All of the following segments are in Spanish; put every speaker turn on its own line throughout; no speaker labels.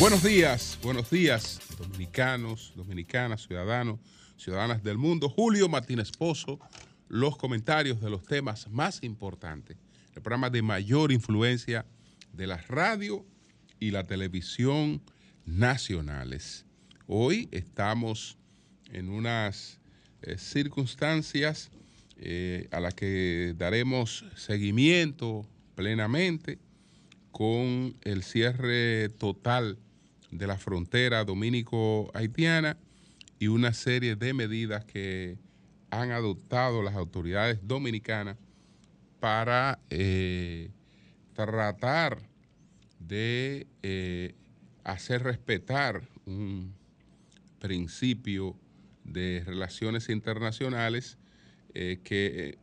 Buenos días, buenos días, dominicanos, dominicanas, ciudadanos, ciudadanas del mundo. Julio Martínez Pozo, los comentarios de los temas más importantes, el programa de mayor influencia de la radio y la televisión nacionales. Hoy estamos en unas eh, circunstancias eh, a las que daremos seguimiento plenamente con el cierre total de la frontera dominico-haitiana y una serie de medidas que han adoptado las autoridades dominicanas para eh, tratar de eh, hacer respetar un principio de relaciones internacionales eh, que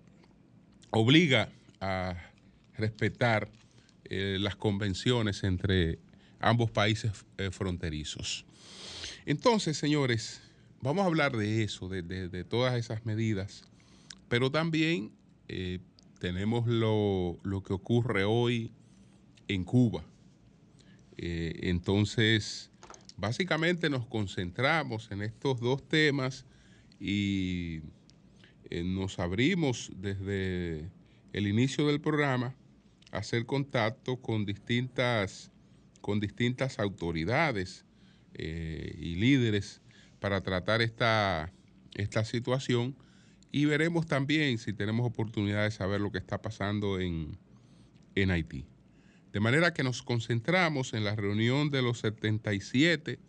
obliga a respetar las convenciones entre ambos países fronterizos. Entonces, señores, vamos a hablar de eso, de, todas esas medidas, pero también eh, tenemos lo, que ocurre hoy en Cuba. Eh, entonces, básicamente nos concentramos en estos dos temas y eh, nos abrimos desde el inicio del programa a hacer contacto con distintas, autoridades y líderes para tratar esta, esta situación y veremos también si tenemos oportunidad de saber lo que está pasando en, en Haití. De manera que nos concentramos en la reunión de los 77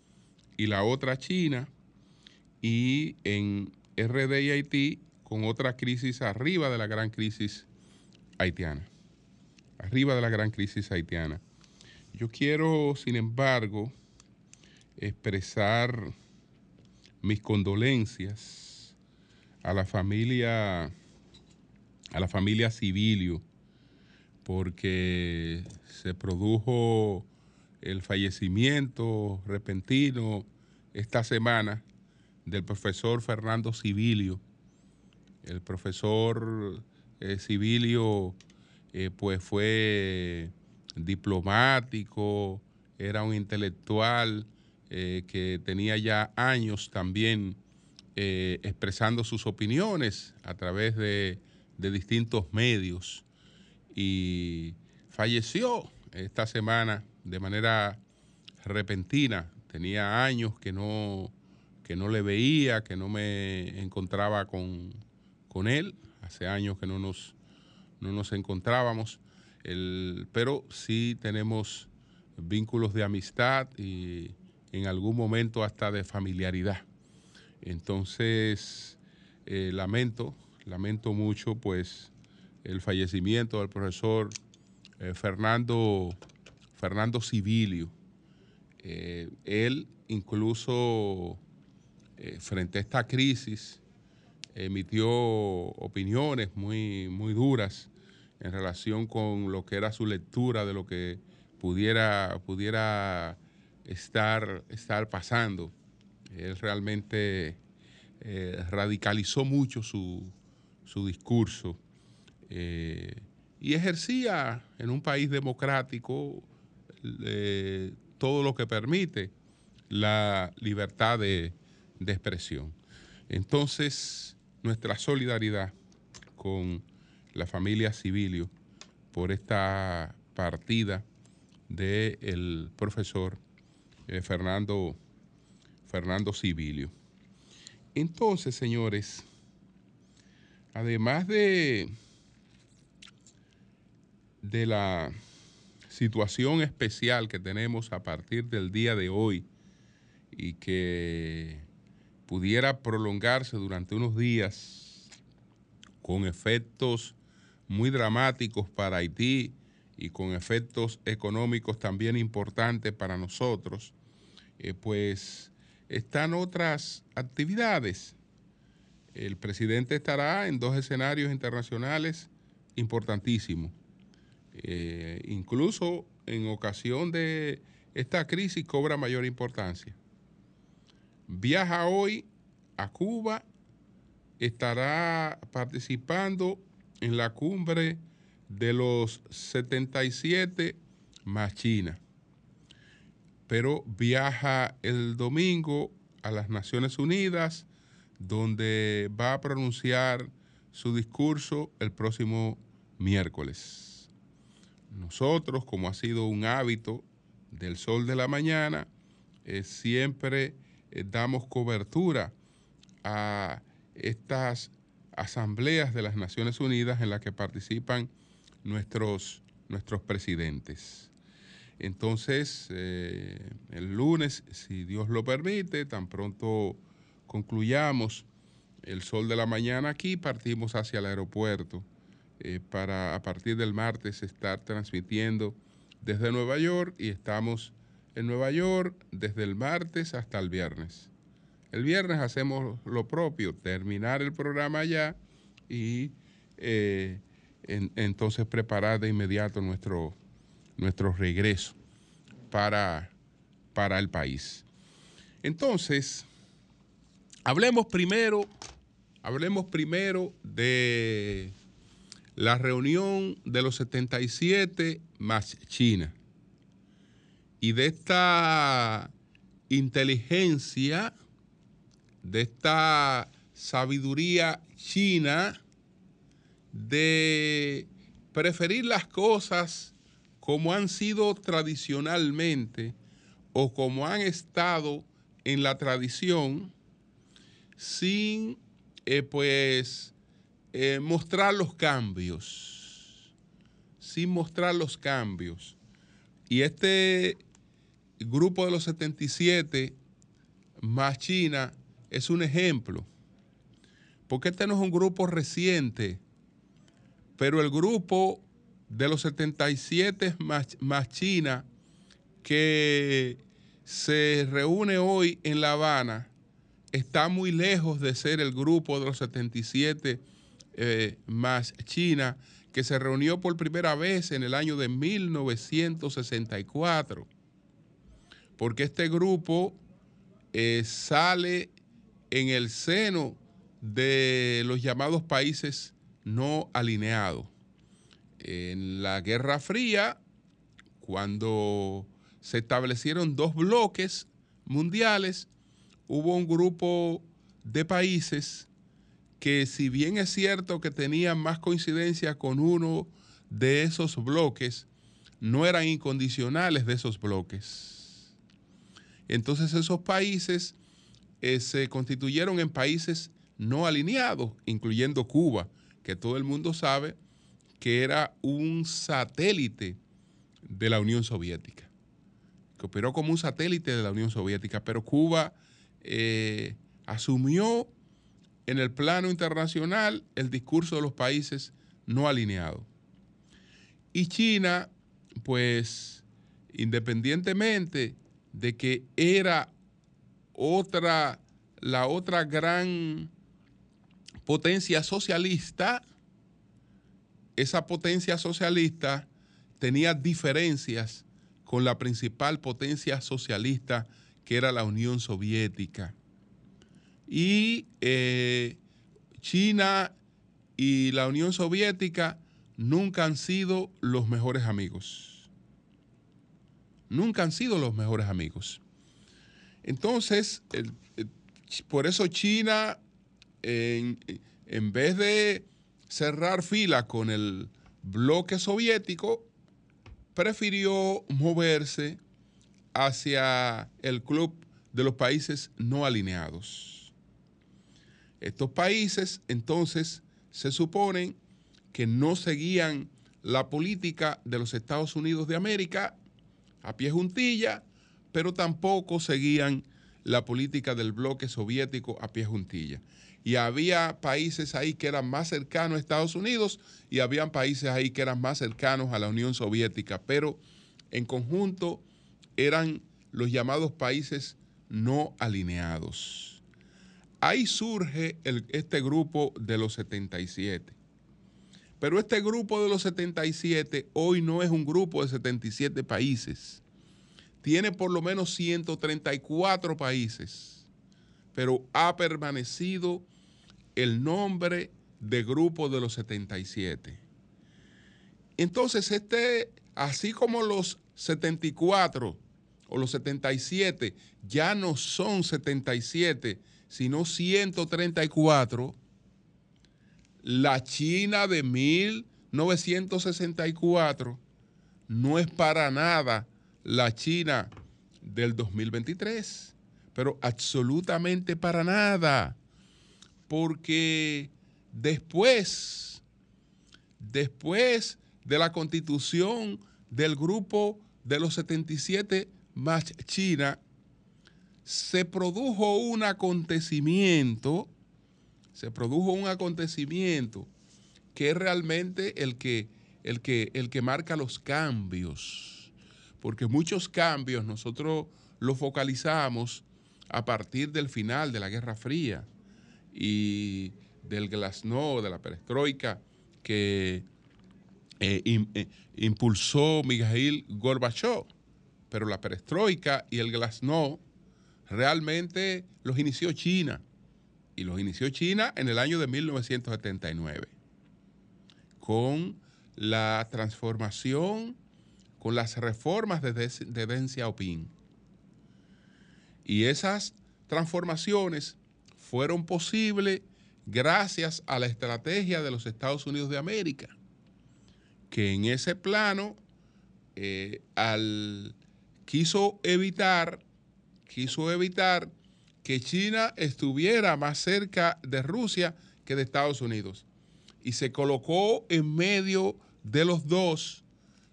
y la otra China y en RD y Haití con otra crisis arriba de la gran crisis haitiana. Arriba de la gran crisis haitiana. Yo quiero, sin embargo, expresar mis condolencias a la familia a la familia Civilio porque se produjo el fallecimiento repentino esta semana del profesor Fernando Civilio. El profesor eh, Civilio eh, pues fue diplomático, era un intelectual eh, que tenía ya años también eh, expresando sus opiniones a través de, de distintos medios y falleció esta semana de manera repentina. Tenía años que no, que no le veía, que no me encontraba con, con él. Hace años que no nos, no nos encontrábamos. Pero sí tenemos vínculos de amistad y en algún momento hasta de familiaridad. Entonces, eh, lamento, lamento mucho pues el fallecimiento del profesor eh, Fernando, Fernando Civilio. Eh, él incluso frente a esta crisis emitió opiniones muy, muy duras en relación con lo que era su lectura de lo que pudiera, pudiera estar, estar pasando. Él realmente eh, radicalizó mucho su, su discurso eh, y ejercía en un país democrático eh, todo lo que permite la libertad de, de expresión. Entonces, nuestra solidaridad con la familia Civilio por esta partida del profesor eh, Fernando, Fernando Civilio. Entonces, señores, además de, de la situación especial que tenemos a partir del día de hoy y que pudiera prolongarse durante unos días con efectos muy dramáticos para Haití y con efectos económicos también importantes para nosotros, eh, pues están otras actividades El presidente estará en dos escenarios internacionales importantísimos. Eh, incluso en ocasión de esta crisis cobra mayor importancia. Viaja hoy a Cuba, estará participando en la cumbre de los 77 más China. Pero viaja el domingo a las Naciones Unidas, donde va a pronunciar su discurso el próximo miércoles. Nosotros, como ha sido un hábito del sol de la mañana, eh, siempre eh, damos cobertura a estas asambleas de las Naciones Unidas en las que participan nuestros, nuestros presidentes. Entonces, eh, el lunes, si Dios lo permite, tan pronto concluyamos el sol de la mañana aquí, partimos hacia el aeropuerto eh, para a partir del martes estar transmitiendo desde Nueva York y estamos en Nueva York desde el martes hasta el viernes. El viernes hacemos lo propio, terminar el programa allá y eh, entonces preparar de inmediato nuestro, nuestro regreso para, para el país. Entonces, hablemos primero, hablemos primero de la reunión de los 77 más China y de esta inteligencia, de esta sabiduría china de preferir las cosas como han sido tradicionalmente o como han estado en la tradición sin eh, pues eh, mostrar los cambios, sin mostrar los cambios. Y este grupo de los 77 más China es un ejemplo, porque este no es un grupo reciente, pero el grupo de los 77 más, más China que se reúne hoy en La Habana está muy lejos de ser el grupo de los 77 eh, más China que se reunió por primera vez en el año de 1964. Porque este grupo eh, sale en el seno de los llamados países no alineados. En la Guerra Fría, cuando se establecieron dos bloques mundiales, hubo un grupo de países que si bien es cierto que tenían más coincidencia con uno de esos bloques, no eran incondicionales de esos bloques. Entonces esos países eh, se constituyeron en países no alineados, incluyendo Cuba, que todo el mundo sabe que era un satélite de la Unión Soviética, que operó como un satélite de la Unión Soviética, pero Cuba eh, asumió en el plano internacional el discurso de los países no alineados. Y China, pues, independientemente de que era otra, la otra gran potencia socialista, esa potencia socialista tenía diferencias con la principal potencia socialista que era la Unión Soviética. Y eh, China y la Unión Soviética nunca han sido los mejores amigos. Nunca han sido los mejores amigos. Entonces, por eso China, en, vez de cerrar fila con el bloque soviético, prefirió moverse hacia el club de los países no alineados. Estos países entonces se suponen que no seguían la política de los Estados Unidos de América a pie juntilla, pero tampoco seguían la política del bloque soviético a pie juntilla y había países ahí que eran más cercanos a Estados Unidos y habían países ahí que eran más cercanos a la Unión Soviética, pero en conjunto eran los llamados países no alineados. ahí surge este grupo de los 77. Pero este grupo de los 77 hoy no es un grupo de 77 países. Tiene por lo menos 134 países, pero ha permanecido el nombre de grupo de los 77. Entonces, este, así como los 74 o los 77 ya no son 77, sino 134, la China de 1964 no es para nada la China del 2023, pero absolutamente para nada, porque después, después de la constitución del grupo de los 77 más China, se produjo un acontecimiento, se produjo un acontecimiento que es realmente el que, el que, el que marca los cambios, porque muchos cambios nosotros los focalizamos a partir del final de la Guerra Fría y del glasnost, de la perestroika que eh, eh, impulsó Mikhail Gorbachev. Pero la perestroika y el glasnost realmente los inició China. Y los inició China en el año de 1979. Con la transformación, con las reformas de, de Deng Xiaoping. Y esas transformaciones fueron posibles gracias a la estrategia de los Estados Unidos de América, que en ese plano eh, quiso evitar, quiso evitar que China estuviera más cerca de Rusia que de Estados Unidos. Y se colocó en medio de los dos,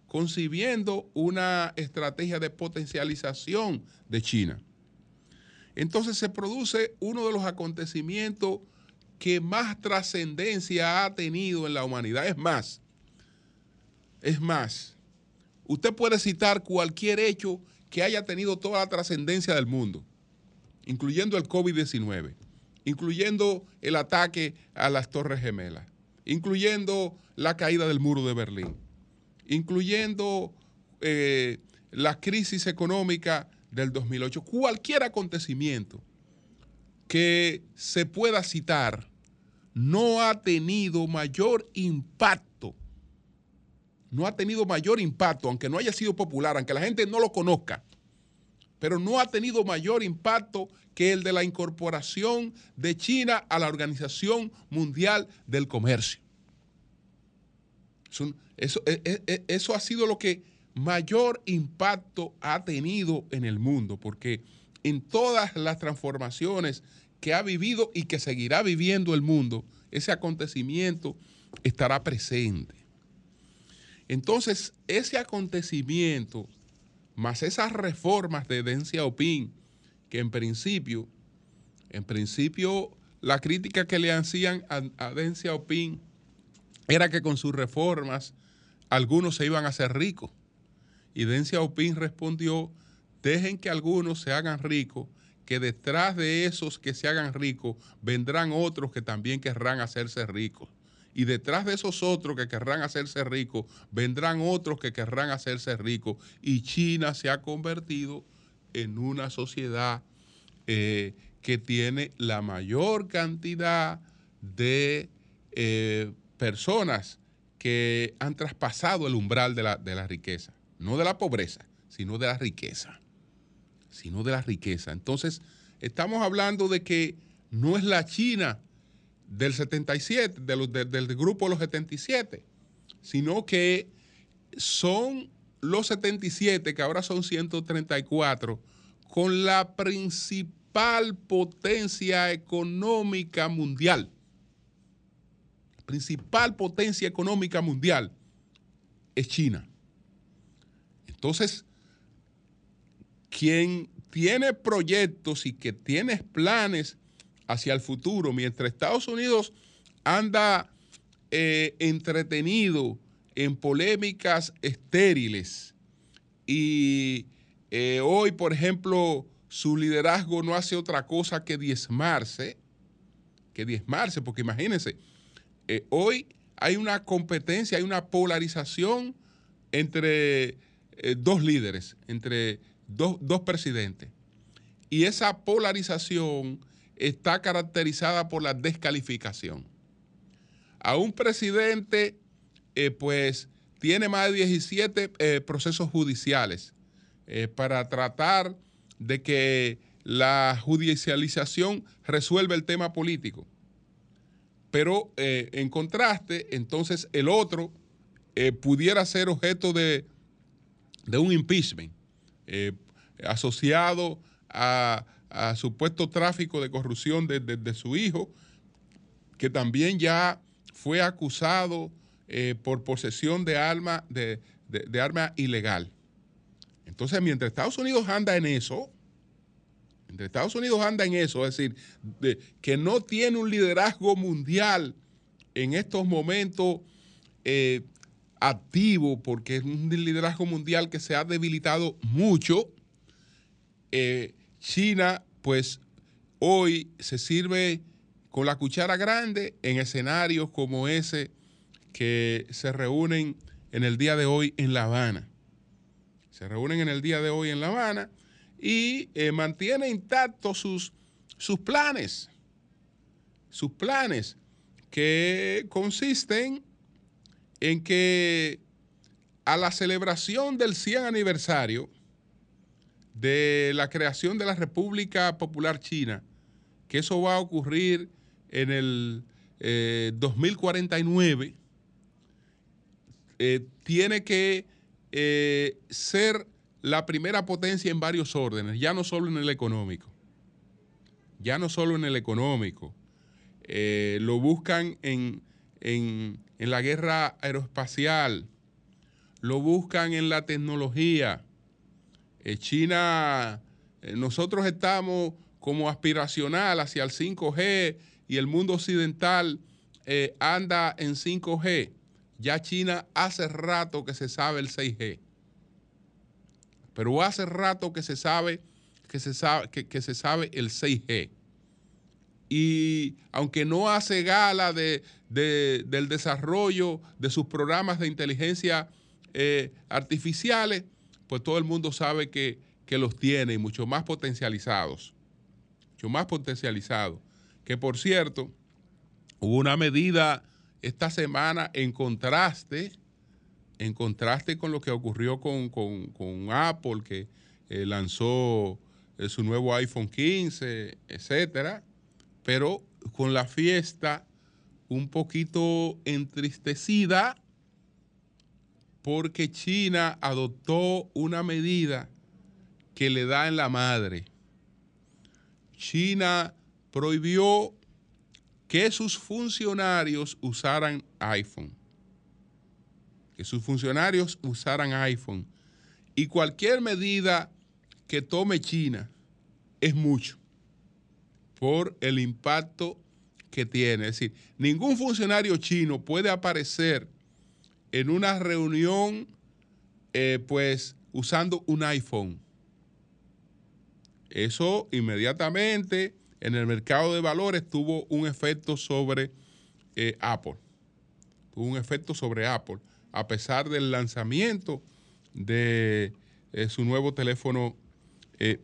concibiendo una estrategia de potencialización de China. Entonces se produce uno de los acontecimientos que más trascendencia ha tenido en la humanidad. Es más, es más, usted puede citar cualquier hecho que haya tenido toda la trascendencia del mundo, incluyendo el COVID-19, incluyendo el ataque a las Torres Gemelas, incluyendo la caída del muro de Berlín, incluyendo eh, la crisis económica del 2008, cualquier acontecimiento que se pueda citar no ha tenido mayor impacto, no ha tenido mayor impacto, aunque no haya sido popular, aunque la gente no lo conozca, pero no ha tenido mayor impacto que el de la incorporación de China a la Organización Mundial del Comercio. Eso, e- e- e- eso ha sido lo que mayor impacto ha tenido en el mundo, porque en todas las transformaciones que ha vivido y que seguirá viviendo el mundo, ese acontecimiento estará presente. Entonces, ese acontecimiento, más esas reformas de Deng Xiaoping, que en principio, en principio, la crítica que le hacían a, a Deng Xiaoping era que con sus reformas algunos se iban a hacer ricos. Y Deng Xiaoping respondió, dejen que algunos se hagan ricos, que detrás de esos que se hagan ricos vendrán otros que también querrán hacerse ricos. Y detrás de esos otros que querrán hacerse ricos, vendrán otros que querrán hacerse ricos. Y China se ha convertido en una sociedad eh, que tiene la mayor cantidad de eh, personas que han traspasado el umbral de la riqueza. No de la pobreza, sino de la riqueza. Sino de la riqueza. Entonces, estamos hablando de que no es la China del 77, de los- de- del grupo de los 77, sino que son los 77, que ahora son 134, con la principal potencia económica mundial. Principal potencia económica mundial es China. Entonces, quien tiene proyectos y que tiene planes hacia el futuro, mientras Estados Unidos anda eh, entretenido en polémicas estériles y eh, hoy, por ejemplo, su liderazgo no hace otra cosa que diezmarse, que diezmarse, porque imagínense, eh, hoy hay una competencia, hay una polarización entre eh, dos líderes, entre dos, dos presidentes. Y esa polarización está caracterizada por la descalificación. A un presidente, eh, pues, tiene más de 17 eh, procesos judiciales para tratar de que la judicialización resuelva el tema político. Pero en contraste, entonces el otro pudiera ser objeto de, de un impeachment eh, asociado a, supuesto tráfico de corrupción de, su hijo, que también ya fue acusado eh, por posesión de arma, de, de- arma ilegal. Entonces, mientras Estados Unidos anda en eso, mientras Estados Unidos anda en eso, es decir, de- que no tiene un liderazgo mundial en estos momentos eh, activo, porque es un liderazgo mundial que se ha debilitado mucho, eh, China, pues hoy se sirve con la cuchara grande en escenarios como ese que se reúnen en el día de hoy en La Habana. Se reúnen en el día de hoy en La Habana y eh, mantiene intactos sus, sus planes. Sus planes que consisten en que a la celebración del 100 aniversario de la creación de la República Popular China, que eso va a ocurrir en el eh, 2049, eh, tiene que eh, ser la primera potencia en varios órdenes, ya no solo en el económico, ya no solo en el económico, eh, lo buscan en, en- en la guerra aeroespacial, lo buscan en la tecnología. Eh, China, eh, nosotros estamos como aspiracional hacia el 5G y el mundo occidental eh, anda en 5G. Ya China hace rato que se sabe el 6G. Pero hace rato que se sabe que se sabe, que, que se sabe el 6G. Y aunque no hace gala de, de- del desarrollo de sus programas de inteligencia eh, artificiales, pues todo el mundo sabe que, que los tiene y mucho más potencializados. Mucho más potencializados. Que por cierto, hubo una medida esta semana en contraste, en contraste con lo que ocurrió con, con- con Apple, que eh, lanzó eh, su nuevo iPhone 15, etcétera, pero con la fiesta un poquito entristecida porque China adoptó una medida que le da en la madre. China prohibió que sus funcionarios usaran iPhone. Que sus funcionarios usaran iPhone. Y cualquier medida que tome China es mucho por el impacto que tiene. Es decir, ningún funcionario chino puede aparecer en una reunión, eh, pues, usando un iPhone. Eso inmediatamente en el mercado de valores tuvo un efecto sobre eh, Apple. Tuvo un efecto sobre Apple, a pesar del lanzamiento de eh, su nuevo teléfono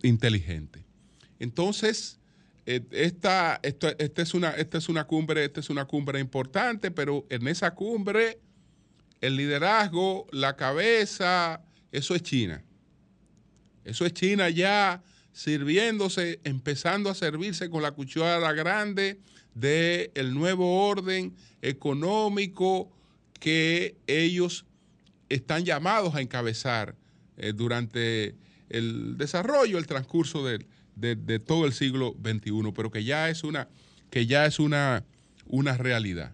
inteligente. Entonces, eh, esta, esta es una, esta es una cumbre, esta es una cumbre importante, pero en esa cumbre el liderazgo, la cabeza, eso es China. Eso es China ya sirviéndose, empezando a servirse con la cuchara grande del el nuevo orden económico que ellos están llamados a encabezar eh, durante el desarrollo, el transcurso del- de, todo el siglo XXI, pero que ya es una, que ya es una, una realidad.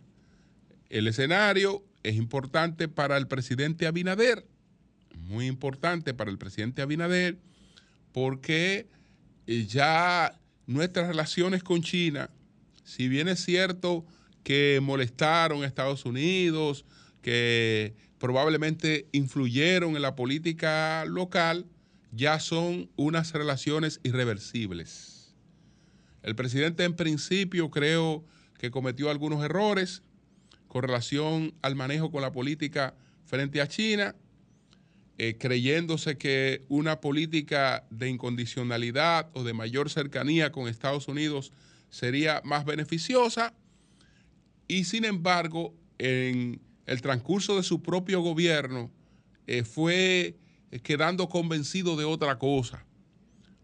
El escenario es importante para el presidente Abinader, muy importante para el presidente Abinader, porque eh, ya nuestras relaciones con China, si bien es cierto que molestaron a Estados Unidos, que probablemente influyeron en la política local, ya son unas relaciones irreversibles. El presidente en principio creo que cometió algunos errores con relación al manejo con la política frente a China, eh, creyéndose que una política de incondicionalidad o de mayor cercanía con Estados Unidos sería más beneficiosa y sin embargo en el transcurso de su propio gobierno eh, fue quedando convencido de otra cosa.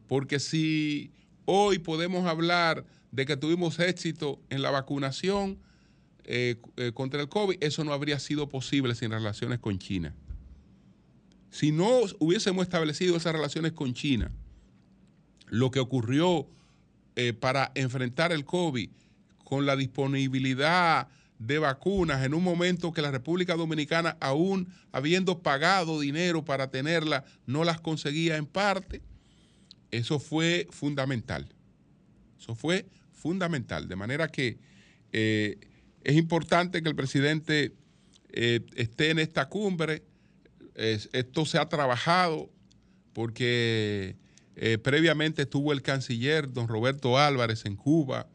Porque si hoy podemos hablar de que tuvimos éxito en la vacunación eh, eh, contra el COVID, eso no habría sido posible sin relaciones con China. Si no hubiésemos establecido esas relaciones con China, lo que ocurrió eh, para enfrentar el COVID con la disponibilidad de vacunas en un momento que la República Dominicana, aún habiendo pagado dinero para tenerla, no las conseguía en parte, eso fue fundamental. Eso fue fundamental. De manera que eh, es importante que el presidente eh, esté en esta cumbre. esto se ha trabajado porque eh, previamente estuvo el canciller don Roberto Álvarez en Cuba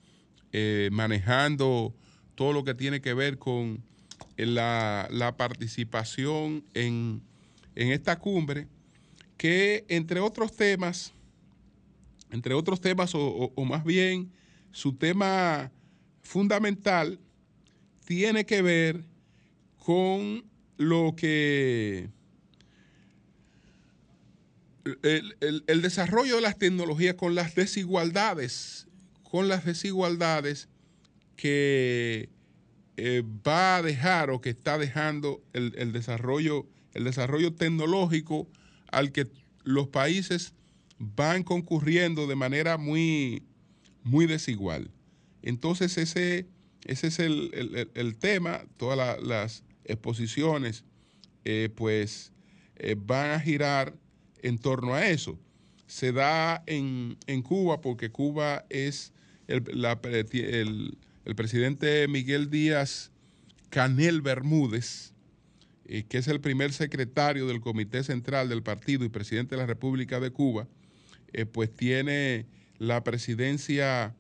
manejando todo lo que tiene que ver con la, participación en, esta cumbre, que entre otros temas, entre otros temas, o, más bien su tema fundamental, tiene que ver con lo que el, desarrollo de las tecnologías con las desigualdades, con las desigualdades que eh, va a dejar o que está dejando el, desarrollo, el desarrollo tecnológico al que los países van concurriendo de manera muy, muy desigual. Entonces ese, ese es el, tema, todas las exposiciones eh, pues eh, van a girar en torno a eso. Se da en, Cuba porque Cuba es el, el presidente Miguel Díaz Canel Bermúdez, eh, que es el primer secretario del Comité Central del Partido y presidente de la República de Cuba, eh, pues tiene la presidencia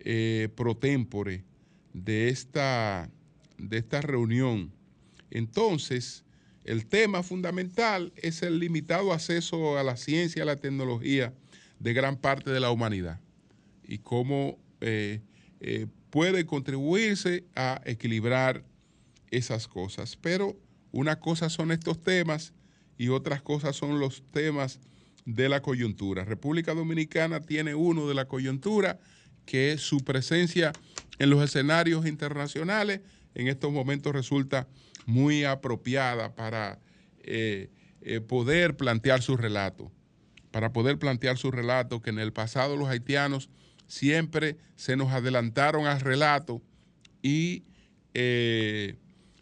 eh, pro tempore de esta, de esta reunión. Entonces, el tema fundamental es el limitado acceso a la ciencia y a la tecnología de gran parte de la humanidad y cómo puede contribuirse a equilibrar esas cosas. Pero una cosa son estos temas y otras cosas son los temas de la coyuntura. República Dominicana tiene uno de la coyuntura, que es su presencia en los escenarios internacionales. En estos momentos resulta muy apropiada para eh, eh, poder plantear su relato, para poder plantear su relato que en el pasado los haitianos siempre se nos adelantaron al relato y eh,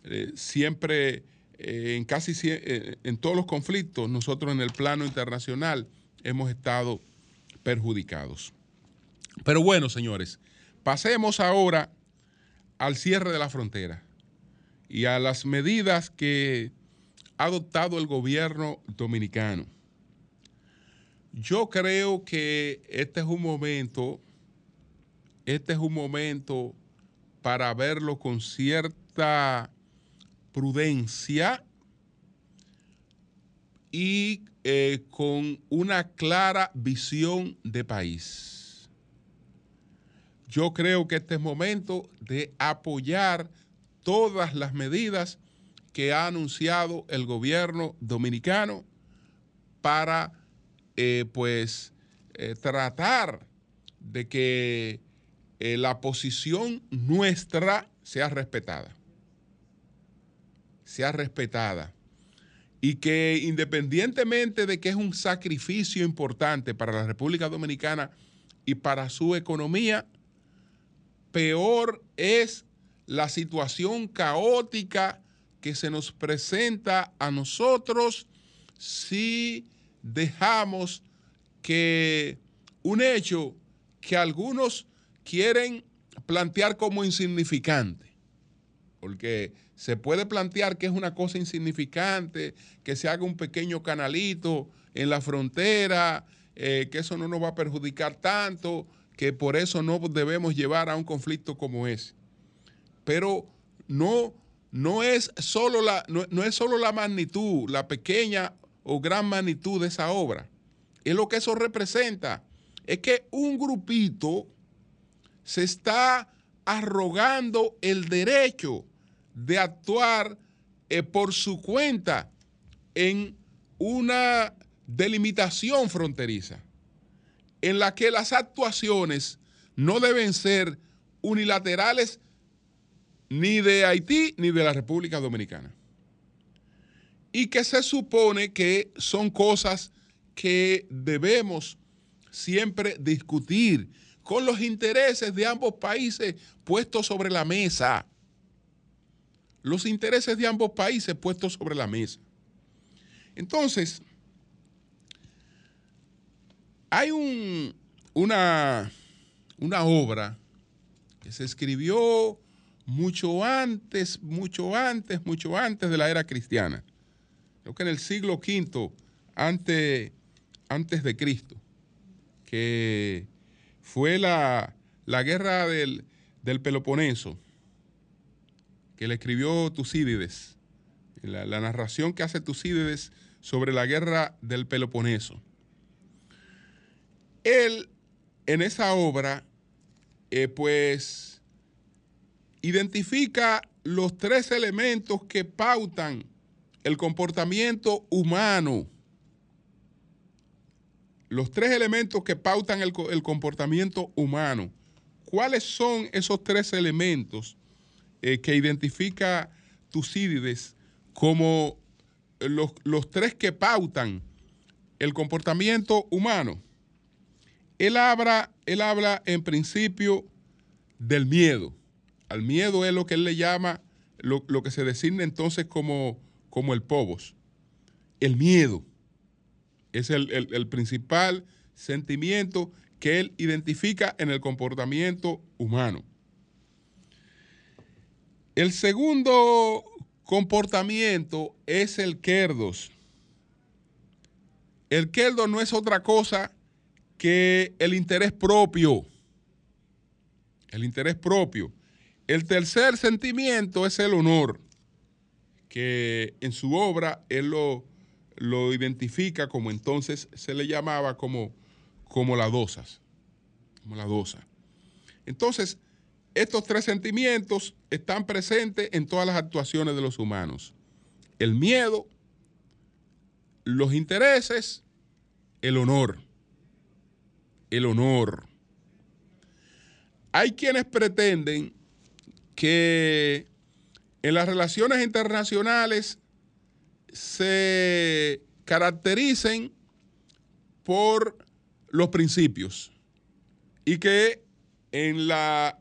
eh, siempre, eh, en casi en todos los conflictos, nosotros en el plano internacional hemos estado perjudicados. Pero bueno, señores, pasemos ahora al cierre de la frontera y a las medidas que ha adoptado el gobierno dominicano. Yo creo que este es un momento este es un momento para verlo con cierta prudencia y eh, con una clara visión de país. Yo creo que este es momento de apoyar todas las medidas que ha anunciado el gobierno dominicano para eh, pues eh, tratar de que eh, la posición nuestra sea respetada. Sea respetada. Y que independientemente de que es un sacrificio importante para la República Dominicana y para su economía, peor es la situación caótica que se nos presenta a nosotros si dejamos que un hecho que algunos quieren plantear como insignificante, porque se puede plantear que es una cosa insignificante, que se haga un pequeño canalito en la frontera, eh, que eso no nos va a perjudicar tanto, que por eso no debemos llevar a un conflicto como ese. pero no, no, es solo la, no, no es solo la magnitud, la pequeña o gran magnitud de esa obra. Es lo que eso representa. Es que un grupito se está arrogando el derecho de actuar eh, por su cuenta en una delimitación fronteriza, en la que las actuaciones no deben ser unilaterales ni de Haití ni de la República Dominicana. Y que se supone que son cosas que debemos siempre discutir con los intereses de ambos países puestos sobre la mesa. Los intereses de ambos países puestos sobre la mesa. Entonces, hay un, una, una obra que se escribió mucho antes, mucho antes, mucho antes de la era cristiana. Creo que en el siglo V antes, antes de Cristo, que fue la, la guerra del, del, Peloponeso, que le escribió Tucídides, la, la narración que hace Tucídides sobre la guerra del Peloponeso. Él, en esa obra, eh, pues, identifica los tres elementos que pautan el comportamiento humano. Los tres elementos que pautan el, comportamiento humano. ¿Cuáles son esos tres elementos eh, que identifica Tucídides como los, los tres que pautan el comportamiento humano? Él habla, él habla en principio del miedo. Al miedo es lo que él le llama, lo, lo que se designa entonces como, como el povos. El miedo es el, el, principal sentimiento que él identifica en el comportamiento humano. El segundo comportamiento es el kerdos. El kerdos no es otra cosa que el interés propio. El interés propio. El tercer sentimiento es el honor, que en su obra él lo, lo identifica como entonces se le llamaba como, como las dosas. Como la dosa. Entonces, estos tres sentimientos están presentes en todas las actuaciones de los humanos. El miedo, los intereses, el honor el honor. Hay quienes pretenden que en las relaciones internacionales se caractericen por los principios y que en las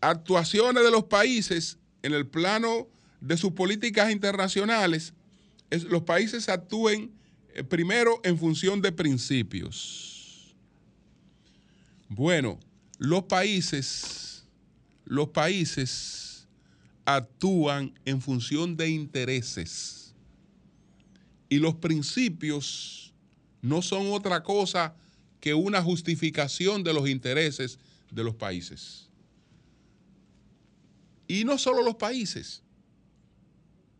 actuaciones de los países en el plano de sus políticas internacionales, es, los países actúen eh, primero en función de principios. Bueno, los países, los países actúan en función de intereses. Y los principios no son otra cosa que una justificación de los intereses de los países. Y no solo los países,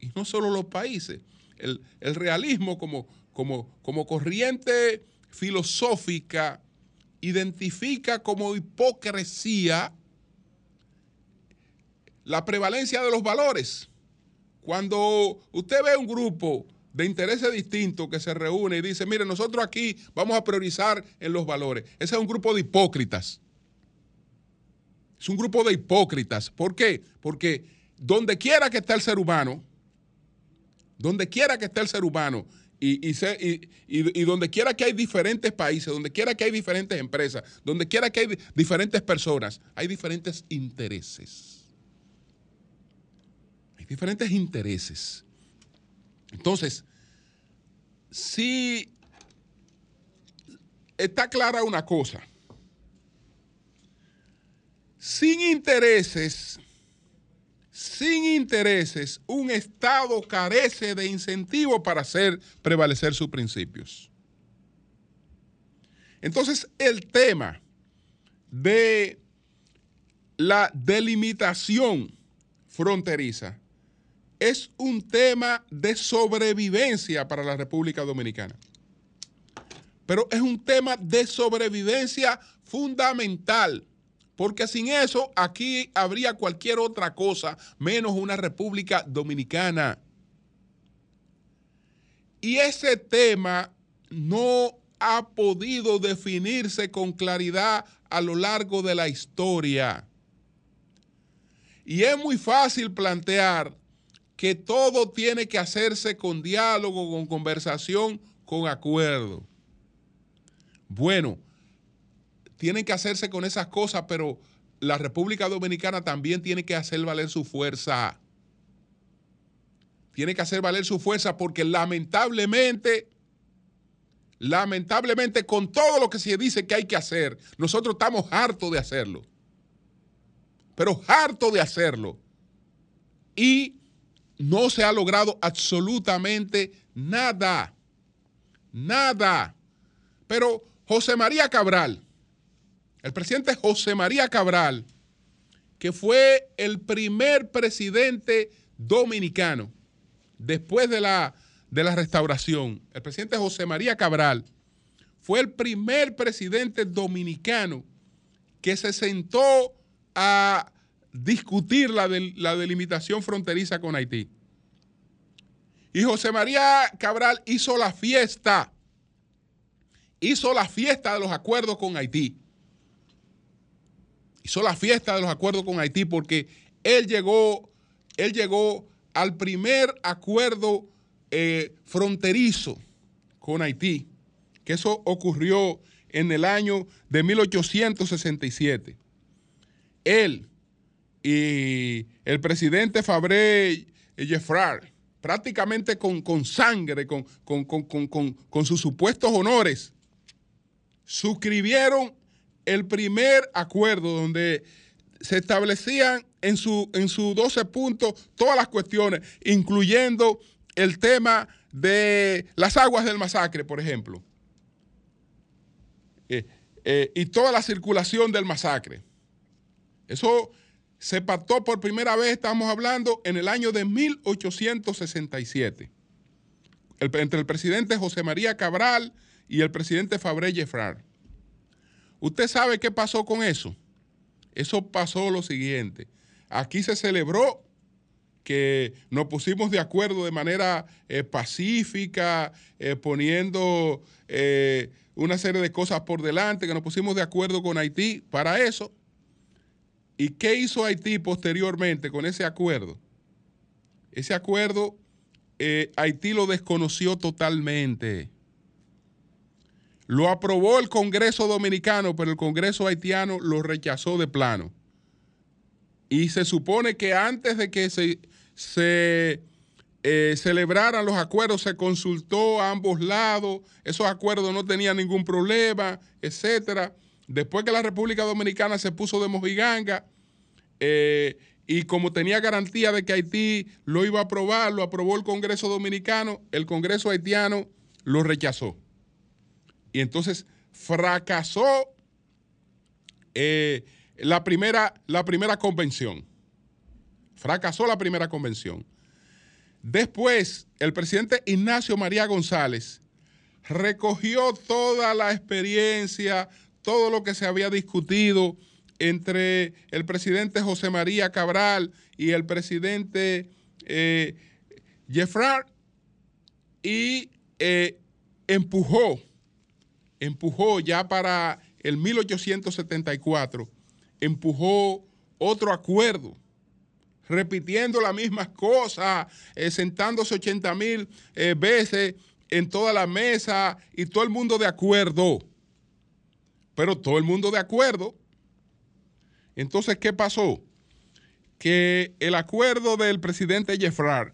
y no solo los países. El, el realismo como, como, como corriente filosófica identifica como hipocresía la prevalencia de los valores. Cuando usted ve un grupo de intereses distintos que se reúne y dice, mire, nosotros aquí vamos a priorizar en los valores. Ese es un grupo de hipócritas. Es un grupo de hipócritas. ¿Por qué? Porque donde quiera que esté el ser humano, donde quiera que esté el ser humano, y, y, se, y, y, donde quiera que hay diferentes países, donde quiera que hay diferentes empresas, donde quiera que hay diferentes personas, hay diferentes intereses. Hay diferentes intereses. Entonces, si está clara una cosa, sin intereses, sin intereses, un Estado carece de incentivo para hacer prevalecer sus principios. Entonces, el tema de la delimitación fronteriza es un tema de sobrevivencia para la República Dominicana. Pero es un tema de sobrevivencia fundamental, porque sin eso aquí habría cualquier otra cosa menos una República Dominicana. Y ese tema no ha podido definirse con claridad a lo largo de la historia. Y es muy fácil plantear que todo tiene que hacerse con diálogo, con conversación, con acuerdo. Bueno, tienen que hacerse con esas cosas, pero la República Dominicana también tiene que hacer valer su fuerza. Tiene que hacer valer su fuerza porque lamentablemente, lamentablemente con todo lo que se dice que hay que hacer, nosotros estamos hartos de hacerlo. Pero hartos de hacerlo. Y no se ha logrado absolutamente nada. Nada. Pero José María Cabral, el presidente José María Cabral, que fue el primer presidente dominicano después de la, de la restauración, el presidente José María Cabral fue el primer presidente dominicano que se sentó a discutir la, la delimitación fronteriza con Haití. Y José María Cabral hizo la fiesta, hizo la fiesta de los acuerdos con Haití. Hizo la fiesta de los acuerdos con Haití porque él llegó, él llegó al primer acuerdo eh, fronterizo con Haití, que eso ocurrió en el año de 1867. Él y el presidente Fabré Jeffrard, prácticamente con, con sangre, con, con- con- sus supuestos honores, suscribieron el primer acuerdo donde se establecían en su, en sus 12 puntos todas las cuestiones, incluyendo el tema de las aguas del masacre, por ejemplo, Eh, eh, y toda la circulación del masacre. Eso se pactó por primera vez, estamos hablando, en el año de 1867, el- entre el presidente José María Cabral y el presidente Fabré Jeffrard. ¿Usted sabe qué pasó con eso? Eso pasó lo siguiente. Aquí se celebró que nos pusimos de acuerdo de manera eh, pacífica, eh, poniendo eh, una serie de cosas por delante, que nos pusimos de acuerdo con Haití para eso. ¿Y qué hizo Haití posteriormente con ese acuerdo? Ese acuerdo, eh, Haití lo desconoció totalmente. Lo aprobó el Congreso Dominicano, pero el Congreso haitiano lo rechazó de plano. Y se supone que antes de que se, eh, celebraran los acuerdos, se consultó a ambos lados, esos acuerdos no tenían ningún problema, etcétera. Después que la República Dominicana se puso de mojiganga, eh, y como tenía garantía de que Haití lo iba a aprobar, lo aprobó el Congreso Dominicano, el Congreso haitiano lo rechazó. Y entonces fracasó eh, la, primera, la primera convención. Fracasó la primera convención. Después, el presidente Ignacio María González recogió toda la experiencia, todo lo que se había discutido entre el presidente José María Cabral y el presidente eh, y eh, empujó, empujó ya para el 1874, empujó otro acuerdo repitiendo las mismas cosas, eh, sentándose 80 mil eh, veces en toda la mesa y todo el mundo de acuerdo. Pero todo el mundo de acuerdo. Entonces, ¿qué pasó? Que el acuerdo del presidente Jeffrard,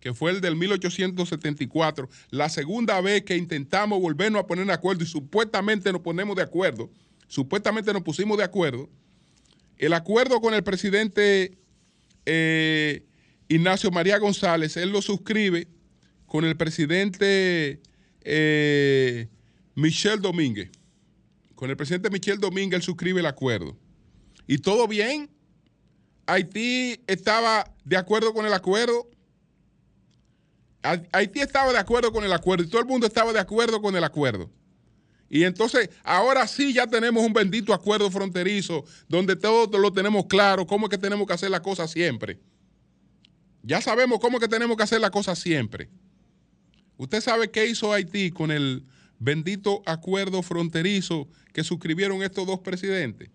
que fue el del 1874, la segunda vez que intentamos volvernos a poner de acuerdo y supuestamente nos ponemos de acuerdo, supuestamente nos pusimos de acuerdo, el acuerdo con el presidente eh, Ignacio María González, él lo suscribe con el presidente eh, Michel Domínguez. Con el presidente Michel Domínguez él suscribe el acuerdo. Y todo bien Haití estaba de acuerdo con el acuerdo. Ha- Haití estaba de acuerdo con el acuerdo y todo el mundo estaba de acuerdo con el acuerdo. Y entonces, ahora sí ya tenemos un bendito acuerdo fronterizo donde todo lo tenemos claro, cómo es que tenemos que hacer la cosa siempre. Ya sabemos cómo es que tenemos que hacer la cosa siempre. Usted sabe qué hizo Haití con el bendito acuerdo fronterizo que suscribieron estos dos presidentes.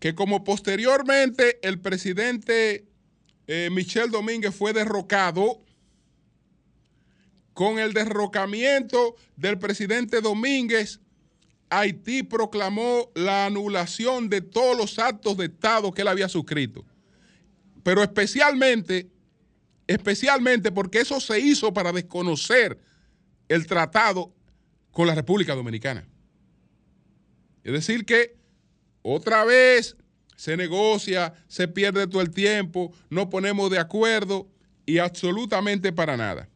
Que como posteriormente el presidente eh, Michel Domínguez fue derrocado, con el derrocamiento del presidente Domínguez, Haití proclamó la anulación de todos los actos de Estado que él había suscrito. Pero especialmente, especialmente porque eso se hizo para desconocer el tratado con la República Dominicana. Es decir, que otra vez se negocia, se pierde todo el tiempo, no ponemos de acuerdo y absolutamente para nada.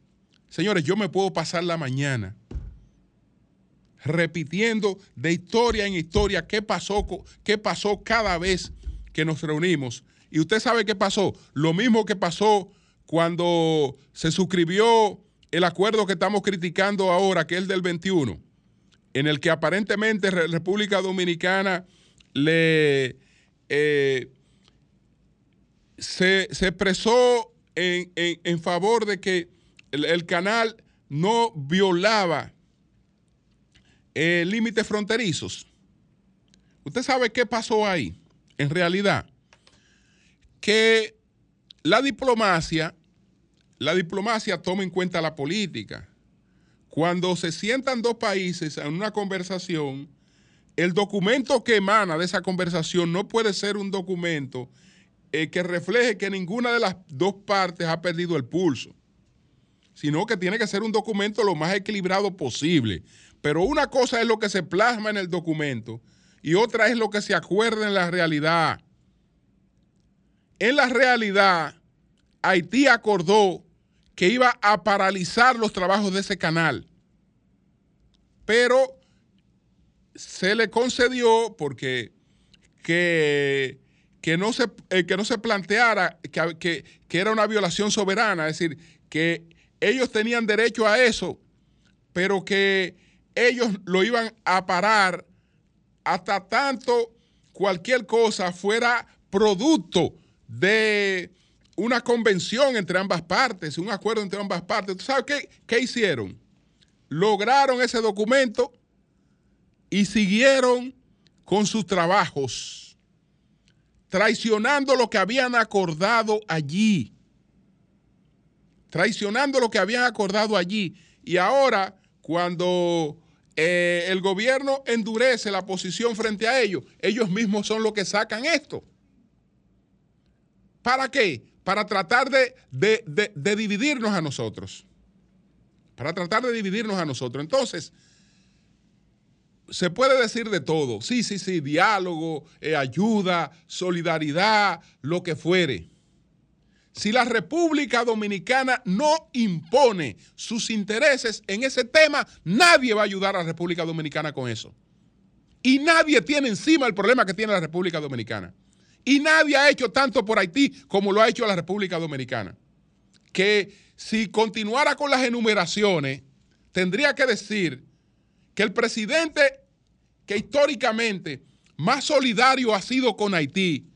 Señores, yo me puedo pasar la mañana repitiendo de historia en historia qué pasó, qué pasó cada vez que nos reunimos. Y usted sabe qué pasó. Lo mismo que pasó cuando se suscribió el acuerdo que estamos criticando ahora, que es el del 21, en el que aparentemente Re- República Dominicana le eh, se, se expresó en, en- favor de que el, el canal no violaba eh, límites fronterizos. ¿Usted sabe qué pasó ahí? En realidad, que la diplomacia, la diplomacia toma en cuenta la política. Cuando se sientan dos países en una conversación, el documento que emana de esa conversación no puede ser un documento eh, que refleje que ninguna de las dos partes ha perdido el pulso, sino que tiene que ser un documento lo más equilibrado posible. Pero una cosa es lo que se plasma en el documento y otra es lo que se acuerda en la realidad. En la realidad, Haití acordó que iba a paralizar los trabajos de ese canal, pero se le concedió porque que, que, no, se, eh, que no se planteara que, que- que era una violación soberana, es decir, que ellos tenían derecho a eso, pero que ellos lo iban a parar hasta tanto cualquier cosa fuera producto de una convención entre ambas partes, un acuerdo entre ambas partes. ¿Tú sabes qué, qué hicieron? Lograron ese documento y siguieron con sus trabajos, traicionando lo que habían acordado allí, traicionando lo que habían acordado allí. Y ahora, cuando eh, el gobierno endurece la posición frente a ellos, ellos mismos son los que sacan esto. ¿Para qué? Para tratar de, de- de- dividirnos a nosotros. Para tratar de dividirnos a nosotros. Entonces, se puede decir de todo. Sí, sí, sí, diálogo, eh, ayuda, solidaridad, lo que fuere. Si la República Dominicana no impone sus intereses en ese tema, nadie va a ayudar a la República Dominicana con eso. Y nadie tiene encima el problema que tiene la República Dominicana. Y nadie ha hecho tanto por Haití como lo ha hecho la República Dominicana. Que si continuara con las enumeraciones, tendría que decir que el presidente que históricamente más solidario ha sido con Haití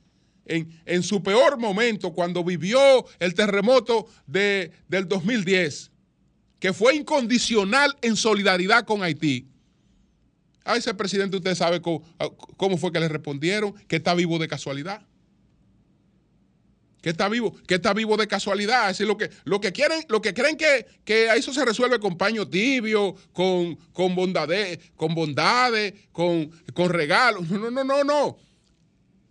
en, en su peor momento, cuando vivió el terremoto de- del 2010, que fue incondicional en solidaridad con Haití. A ese presidente usted sabe cómo, cómo fue que le respondieron, que está vivo de casualidad. Que está vivo, que está vivo de casualidad. Es decir, lo que, lo que quieren, lo que creen que, que a eso se resuelve con paño tibio, con, con bondades, con bondades, con, con regalos. No, no, no, no, no.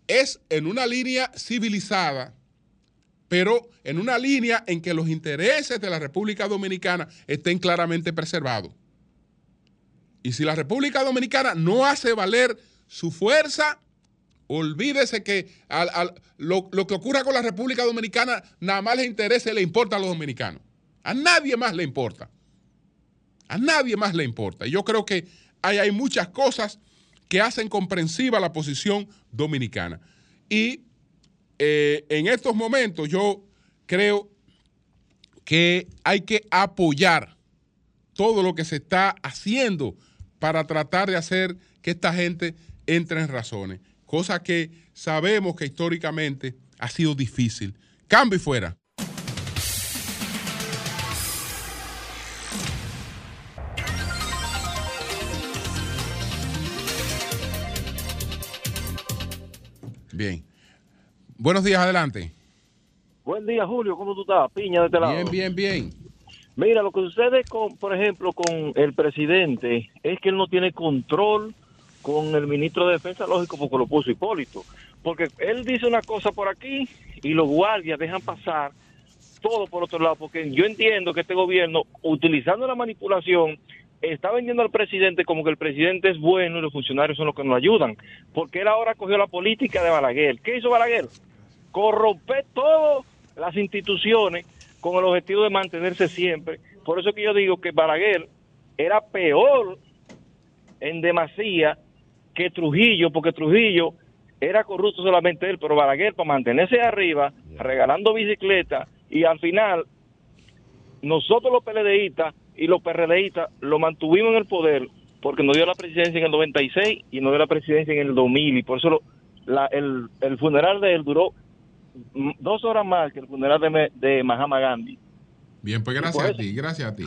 Es en una línea civilizada, pero en una línea en que los intereses de la República Dominicana estén claramente preservados. Y si la República Dominicana no hace valer su fuerza, olvídese que al- al- lo, lo que ocurra con la República Dominicana nada más le interesa y le importa a los dominicanos. A nadie más le importa. A nadie más le importa. Y yo creo que hay, hay muchas cosas que hacen comprensiva la posición dominicana. Y eh, en estos momentos yo creo que hay que apoyar todo lo que se está haciendo para tratar de hacer que esta gente entre en razones, cosa que sabemos que históricamente ha sido difícil. Cambio y fuera. Bien. Buenos días, adelante.
Buen día, Julio. ¿Cómo tú estás? Piña de este lado.
Bien, bien, bien.
Mira, lo que sucede, con, por ejemplo, con el presidente es que él no tiene control con el ministro de Defensa, lógico, porque lo puso Hipólito. Porque él dice una cosa por aquí y los guardias dejan pasar todo por otro lado. Porque yo entiendo que este gobierno, utilizando la manipulación, está vendiendo al presidente como que el presidente es bueno y los funcionarios son los que nos ayudan. Porque él ahora cogió la política de Balaguer. ¿Qué hizo Balaguer? Corromper todas las instituciones con el objetivo de mantenerse siempre. Por eso que yo digo que Balaguer era peor en demasía que Trujillo, porque Trujillo era corrupto solamente él, pero Balaguer para mantenerse arriba, regalando bicicletas, y al final nosotros los PLDistas y los PRDistas lo mantuvimos en el poder porque nos dio la presidencia en el 96 y nos dio la presidencia en el 2000 y por eso lo- la- el, el funeral de él duró dos horas más que el funeral de, de Mahama Gandhi.
Bien, pues gracias
por
a ti, gracias a ti.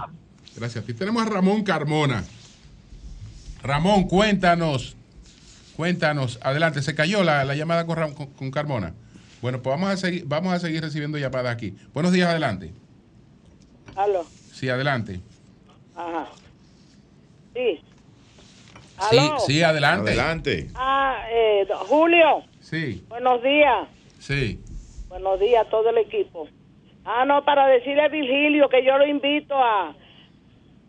Gracias a ti. Tenemos a Ramón Carmona. Ramón, cuéntanos. Cuéntanos. Adelante, se cayó la, la llamada con, Ram- con- con Carmona. Bueno, pues vamos a seguir, vamos a seguir recibiendo llamadas aquí. Buenos días, adelante.
Aló.
Sí, adelante.
Ajá. Sí.
Sí,
Aló.
sí, adelante.
Adelante.
Ah, eh, Julio,
Sí,
buenos días.
sí.
Buenos días a todo el equipo. Ah, no, para decirle a Virgilio que yo lo invito a,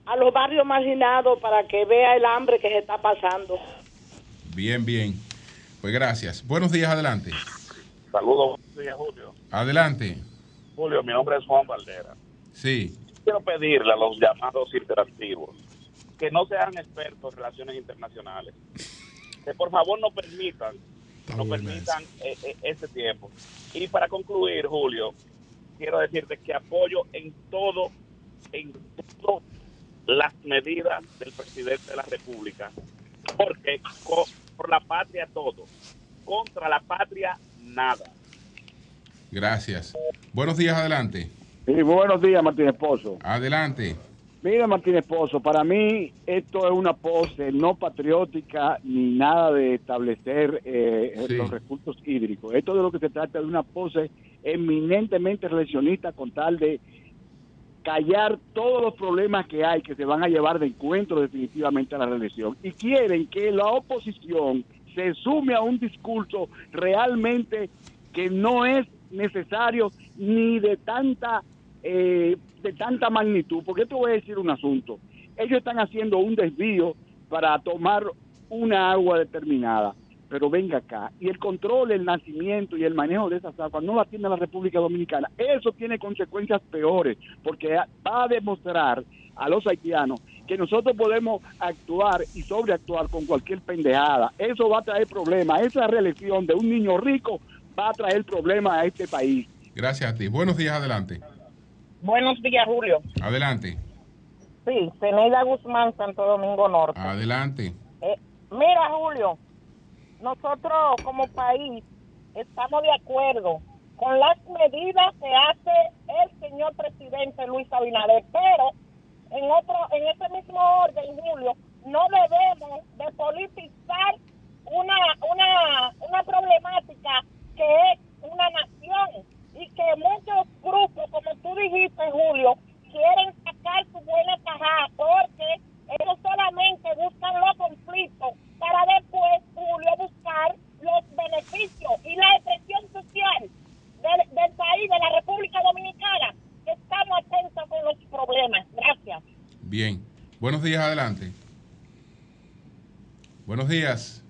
a los barrios marginados para que vea el hambre que se está pasando.
Bien, bien. Pues gracias. Buenos días, adelante.
Saludos, buenos días, Julio.
Adelante.
Julio, mi nombre es Juan Valdera.
Sí,
Quiero pedirle a los llamados interactivos que no sean expertos en relaciones internacionales. Que por favor no permitan, no permitan eh, eh, ese tiempo. Y para concluir, Julio, quiero decirte que apoyo en todo, en todas las medidas del presidente de la República. Porque por la patria todo, contra la patria nada.
gracias. Buenos días, adelante.
Sí, buenos días, Martín Esposo.
Adelante.
Mira, Martín Esposo, para mí esto es una pose no patriótica ni nada de establecer eh,
Sí.
los recursos hídricos. Esto de lo que se trata es de una pose eminentemente relacionista con tal de callar todos los problemas que hay que se van a llevar de encuentro definitivamente a la reelección. Y quieren que la oposición se sume a un discurso realmente que no es necesario ni de tanta eh, de tanta magnitud, porque te voy a decir un asunto. Ellos están haciendo un desvío para tomar una agua determinada, pero venga acá. Y el control, el nacimiento y el manejo de esas aguas no la tiene la República Dominicana. Eso tiene consecuencias peores, porque va a demostrar a los haitianos que nosotros podemos actuar y sobreactuar con cualquier pendejada. Eso va a traer problemas. Esa reelección de un niño rico va a traer problemas a este país.
Gracias a ti. Buenos días, adelante.
Buenos días, Julio.
Adelante.
Sí, Zeneida Guzmán, Santo Domingo Norte.
Adelante.
Eh, mira, Julio, nosotros como país estamos de acuerdo con las medidas que hace el señor presidente Luis Abinader, pero en otro, en ese mismo orden, Julio, no debemos de politizar una, una, una problemática que es una nación y que muchos grupos, como tú dijiste, Julio, quieren sacar su buena tajada porque ellos solamente buscan los conflictos para después, Julio, buscar los beneficios y la expresión social del, del país, de la República Dominicana. Estamos atentos con los problemas. Gracias.
Bien. Buenos días, adelante. Buenos días.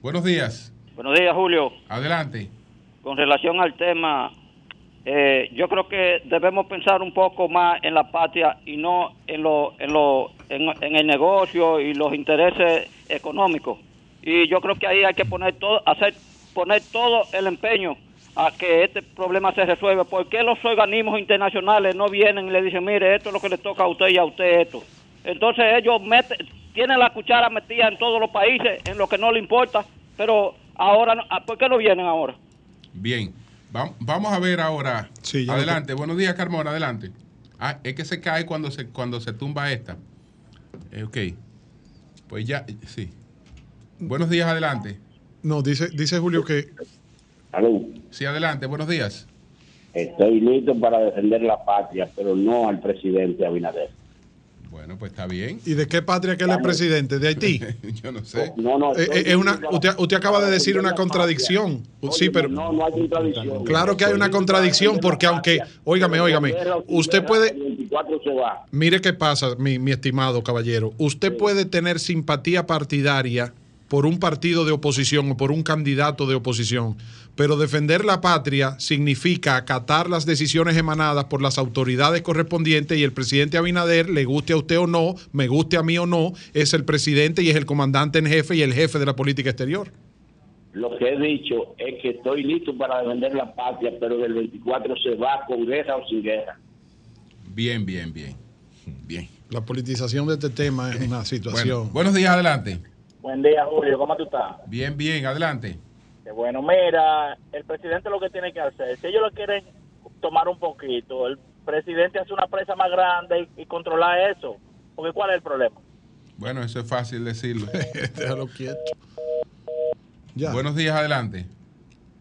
Buenos días.
Buenos días, Julio.
Adelante.
Con relación al tema, eh, yo creo que debemos pensar un poco más en la patria y no en lo, en lo, en, el negocio y los intereses económicos. Y yo creo que ahí hay que poner todo, hacer, poner todo el empeño a que este problema se resuelva. ¿Por qué los organismos internacionales no vienen y le dicen, mire, esto es lo que le toca a usted y a usted esto? Entonces ellos meten, tienen la cuchara metida en todos los países, en lo que no le importa, pero ahora, no- ¿por qué no vienen ahora?
Bien, vamos a ver ahora.
Sí, ya
adelante, buenos días, Carmona, adelante. Ah, es que se cae cuando se, cuando se tumba esta. Eh, ok, pues ya, sí. Buenos días, adelante.
No, dice, dice Julio que
Aló,
Sí, adelante, buenos días.
estoy listo para defender la patria, pero no al presidente Abinader.
Bueno, pues está bien.
¿Y de qué patria que él es presidente? ¿De Haití?
Yo no sé.
No, no,
Eh, eh, es una, usted, usted acaba de decir una contradicción. Sí, pero
No, no hay contradicción.
claro que hay una contradicción porque aunque, óigame, óigame, usted puede,
24 se va.
mire qué pasa, mi, mi estimado caballero, usted puede tener simpatía partidaria por un partido de oposición o por un candidato de oposición, pero defender la patria significa acatar las decisiones emanadas por las autoridades correspondientes y el presidente Abinader, le guste a usted o no, me guste a mí o no, es el presidente y es el comandante en jefe y el jefe de la política exterior.
Lo que he dicho es que estoy listo para defender la patria, pero del 24 se va con guerra o sin guerra.
Bien, bien, bien. Bien.
La politización de este tema es una
Bueno,
situación.
buenos días, adelante.
Buen día, Julio. ¿Cómo tú estás?
Bien, bien, adelante.
Qué bueno. Mira, el presidente lo que tiene que hacer, si ellos lo quieren tomar un poquito, el presidente hace una presa más grande y, y controlar eso. Porque ¿cuál es el problema?
Bueno, eso es fácil decirlo.
Déjalo quieto. Ya.
Buenos días, adelante.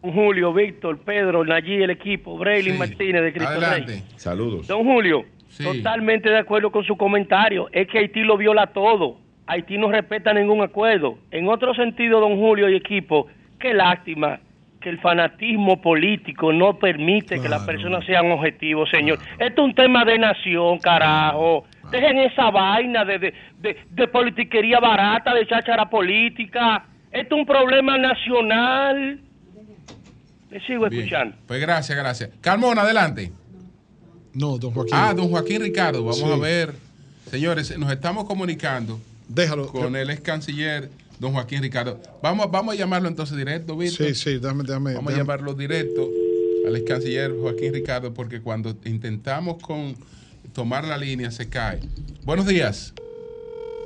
Julio, Víctor, Pedro, Nayí, el equipo, Braylin
Sí.
Martínez de Cristo
Adelante.
Rey.
Saludos.
Don Julio,
Sí.
totalmente de acuerdo con su comentario. Es que Haití lo viola todo. Haití no respeta ningún acuerdo. En otro sentido, don Julio y equipo, qué lástima que el fanatismo político no permite que las personas sean objetivos, señor. Esto es un tema de nación, carajo. Dejen esa vaina de, de, de, de politiquería barata, de cháchara política. Esto es un problema nacional. Le sigo
Bien.
escuchando.
Pues gracias, gracias. Carmona, adelante.
No, don Joaquín.
Ah, don Joaquín Ricardo, vamos
Sí.
a ver. Señores, nos estamos comunicando
Déjalo.
con el ex canciller, don Joaquín Ricardo. Vamos, vamos a llamarlo entonces directo, Víctor.
Sí, sí, déjame, déjame.
Vamos a llamarlo directo al ex canciller Joaquín Ricardo, porque cuando intentamos con tomar la línea se cae. Buenos días.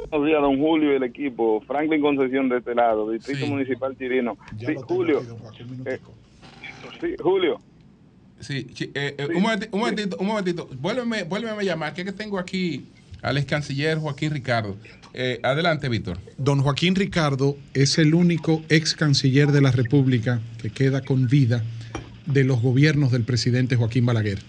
Buenos días, don Julio y el equipo. Franklin Concesión de este lado, Distrito
Sí.
Municipal Chirino.
Ya
Sí, Julio.
aquí,
eh, sí, Julio.
Sí, eh, eh, un, momentito, un momentito, un momentito. Vuélveme, vuélveme a llamar, que tengo aquí al ex canciller Joaquín Ricardo. Eh, adelante, Víctor.
Don Joaquín Ricardo es el único ex canciller de la República que queda con vida de los gobiernos del presidente Joaquín Balaguer.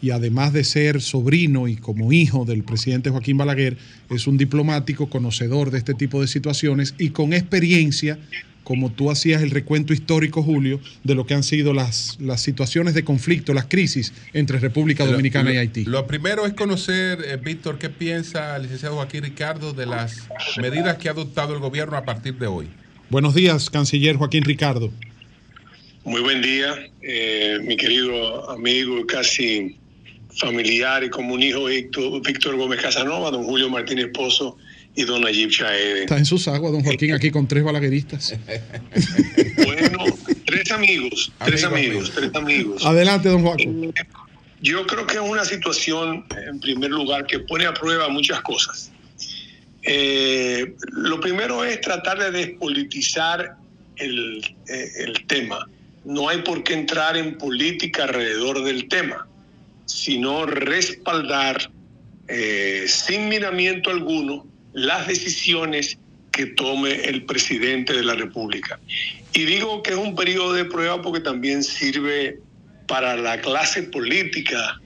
Y además de ser sobrino y como hijo del presidente Joaquín Balaguer, es un diplomático conocedor de este tipo de situaciones y con experiencia, como tú hacías el recuento histórico, Julio, de lo que han sido las, las situaciones de conflicto, las crisis entre República Dominicana
Lo-
y Haití.
Lo primero es conocer, eh, Víctor, qué piensa el licenciado Joaquín Ricardo de las medidas que ha adoptado el gobierno a partir de hoy.
Buenos días, canciller Joaquín Ricardo.
Muy buen día, eh, mi querido amigo, casi familiar y como un hijo Víctor, Víctor Gómez Casanova, don Julio Martínez Pozo y don Nayib Chaede.
Está en sus aguas, don Joaquín, aquí con tres balagueristas.
Bueno, tres amigos, tres
Amigo,
amigos, tres amigos.
Adelante, don Joaquín.
Yo creo que es una situación, en primer lugar, que pone a prueba muchas cosas. Eh, lo primero es tratar de despolitizar el, eh, el tema. No hay por qué entrar en política alrededor del tema, sino respaldar eh, sin miramiento alguno las decisiones que tome el presidente de la República. Y digo que es un periodo de prueba porque también sirve para la clase política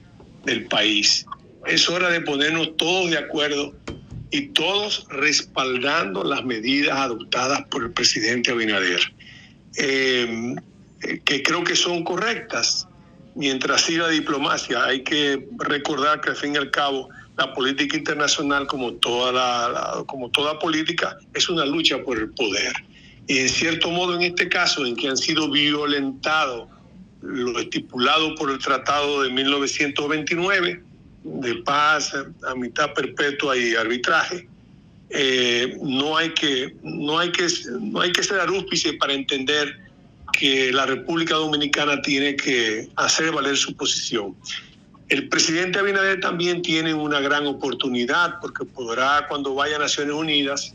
del país. Es hora de ponernos todos de acuerdo y todos respaldando las medidas adoptadas por el presidente Abinader, eh, eh, que creo que son correctas. Mientras siga diplomacia, hay que recordar que al fin y al cabo la política internacional, como toda, la, la- como toda política, es una lucha por el poder. Y en cierto modo, en este caso, en que han sido violentados lo estipulado por el Tratado de 1929 de paz, amistad perpetua y arbitraje, eh, no hay que no hay que no hay que ser arúspice para entender que la República Dominicana tiene que hacer valer su posición. El presidente Abinader también tiene una gran oportunidad porque podrá, cuando vaya a Naciones Unidas,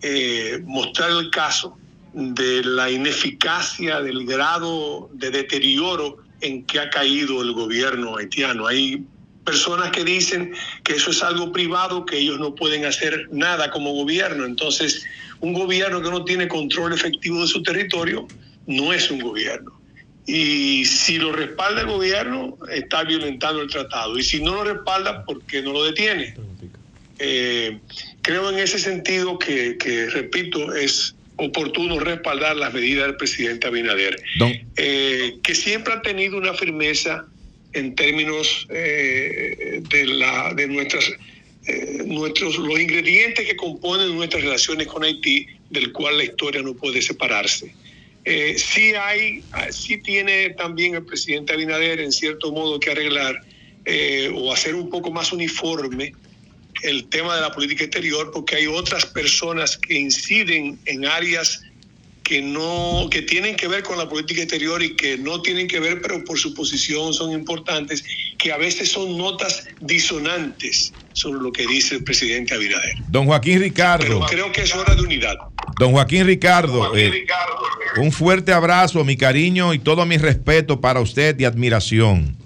eh, mostrar el caso de la ineficacia, del grado de deterioro en que ha caído el gobierno haitiano. Hay personas que dicen que eso es algo privado, que ellos no pueden hacer nada como gobierno. Entonces, un gobierno que no tiene control efectivo de su territorio no es un gobierno. Y si lo respalda el gobierno, está violentando el tratado. Y si no lo respalda, ¿por qué no lo detiene? Eh, creo en ese sentido que, que, repito, es oportuno respaldar las medidas del presidente Abinader, eh, que siempre ha tenido una firmeza en términos eh, de, la, de nuestras, nuestros, los ingredientes que componen nuestras relaciones con Haití, del cual la historia no puede separarse. Eh, sí hay, sí tiene también el presidente Abinader en cierto modo que arreglar eh, o hacer un poco más uniforme el tema de la política exterior, porque hay otras personas que inciden en áreas que no que tienen que ver con la política exterior y que no tienen que ver, pero por su posición son importantes, que a veces son notas disonantes sobre lo que dice el presidente Abinader.
Don Joaquín Ricardo.
Pero creo que es hora de unidad.
Don Joaquín Ricardo,
Don Joaquín
eh,
Ricardo.
un fuerte abrazo, mi cariño y todo mi respeto para usted y admiración.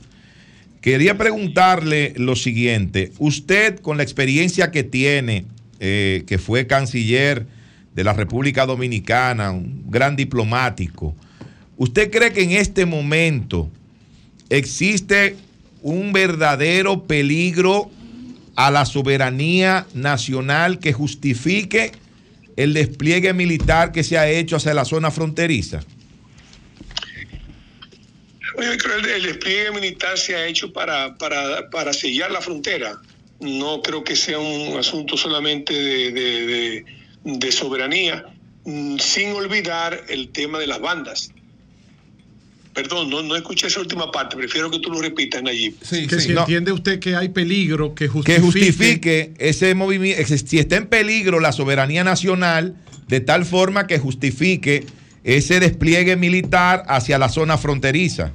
Quería preguntarle lo siguiente, usted con la experiencia que tiene, eh, que fue canciller de la República Dominicana, un gran diplomático, ¿usted cree que en este momento existe un verdadero peligro a la soberanía nacional que justifique el despliegue militar que se ha hecho hacia la zona fronteriza?
El despliegue militar se ha hecho para, para, para sellar la frontera. No creo que sea un asunto solamente de, de soberanía, mm, sin olvidar el tema de las bandas. Perdón, no, no escuché esa última parte, prefiero que tú lo repitas, Nayib.
que si entiende usted que hay peligro, que justifique,
que justifique ese movimiento, si está en peligro la soberanía nacional, de tal forma que justifique ese despliegue militar hacia la zona fronteriza.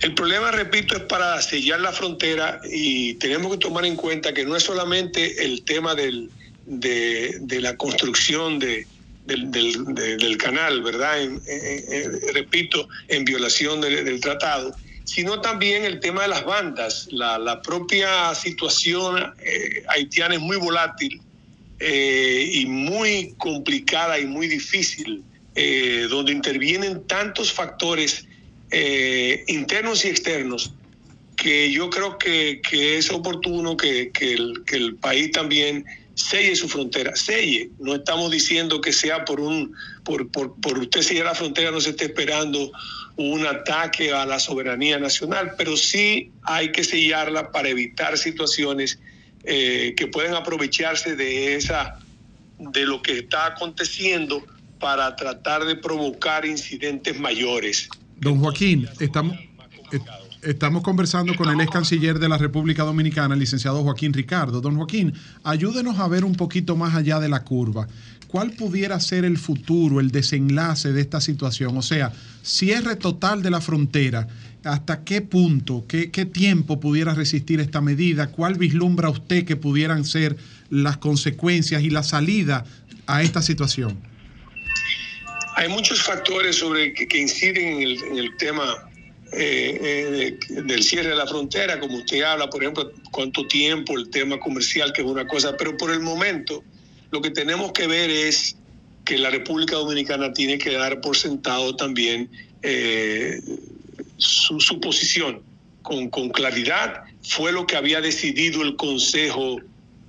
El problema, repito, es para sellar la frontera y tenemos que tomar en cuenta que no es solamente el tema del, de, la construcción de, del, del, de, del, canal, ¿verdad? Repito, en violación de, del tratado, sino también el tema de las bandas. La, propia situación eh, haitiana es muy volátil eh, y muy complicada y muy difícil, eh, donde intervienen tantos factores internos y externos que yo creo que, es oportuno que, el, que el país también selle su frontera, selle. No estamos diciendo que sea por un, por, usted sellar la frontera, no se esté esperando un ataque a la soberanía nacional, pero sí hay que sellarla para evitar situaciones eh, que pueden aprovecharse de esa, de lo que está aconteciendo para tratar de provocar incidentes mayores.
Don Joaquín, estamos, Estamos conversando con el ex canciller de la República Dominicana, el licenciado Joaquín Ricardo. Don Joaquín, ayúdenos a ver un poquito más allá de la curva. ¿Cuál pudiera ser el futuro, el desenlace de esta situación? O sea, cierre total de la frontera. ¿Hasta qué punto, qué, qué tiempo pudiera resistir esta medida? ¿Cuál vislumbra usted que pudieran ser las consecuencias y la salida a esta situación?
Hay muchos factores sobre que, que inciden en el, en el tema eh, eh, del cierre de la frontera, como usted habla, por ejemplo, cuánto tiempo, el tema comercial, que es una cosa, pero por el momento lo que tenemos que ver es que la República Dominicana tiene que dar por sentado también eh, su, su, posición con, con, claridad. Fue lo que había decidido el Consejo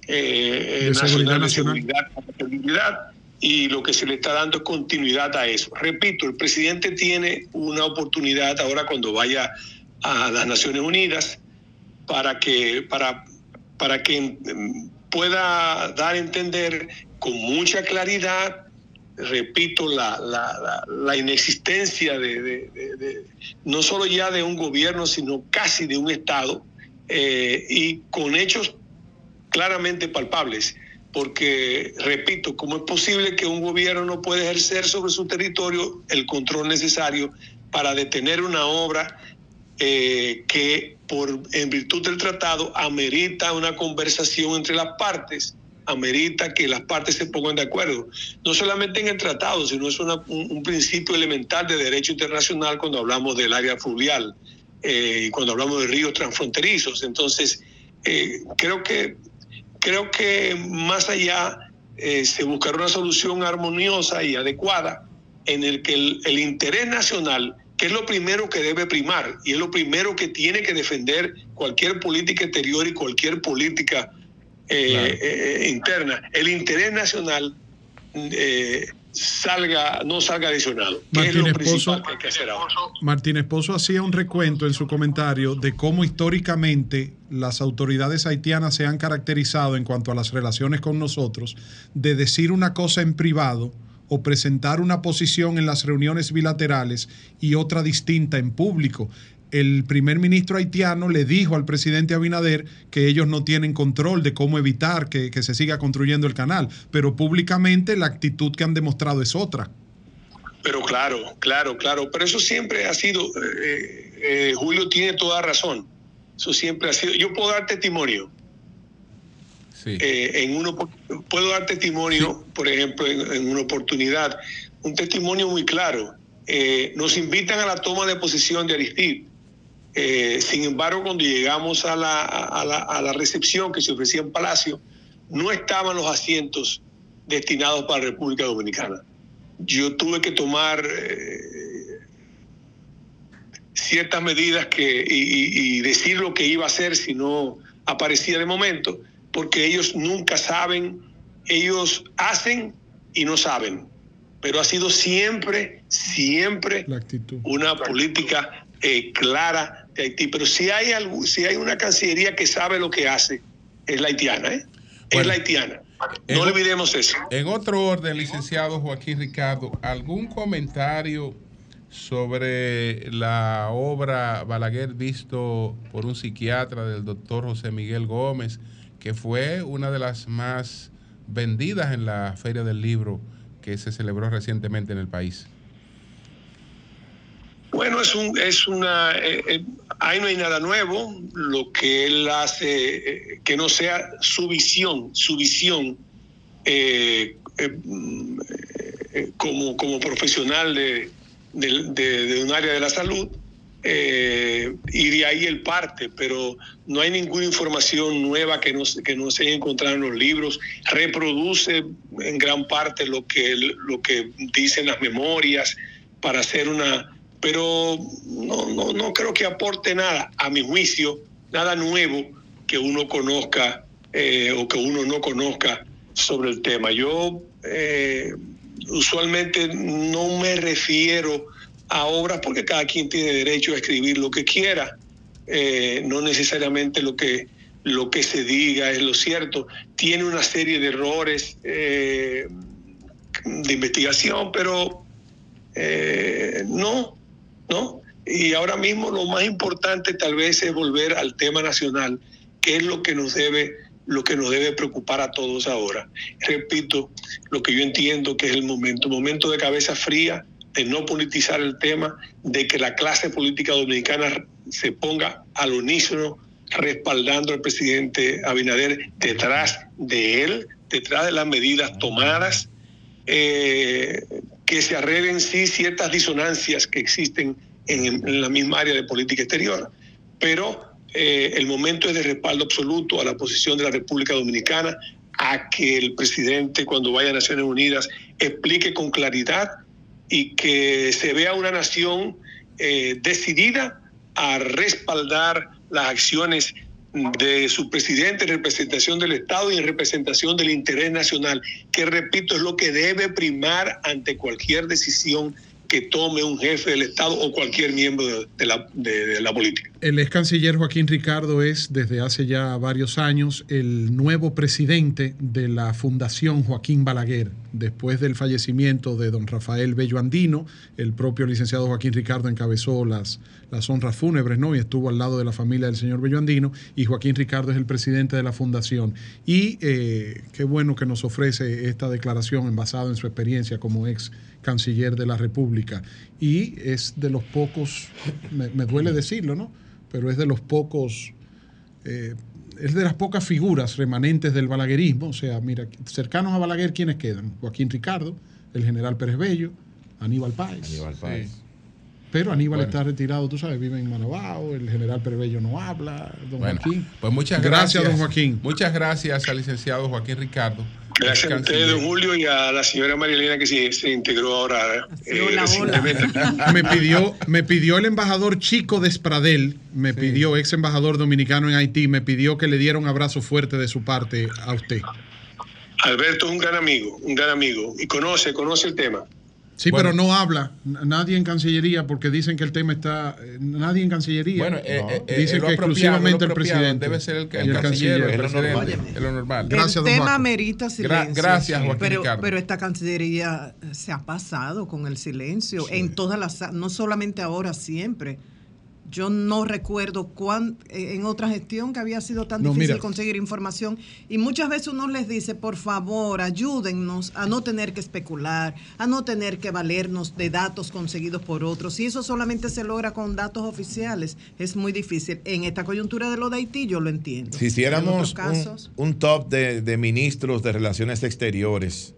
de Nacional de
Seguridad, Seguridad y lo que se le está dando es continuidad a eso. Repito, el presidente tiene una oportunidad ahora cuando vaya a las Naciones Unidas para que, para, para que pueda dar a entender con mucha claridad, repito, la, la, inexistencia de, no solo ya de un gobierno, sino casi de un Estado, eh, y con hechos claramente palpables porque, repito, ¿cómo es posible que un gobierno no pueda ejercer sobre su territorio el control necesario para detener una obra eh, que, por, en virtud del tratado, amerita una conversación entre las partes? amerita que las partes se pongan de acuerdo, no solamente en el tratado, sino es un principio elemental de derecho internacional cuando hablamos del área fluvial eh, y cuando hablamos de ríos transfronterizos. Entonces, eh, creo que creo que más allá eh, se buscará una solución armoniosa y adecuada en el que el, el interés nacional, que es lo primero que debe primar y es lo primero que tiene que defender cualquier política exterior y cualquier política eh, eh, interna, el interés nacional eh, salga no salga adicionado, que es lo
Martínez
principal
Pozo.
que hay que hacer ahora.
Martín Esposo hacía un recuento en su comentario de cómo históricamente las autoridades haitianas se han caracterizado en cuanto a las relaciones con nosotros de decir una cosa en privado o presentar una posición en las reuniones bilaterales y otra distinta en público. El primer ministro haitiano le dijo al presidente Abinader que ellos no tienen control de cómo evitar que, que se siga construyendo el canal, pero públicamente la actitud que han demostrado es otra.
Pero claro, claro, claro. Pero eso siempre ha sido, eh, eh, Julio tiene toda razón. Eso siempre ha sido. Yo puedo dar testimonio. Eh, en uno, puedo dar testimonio, por ejemplo, en, en una oportunidad, un testimonio muy claro. Eh, nos invitan a la toma de posición de Aristide. Eh, sin embargo, cuando llegamos a la, a, la, a la recepción que se ofrecía en Palacio, no estaban los asientos destinados para República Dominicana. Yo tuve que tomar ciertas medidas que, y, y- y decir lo que iba a hacer si no aparecía de momento, porque ellos nunca saben, ellos hacen y no saben. Pero ha sido siempre, siempre una política eh, clara de Haití. Pero si hay, algo, si hay una cancillería que sabe lo que hace, es la haitiana, ¿eh? Es la haitiana. No olvidemos eso.
En otro orden, licenciado Joaquín Ricardo, ¿algún comentario sobre la obra Balaguer visto por un psiquiatra del doctor José Miguel Gómez, que fue una de las más vendidas en la Feria del Libro que se celebró recientemente en el país?
Bueno, es un, es una, eh, eh, ahí no hay nada nuevo. Lo que él hace, eh, que no sea su visión, su visión mm, como, como profesional de, de- de- un área de la salud, eh, y de ahí él parte, pero no hay ninguna información nueva que no, que no se haya encontrado en los libros. Reproduce en gran parte lo que, lo que dicen las memorias para hacer una... Pero no, no, no creo que aporte nada, a mi juicio, nada nuevo que uno conozca eh, o que uno no conozca sobre el tema. Yo eh, usualmente no me refiero a obras porque cada quien tiene derecho a escribir lo que quiera. Eh, no necesariamente lo que, lo que se diga es lo cierto. Tiene una serie de errores eh, de investigación, pero eh, no, no. Y ahora mismo lo más importante tal vez es volver al tema nacional, que es lo que nos debe lo que nos debe preocupar a todos ahora. Repito, lo que yo entiendo que es el momento, momento de cabeza fría, de no politizar el tema, de que la clase política dominicana se ponga al unísono respaldando al presidente Abinader detrás de él, detrás de las medidas tomadas, eh, que se arreglen sí ciertas disonancias que existen en, en la misma área de política exterior, pero eh, el momento es de respaldo absoluto a la posición de la República Dominicana, a que el presidente cuando vaya a Naciones Unidas explique con claridad y que se vea una nación eh, decidida a respaldar las acciones de su presidente en representación del Estado y en representación del interés nacional, que repito es lo que debe primar ante cualquier decisión que tome un jefe del Estado o cualquier miembro de, la, de la política.
El ex canciller Joaquín Ricardo es desde hace ya varios años el nuevo presidente de la Fundación Joaquín Balaguer, después del fallecimiento de don Rafael Bello Andino, el propio licenciado Joaquín Ricardo encabezó las, las honras fúnebres, ¿no? Y estuvo al lado de la familia del señor Bello Andino, y Joaquín Ricardo es el presidente de la fundación. Y eh, qué bueno que nos ofrece esta declaración basada en su experiencia como ex canciller de la República. Y es de los pocos, me, me duele decirlo, ¿no? Pero es de los pocos eh, es de las pocas figuras remanentes del balaguerismo. O sea, mira, cercanos a Balaguer, ¿quiénes quedan? Joaquín Ricardo, el general Pérez Bello, Aníbal Páez.
Aníbal Páez.
Sí. Pero Aníbal
Bueno.
está retirado, tú sabes, vive en Manabao, el general Pérez Bello no habla, don
Bueno,
Joaquín.
pues muchas gracias.
Gracias, don Joaquín.
Muchas gracias al licenciado Joaquín Ricardo.
Gracias a ustedes, don Julio, y a la señora Marilena que se, se integró ahora eh, recientemente.
me pidió, me pidió el embajador Chico de Espradel, me pidió, ex embajador dominicano en Haití, me pidió que le diera un abrazo fuerte de su parte a usted.
Alberto es un gran amigo, un gran amigo, y conoce, conoce el tema.
Sí,
Bueno.
pero no habla nadie en Cancillería porque dicen que el tema está. eh, Nadie en Cancillería.
Bueno, eh,
No.
eh, eh,
dicen que exclusivamente el presidente.
Debe ser el, el canciller, el
Es lo normal.
Es lo normal.
Gracias,
el
don
tema merita silencio.
gracias, Joaquín
pero,
Ricardo.
pero esta cancillería se ha pasado con el silencio en todas las, no solamente ahora, siempre. Yo no recuerdo cuán, eh, en otra gestión que había sido tan
No,
difícil
mira.
conseguir información y muchas veces uno les dice, por favor, ayúdennos a no tener que especular, a no tener que valernos de datos conseguidos por otros. Y eso solamente se logra con datos oficiales. Es muy difícil. En esta coyuntura de lo de Haití yo lo entiendo.
Si
En
hiciéramos
casos,
un, un top de, de ministros de relaciones exteriores,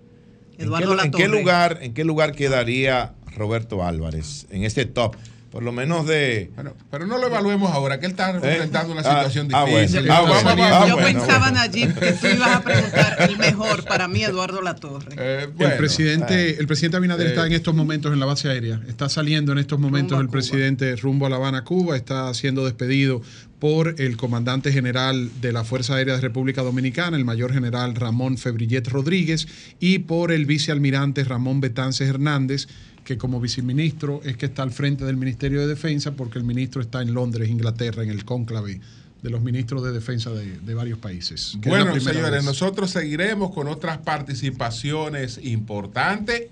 ¿en
Eduardo
qué, en qué lugar, ¿en qué lugar quedaría Roberto Álvarez en ese top? Por lo menos de...
Pero no lo evaluemos ahora, que él está enfrentando una
Ah,
situación
ah, bueno.
difícil.
Ah, bueno. Ah,
yo
bueno,
pensaba,
bueno.
Nayib, que tú ibas a preguntar el mejor para mí, Eduardo Latorre.
Eh,
el presidente, el presidente Abinader
Eh.
está en estos momentos en la base aérea. Está saliendo en estos momentos el presidente rumbo a La Habana, Cuba. Está siendo despedido por el comandante general de la Fuerza Aérea de República Dominicana, el mayor general Ramón Febrillet Rodríguez, y por el vicealmirante Ramón Betances Hernández, que como viceministro es que está al frente del Ministerio de Defensa, porque el ministro está en Londres, Inglaterra, en el cónclave de los ministros de defensa de, de varios países.
Bueno, señores,
vez.
nosotros seguiremos con otras participaciones importantes.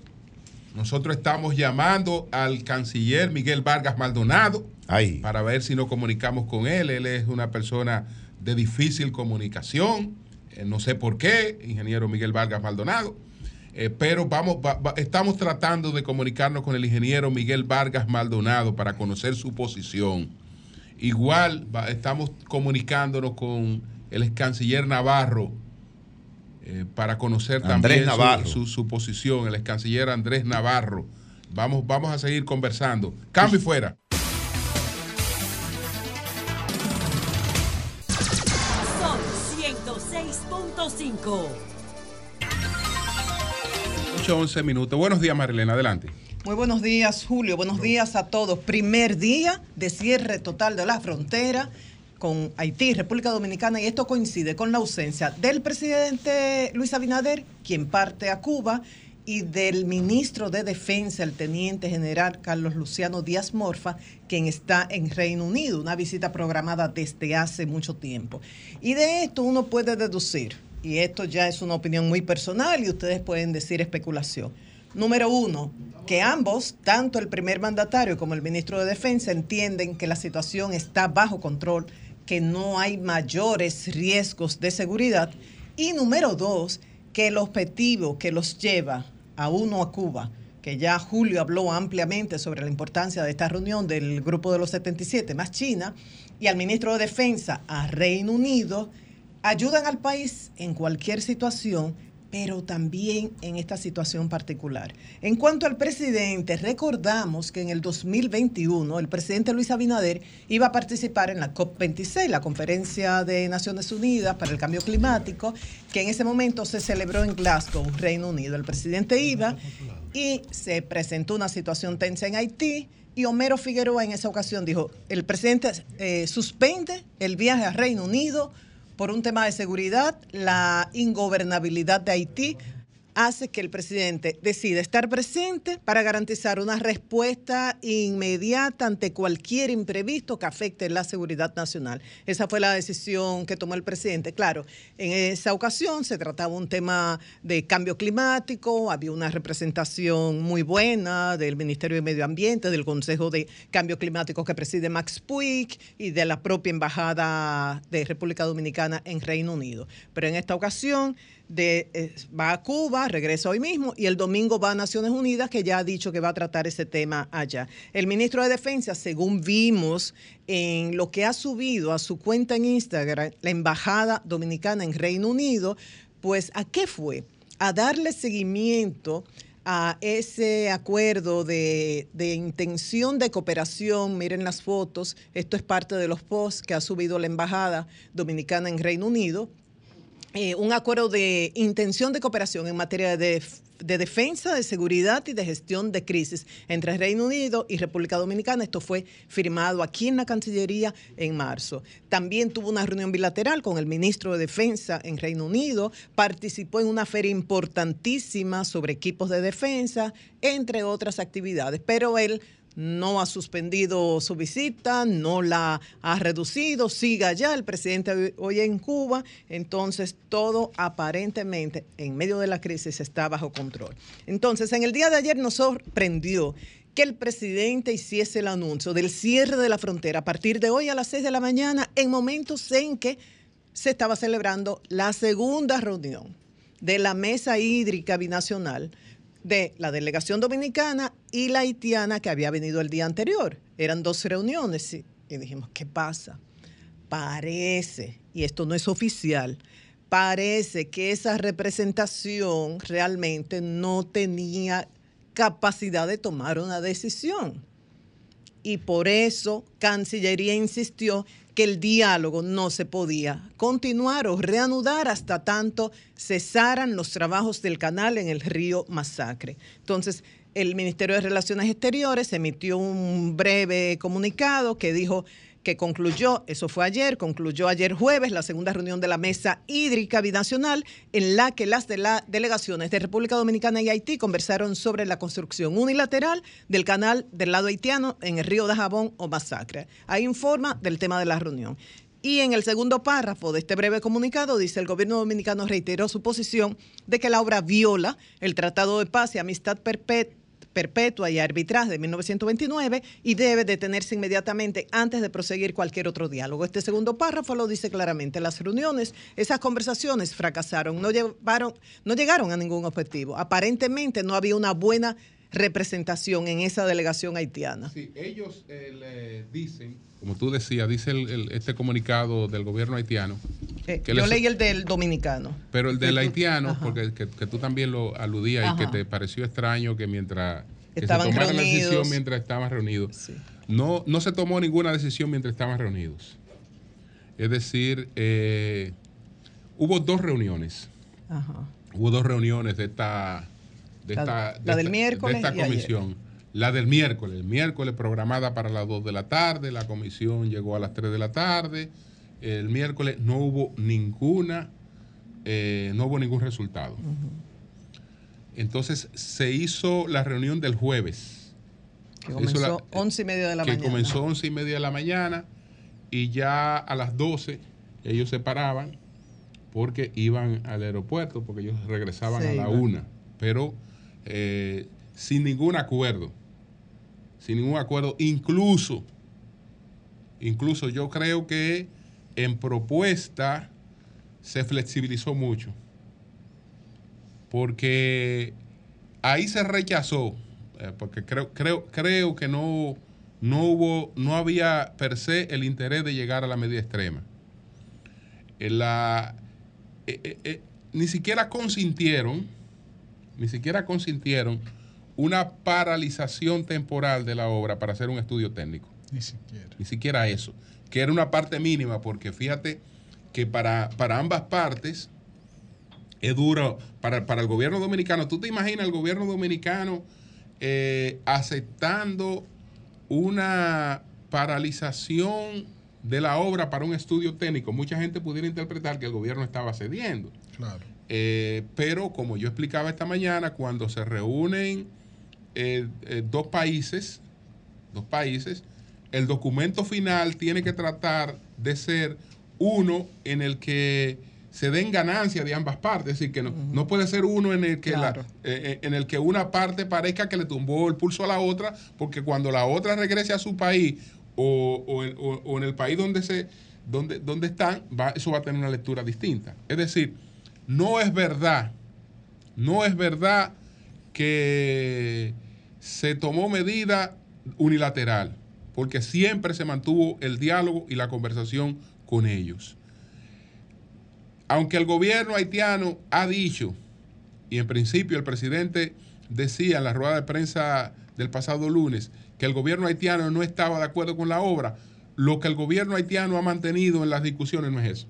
Nosotros estamos llamando al canciller Miguel Vargas Maldonado para ver si nos comunicamos con él. Él es una persona de difícil comunicación. Eh, no sé por qué, ingeniero Miguel Vargas Maldonado. Eh, pero vamos, va- va- estamos tratando de comunicarnos con el ingeniero Miguel Vargas Maldonado para conocer su posición. Igual va- estamos comunicándonos con el ex canciller Navarro eh, para conocer
Andrés
también su-
Navarro.
Su, su posición, el ex canciller Andrés Navarro. Vamos, vamos a seguir conversando. Cambio y fuera.
Sol 106.5.
8, 11 minutos. Buenos días, Marilena. Adelante.
Muy buenos días, Julio. Buenos días a todos. Primer día de cierre total de la frontera con Haití, República Dominicana, y esto coincide con la ausencia del presidente Luis Abinader, quien parte a Cuba, y del ministro de Defensa, el teniente general Carlos Luciano Díaz Morfa, quien está en Reino Unido, una visita programada desde hace mucho tiempo. Y de esto uno puede deducir, y esto ya es una opinión muy personal y ustedes pueden decir especulación. Número uno, que ambos, tanto el primer mandatario como el ministro de Defensa, entienden que la situación está bajo control, que no hay mayores riesgos de seguridad. Y número dos, que el objetivo que los lleva a uno a Cuba, que ya Julio habló ampliamente sobre la importancia de esta reunión del Grupo de los 77 más China, y al ministro de Defensa a Reino Unido, ayudan al país en cualquier situación, pero también en esta situación particular. En cuanto al presidente, recordamos que en el 2021 el presidente Luis Abinader iba a participar en la COP26, la Conferencia de Naciones Unidas para el Cambio Climático, que en ese momento se celebró en Glasgow, Reino Unido. El presidente iba y se presentó una situación tensa en Haití. Y Homero Figueroa en esa ocasión dijo, el presidente eh, suspende el viaje a Reino Unido por un tema de seguridad, la ingobernabilidad de Haití, hace que el presidente decida estar presente para garantizar una respuesta inmediata ante cualquier imprevisto que afecte la seguridad nacional. Esa fue la decisión que tomó el presidente. Claro, en esa ocasión se trataba un tema de cambio climático, había una representación muy buena del Ministerio de Medio Ambiente, del Consejo de Cambio Climático que preside Max Puig y de la propia Embajada de República Dominicana en Reino Unido. Pero en esta ocasión de, eh, va a Cuba, regresa hoy mismo y el domingo va a Naciones Unidas, que ya ha dicho que va a tratar ese tema allá. El ministro de Defensa, según vimos en lo que ha subido a su cuenta en Instagram, la Embajada Dominicana en Reino Unido, pues ¿a qué fue? A darle seguimiento a ese acuerdo de, de intención de cooperación, miren las fotos, esto es parte de los posts que ha subido la Embajada Dominicana en Reino Unido, eh, un acuerdo de intención de cooperación en materia de, de defensa, de seguridad y de gestión de crisis entre Reino Unido y República Dominicana. Esto fue firmado aquí en la Cancillería en marzo. También tuvo una reunión bilateral con el ministro de Defensa en Reino Unido, participó en una feria importantísima sobre equipos de defensa, entre otras actividades, pero él no ha suspendido su visita, no la ha reducido, siga allá, el presidente hoy en Cuba, entonces todo aparentemente en medio de la crisis está bajo control. Entonces, en el día de ayer nos sorprendió que el presidente hiciese el anuncio del cierre de la frontera a partir de hoy a las 6 de la mañana, en momentos en que se estaba celebrando la segunda reunión de la mesa hídrica binacional de la delegación dominicana y la haitiana que había venido el día anterior. Eran dos reuniones y, y dijimos, ¿qué pasa? Parece, y esto no es oficial, parece que esa representación realmente no tenía capacidad de tomar una decisión. Y por eso Cancillería insistió que el diálogo no se podía continuar o reanudar hasta tanto cesaran los trabajos del canal en el río Masacre. Entonces, el Ministerio de Relaciones Exteriores emitió un breve comunicado que dijo que concluyó, eso fue ayer, concluyó ayer jueves la segunda reunión de la Mesa Hídrica Binacional, en la que las de la delegaciones de República Dominicana y Haití conversaron sobre la construcción unilateral del canal del lado haitiano en el río de Jabón o Masacre. Ahí informa del tema de la reunión. Y en el segundo párrafo de este breve comunicado dice el gobierno dominicano reiteró su posición de que la obra viola el Tratado de Paz y Amistad Perpetua perpetua y arbitraje de 1929 y debe detenerse inmediatamente antes de proseguir cualquier otro diálogo. Este segundo párrafo lo dice claramente. Las reuniones, esas conversaciones fracasaron, no, llevaron, no llegaron a ningún objetivo. Aparentemente no había una buena representación en esa delegación haitiana.
Sí, ellos eh, le dicen, como tú decías, dice el- el- este comunicado del gobierno haitiano.
Eh,
que
yo
les-
leí el del dominicano.
Pero el del haitiano,
ajá.
porque que, que tú también lo aludías y que te pareció extraño que mientras que
Estaban
se tomara la
reunidos.
decisión mientras estaban reunidos. No, no se tomó ninguna decisión mientras estaban reunidos. Es decir, eh, hubo dos reuniones.
Ajá.
Hubo dos reuniones de esta, de esta,
la
de
del
esta-
miércoles
de esta
y ayer.
comisión. La del miércoles. El miércoles programada para las 2 de la tarde. La comisión llegó a las 3 de la tarde. El miércoles no hubo ninguna, eh, no hubo ningún resultado. Entonces se hizo la reunión del jueves.
Que comenzó
la-
11 y media de la
que
mañana.
comenzó 11 y media de la mañana y ya a las 12 ellos se paraban porque iban al aeropuerto, porque ellos regresaban a la
iban.
una, pero eh, sin ningún acuerdo, sin ningún acuerdo, incluso, incluso yo creo que en propuesta se flexibilizó mucho, porque ahí se rechazó, eh, porque creo, creo, creo que no, no hubo, no había per se el interés de llegar a la medida extrema. La, eh, eh, eh, ni siquiera consintieron, ni siquiera consintieron una paralización temporal de la obra para hacer un estudio técnico.
Ni siquiera.
Ni siquiera eso, que era una parte mínima, porque fíjate que para, para ambas partes es duro, para, para el gobierno dominicano, ¿tú te imaginas el gobierno dominicano eh, aceptando una paralización de la obra para un estudio técnico? Mucha gente pudiera interpretar que el gobierno estaba cediendo.
Claro.
Eh, pero como yo explicaba esta mañana, cuando se reúnen eh, eh, dos países, dos países, el documento final tiene que tratar de ser uno en el que se den ganancias de ambas partes, es decir, que no, no puede ser uno en el que la-
Claro.
eh, eh, en el que una parte parezca que le tumbó el pulso a la otra, porque cuando la otra regrese a su país o, o en, o- o en el país donde se donde, donde están, va- eso va a tener una lectura distinta. Es decir, no es verdad, no es verdad que se tomó medida unilateral, porque siempre se mantuvo el diálogo y la conversación con ellos. Aunque el gobierno haitiano ha dicho, y en principio el presidente decía en la rueda de prensa del pasado lunes, que el gobierno haitiano no estaba de acuerdo con la obra, lo que el gobierno haitiano ha mantenido en las discusiones no es eso.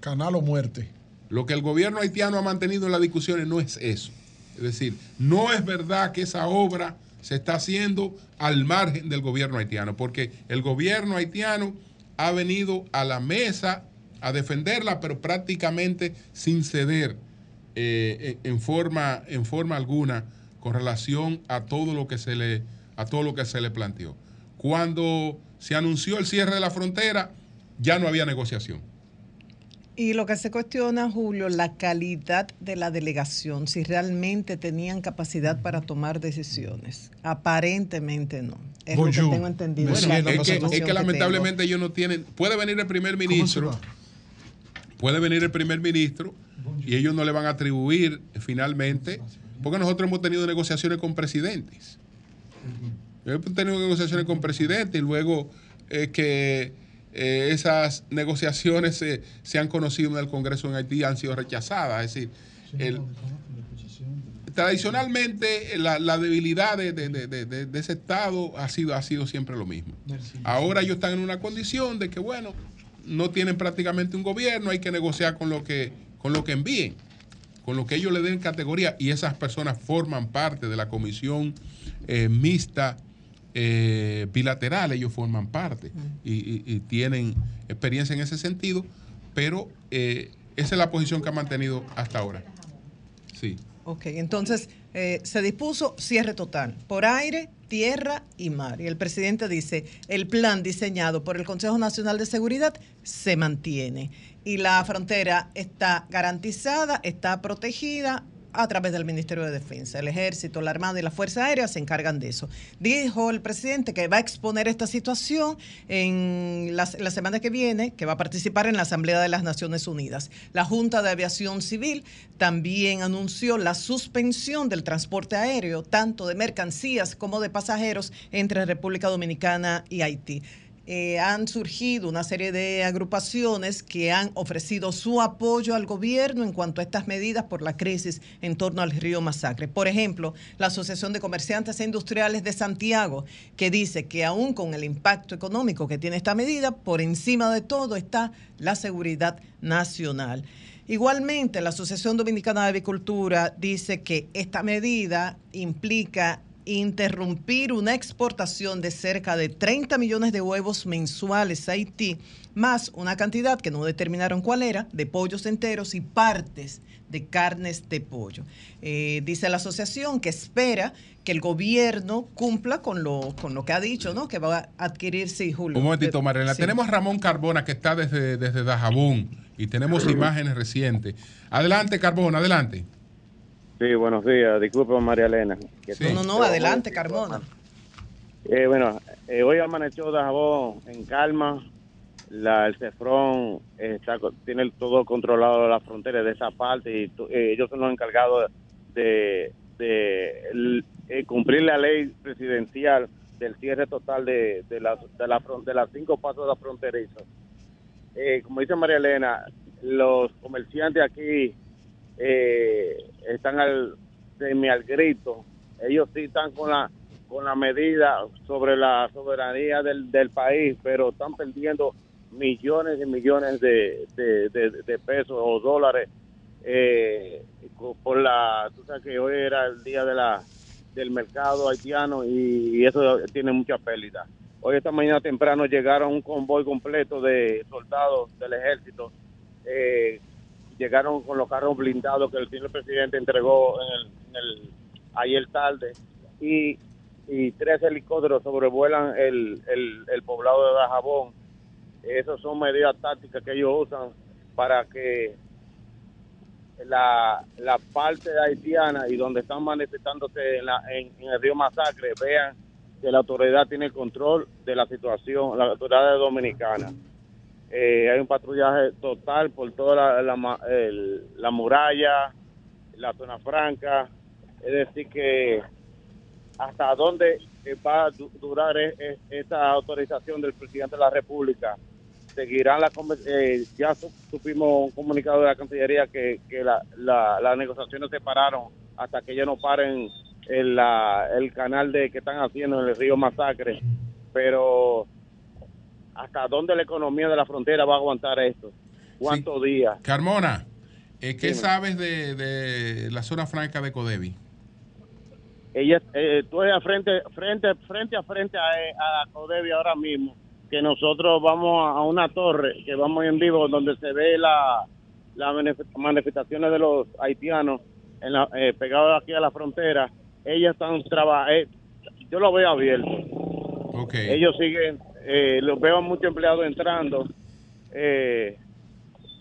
Canal o muerte.
Lo que el gobierno haitiano ha mantenido en las discusiones no es eso. Es decir, no es verdad que esa obra se está haciendo al margen del gobierno haitiano, porque el gobierno haitiano ha venido a la mesa a defenderla, pero prácticamente sin ceder eh, en, en forma, en forma alguna con relación a todo lo que se le, a todo lo que se le planteó. Cuando se anunció el cierre de la frontera, ya no había negociación.
Y lo que se cuestiona, Julio, la calidad de la delegación, si realmente tenían capacidad para tomar decisiones. Aparentemente no. Es lo que
Bonjour.
tengo entendido.
Bueno,
la
es, que, es lamentablemente ellos no tienen. Puede venir el primer ministro. Puede venir el primer ministro y ellos no le van a atribuir finalmente. Porque nosotros hemos tenido negociaciones con presidentes. Hemos tenido negociaciones con presidentes y luego eh, que eh, esas negociaciones se, se han conocido en el Congreso en Haití han sido rechazadas. Es decir, el, tradicionalmente la, la debilidad de, de- de- de- de- de ese Estado ha sido, ha sido siempre lo mismo. Ahora ellos están en una condición de que, bueno, no tienen prácticamente un gobierno, hay que negociar con lo que, con lo que envíen, con lo que ellos le den categoría, y esas personas forman parte de la comisión eh, mixta eh, bilateral, ellos forman parte y, y- y tienen experiencia en ese sentido, pero eh, esa es la posición que han mantenido hasta ahora. Sí.
Ok, entonces eh, se dispuso cierre total por aire, tierra y mar. Y el presidente dice, el plan diseñado por el Consejo Nacional de Seguridad se mantiene. Y la frontera está garantizada, está protegida a través del Ministerio de Defensa. El Ejército, la Armada y la Fuerza Aérea se encargan de eso. Dijo el presidente que va a exponer esta situación en la, la semana que viene, que va a participar en la Asamblea de las Naciones Unidas. La Junta de Aviación Civil también anunció la suspensión del transporte aéreo, tanto de mercancías como de pasajeros, entre República Dominicana y Haití. Eh, han surgido una serie de agrupaciones que han ofrecido su apoyo al gobierno en cuanto a estas medidas por la crisis en torno al río Masacre. Por ejemplo, la Asociación de Comerciantes e Industriales de Santiago, que dice que aún con el impacto económico que tiene esta medida, por encima de todo está la seguridad nacional. Igualmente, la Asociación Dominicana de Avicultura dice que esta medida implica interrumpir una exportación de cerca de 30 millones de huevos mensuales a Haití, más una cantidad que no determinaron cuál era, de pollos enteros y partes de carnes de pollo. Eh, dice la asociación que espera que el gobierno cumpla con lo, con lo que ha dicho, ¿no? Que va a adquirir, sí, Julio.
Un momentito, Mariela.
Sí.
Tenemos a Ramón Carbona que está desde, desde Dajabón y tenemos imágenes recientes. Adelante, Carbona, adelante.
Sí, buenos días. Disculpe, María Elena.
No, no, no, adelante, Carmona.
Eh, bueno, eh, hoy amaneció Dajabón en calma. La, el Cefrón está, co- tiene todo controlado la frontera de esa parte y tu- eh, ellos son los encargados de, de eh, cumplir la ley presidencial del cierre total de, de, las, de, la, de las cinco pasos de fronterizos. Eh, como dice María Elena, los comerciantes aquí eh, están al semi al grito. Ellos sí están con la con la medida sobre la soberanía del, del país, pero están perdiendo millones y millones de, de, de- pesos o dólares eh, por la tú sabes que hoy era el día de la del mercado haitiano y, eso tiene mucha pérdida. Hoy esta mañana temprano llegaron un convoy completo de soldados del ejército eh, llegaron con los carros blindados que el señor presidente entregó en el, en el- ayer tarde y, y tres helicópteros sobrevuelan el, el, el poblado de Dajabón. Esas son medidas tácticas que ellos usan para que la, parte haitiana y donde están manifestándose en, la, en, en el río Masacre vean que la autoridad tiene el control de la situación, la autoridad dominicana. Eh, hay un patrullaje total por toda la, la, el- la muralla, la zona franca, es decir que hasta dónde eh, va a du- durar e- e- esta autorización del presidente de la República. Seguirán la conver- eh, ya su- supimos un comunicado de la Cancillería que, que la- la- las negociaciones se pararon hasta que ya no paren el, el canal de que están haciendo en el río Masacre, pero hasta dónde la economía de la frontera va a aguantar esto, cuántos días.
Carmona, eh, ¿qué
Dime.
sabes de, de la zona franca de Codevi?
ella eh, tú eres frente frente frente a frente a, a Codevi ahora mismo que nosotros vamos a, una torre que vamos en vivo donde se ve la las manif- manifestaciones de los haitianos en la, eh, pegados aquí a la frontera ellas están trabajando yo lo veo abierto ellos siguen eh, los veo a muchos empleados entrando eh,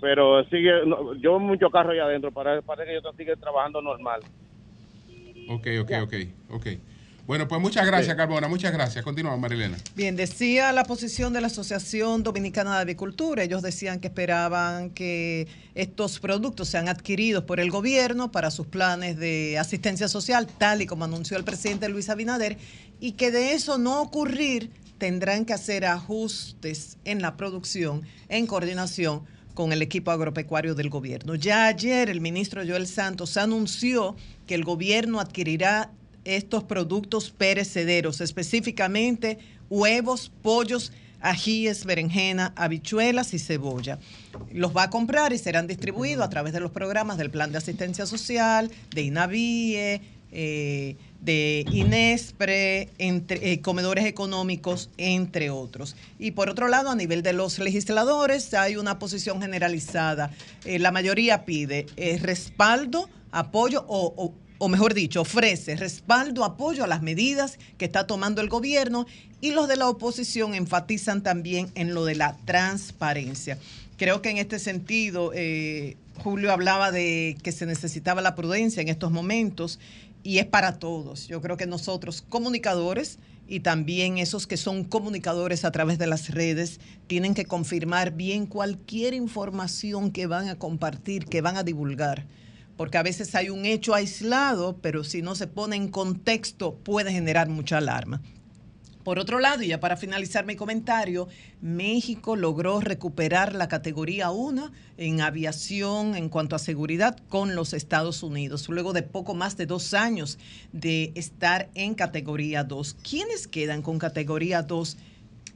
pero sigue no, yo veo muchos carros allá adentro para parece que ellos siguen trabajando normal
Ok, ok, ok, ok. Bueno, pues muchas gracias, Carmona, muchas gracias. Continuamos, Marilena.
Bien, decía la posición de la Asociación Dominicana de Avicultura. Ellos decían que esperaban que estos productos sean adquiridos por el gobierno para sus planes de asistencia social, tal y como anunció el presidente Luis Abinader, y que de eso no ocurrir tendrán que hacer ajustes en la producción en coordinación con el equipo agropecuario del gobierno. Ya ayer el ministro Joel Santos anunció que el gobierno adquirirá estos productos perecederos, específicamente huevos, pollos, ajíes, berenjena, habichuelas y cebolla. Los va a comprar y serán distribuidos a través de los programas del Plan de Asistencia Social, de INAVIE, eh, de INESPRE, entre, eh, comedores económicos, entre otros. Y por otro lado, a nivel de los legisladores, hay una posición generalizada. Eh, la mayoría pide respaldo, apoyo o, o- o mejor dicho, ofrece respaldo, apoyo a las medidas que está tomando el gobierno y los de la oposición enfatizan también en lo de la transparencia. Creo que en este sentido, eh, Julio hablaba de que se necesitaba la prudencia en estos momentos y es para todos. Yo creo que nosotros, comunicadores, y también esos que son comunicadores a través de las redes, tienen que confirmar bien cualquier información que van a compartir, que van a divulgar porque a veces hay un hecho aislado, pero si no se pone en contexto puede generar mucha alarma. Por otro lado, y ya para finalizar mi comentario, México logró recuperar la categoría 1 en aviación en cuanto a seguridad con los Estados Unidos, luego de poco más de dos años de estar en categoría 2. ¿Quiénes quedan con categoría 2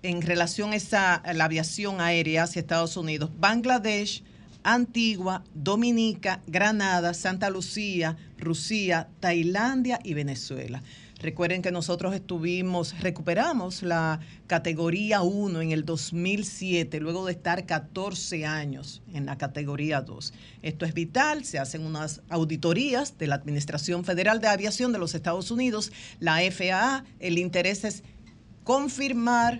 en relación a, esa, a la aviación aérea hacia Estados Unidos? Bangladesh, Antigua, Dominica, Granada, Santa Lucía, Rusia, Tailandia y Venezuela. Recuerden que nosotros estuvimos, recuperamos la categoría 1 en el 2007, luego de estar 14 años en la categoría 2. Esto es vital, se hacen unas auditorías de la Administración Federal de Aviación de los Estados Unidos, la FAA. El interés es confirmar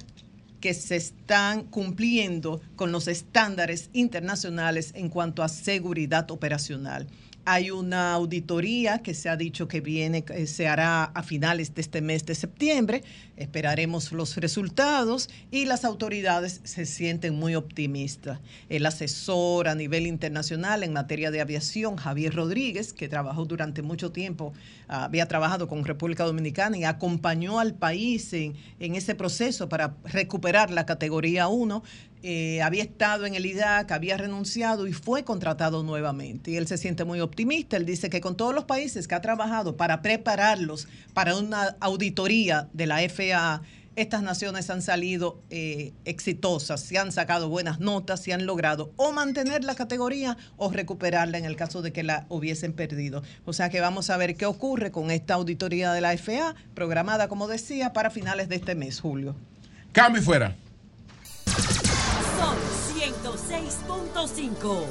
que se están cumpliendo con los estándares internacionales en cuanto a seguridad operacional. Hay una auditoría que se ha dicho que viene, eh, se hará a finales de este mes de septiembre. Esperaremos los resultados y las autoridades se sienten muy optimistas. El asesor a nivel internacional en materia de aviación, Javier Rodríguez, que trabajó durante mucho tiempo, ah, había trabajado con República Dominicana y acompañó al país en, en ese proceso para recuperar la categoría 1, eh, había estado en el IDAC, había renunciado y fue contratado nuevamente. Y él se siente muy optimista. Él dice que con todos los países que ha trabajado para prepararlos para una auditoría de la FAA, estas naciones han salido eh, exitosas, se han sacado buenas notas, se han logrado o mantener la categoría o recuperarla en el caso de que la hubiesen perdido. O sea que vamos a ver qué ocurre con esta auditoría de la FAA, programada, como decía, para finales de este mes, Julio.
Cambio y fuera.
Sol 106.5.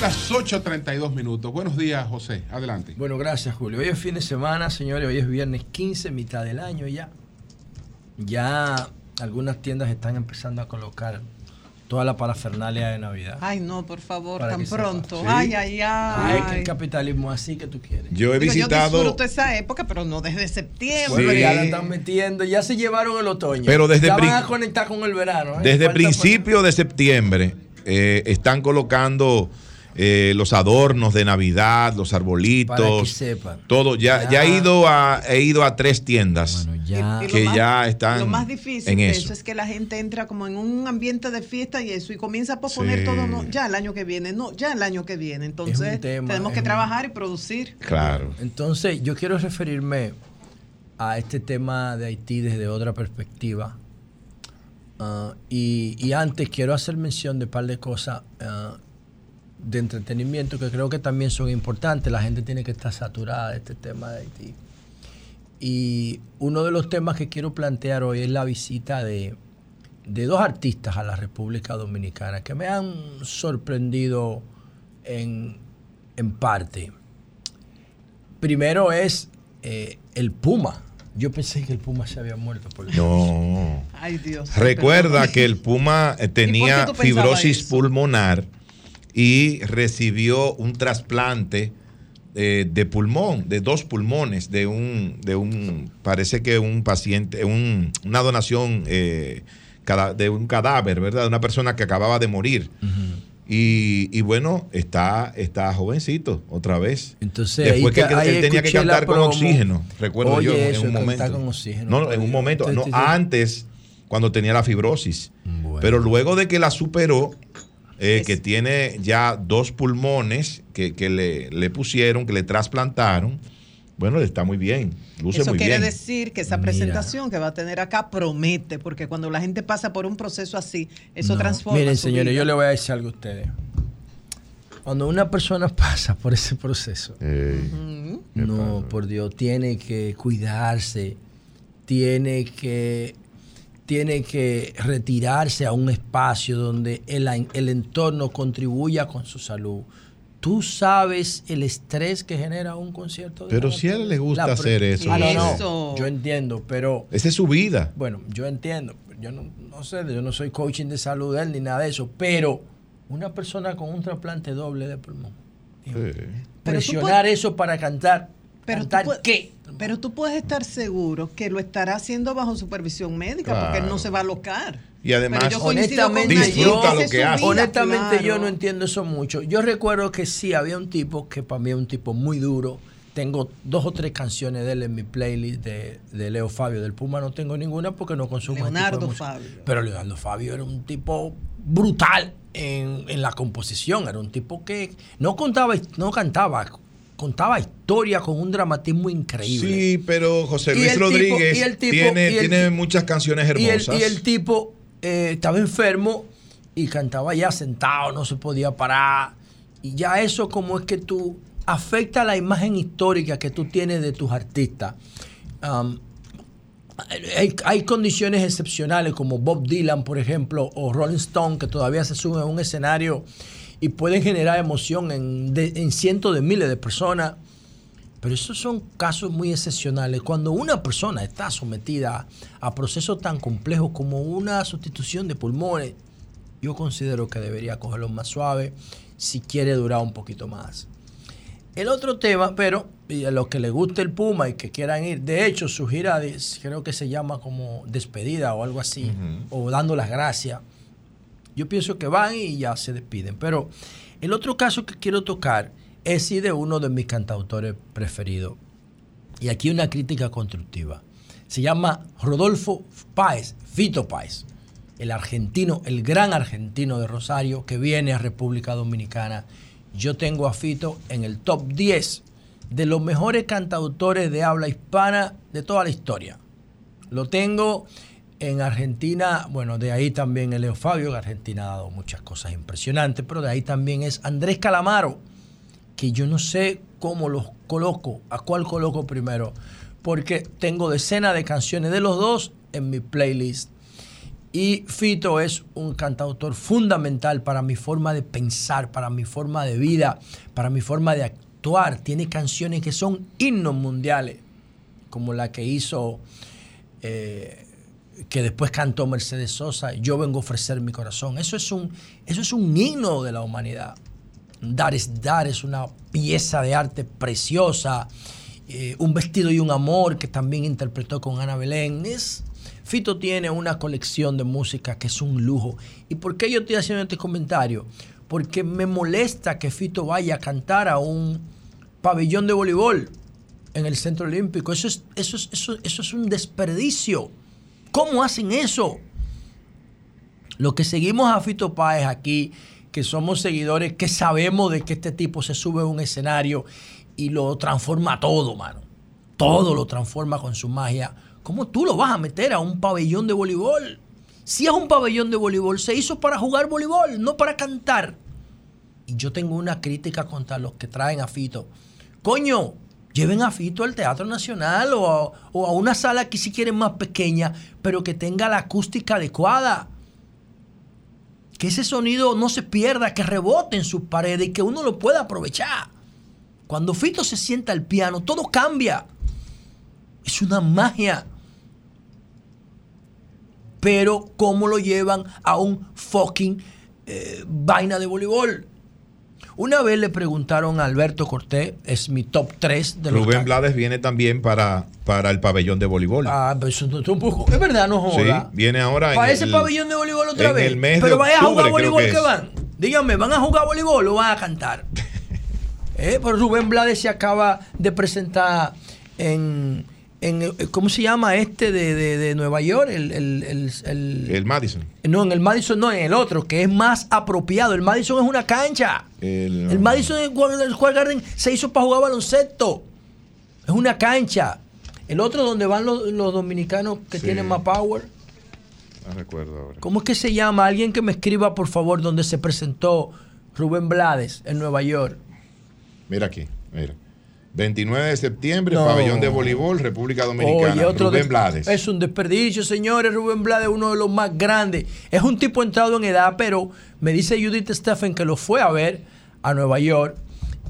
Las 8.32 minutos. Buenos días, José. Adelante.
Bueno, gracias, Julio. Hoy es fin de semana, señores. Hoy es viernes 15, mitad del año ya. Ya algunas tiendas están empezando a colocar toda la parafernalia de Navidad.
Ay, no, por favor, tan pronto.
Sí.
Ay, ay,
Ay,
ay.
que el capitalismo así que tú quieres.
Yo he
Digo,
visitado-
Yo disfruto esa época, pero no desde septiembre.
Bueno, ya la están metiendo, ya se llevaron el otoño.
Pero desde
ya van a conectar con el verano. ¿eh?
Desde
Falta
principio de septiembre eh, están colocando eh, los adornos de Navidad, los arbolitos,
Para que sepan.
todo. Ya,
Ya.
ya he ido a he ido a tres tiendas
ya.
Y lo
que
más-
ya están
Lo más difícil
en
de
eso.
eso. es que la gente entra como en un ambiente de fiesta y eso y comienza a posponer
Sí.
todo, no, ya el año que viene, no, ya el año que viene. Entonces
tema,
tenemos que
un-
trabajar y producir.
Claro.
Entonces, yo quiero referirme a este tema de Haití desde otra perspectiva. Ah, y, y antes quiero hacer mención de un par de cosas ah, de entretenimiento que creo que también son importantes. La gente tiene que estar saturada de este tema de Haití. Y uno de los temas que quiero plantear hoy es la visita de, de dos artistas a la República Dominicana que me han sorprendido en, en parte. Primero es eh, el Puma. Yo pensé que el Puma se había muerto. Por
No.
Ay, Dios.
Recuerda que el Puma tenía fibrosis
eso?
pulmonar y recibió un trasplante eh, de pulmón, de dos pulmones, de un, de un, parece que un paciente, un- una donación eh, cada- de un cadáver, ¿verdad? De una persona que acababa de morir. Y, y bueno, está, está jovencito otra vez.
Entonces,
Después
ahí
que él, tenía que cantar con oxígeno, recuerdo
Oye,
yo en un momento.
con oxígeno,
no, en un momento, no, antes, cuando tenía la fibrosis. Pero luego de que la superó, eh, que tiene ya dos pulmones que, que le, le pusieron, que le trasplantaron, bueno, le está muy bien, luce
Eso
muy
quiere
bien.
decir que esa
Mira.
presentación que va a tener acá promete, porque cuando la gente pasa por un proceso así, eso
No.
transforma.
Miren,
su
señores,
vida.
yo le voy a decir algo a ustedes. Cuando una persona pasa por ese proceso, no, por Dios, tiene que cuidarse, tiene que, tiene que retirarse a un espacio donde el, el entorno contribuya con su salud. Tú sabes el estrés que genera un concierto. de
Pero si a él le gusta
La
hacer eso,
Ah, no, no,
Eso.
yo entiendo, pero
Esa es su vida.
bueno, yo entiendo. Yo no, no sé, yo no soy coaching de salud de él ni nada de eso, pero una persona con un trasplante doble de pulmón. Presionar eso para cantar.
Pero tú,
¿Cantar
puedes-
qué?
Pero tú puedes estar seguro que lo estará haciendo bajo supervisión médica, porque él no se va a alocar.
Y además,
yo
honestamente, yo,
es su vida,
honestamente yo no entiendo eso mucho. Yo recuerdo que sí, había un tipo que para mí es un tipo muy duro. Tengo dos o tres canciones de él en mi playlist de, de Leo Fabio. Del Puma no tengo ninguna porque no consumo tipo
Leonardo. Fabio.
Pero Leonardo Fabio era un tipo brutal en, en la composición. Era un tipo que no contaba, no cantaba, contaba historia con un dramatismo increíble.
Sí, pero José Luis
tipo-
Rodríguez
el tipo-
tiene, muchas canciones
Y el,
hermosas.
y el tipo eh, estaba enfermo y cantaba ya sentado, no se podía parar. Y ya eso como es que tú afecta la imagen histórica que tú tienes de tus artistas. Um, hay, hay condiciones excepcionales como Bob Dylan, por ejemplo, o Rolling Stone, que todavía se suben a un escenario y pueden generar emoción en, de- en cientos de miles de personas. Pero esos son casos muy excepcionales. Cuando una persona está sometida a procesos tan complejos como una sustitución de pulmones, yo considero que debería cogerlo más suave si quiere durar un poquito más. El otro tema, pero y a los que les guste el Puma y que quieran ir, de hecho su gira creo que se llama como despedida o algo así, o dando las gracias. Yo pienso que van y ya se despiden. Pero el otro caso que quiero tocar es sí de uno de mis cantautores preferidos. Y aquí una crítica constructiva. Se llama Rodolfo Páez, Fito Páez, el argentino, el gran argentino de Rosario que viene a República Dominicana. Yo tengo a Fito en el top 10 de los mejores cantautores de habla hispana de toda la historia. Lo tengo en Argentina, bueno, de ahí también el Leo Fabio, que Argentina ha dado muchas cosas impresionantes, pero de ahí también es Andrés Calamaro, que yo no sé cómo los coloco, a cuál coloco primero, porque tengo decenas de canciones de los dos en mi playlist. Y Fito es un cantautor fundamental para mi forma de pensar, para mi forma de vida, para mi forma de actuar. Tiene canciones que son himnos mundiales, como la que hizo, eh, que después cantó Mercedes Sosa, Yo vengo a ofrecer mi corazón. Eso es un, eso es un himno de la humanidad. Dar es dar, es una pieza de arte preciosa. Eh, un vestido y un amor que también interpretó con Ana Belén. Fito tiene una colección de música que es un lujo. ¿Y por qué yo estoy haciendo este comentario? Porque me molesta que Fito vaya a cantar a un pabellón de voleibol en el Centro Olímpico. Eso es, eso es, eso, eso es un desperdicio. ¿Cómo hacen eso? Lo que seguimos a Fito Páez aquí, que somos seguidores, que sabemos de que este tipo se sube a un escenario y lo transforma todo, mano. Todo lo transforma con su magia. ¿Cómo tú lo vas a meter a un pabellón de voleibol? Si es un pabellón de voleibol, se hizo para jugar voleibol, no para cantar. Y yo tengo una crítica contra los que traen a Fito. Coño, lleven a Fito al Teatro Nacional o a, una sala que si quieren más pequeña, pero que tenga la acústica adecuada. Que ese sonido no se pierda, que rebote en sus paredes y que uno lo pueda aprovechar. Cuando Fito se sienta al piano, todo cambia. Es una magia. Pero ¿cómo lo llevan a un fucking eh, vaina de voleibol? Una vez le preguntaron a Alberto Cortés, es mi top 3 de los
Rubén Blades viene también para, para el pabellón de voleibol.
Ah, pero eso no- es un poco- es verdad, no
sí,
joda.
viene ahora
Para ese
el-
pabellón de voleibol otra
en
vez.
el mes de
Pero vaya a jugar voleibol
que
van. Díganme, ¿van a jugar voleibol o van a cantar? eh, pero Rubén Blades se acaba de presentar en, en eh, ¿cómo se llama este de, de- de Nueva York? El, el- el- el-
El Madison.
no, en el Madison no, en el otro, que es más apropiado. El Madison es una cancha.
El,
El Madison en el Square Garden se hizo para jugar baloncesto. Es una cancha. El otro donde van los, los dominicanos que
Sí.
tienen más power.
No recuerdo ahora.
¿Cómo es que se llama? Alguien que me escriba, por favor, donde se presentó Rubén Blades en Nueva York.
Mira aquí, mira. 29 de septiembre,
No.
pabellón de voleibol, República Dominicana. Rubén
des-
Blades.
Es un desperdicio, señores. Rubén Blades es uno de los más grandes. Es un tipo entrado en edad, pero me dice Judith Stephen que lo fue a ver a Nueva York.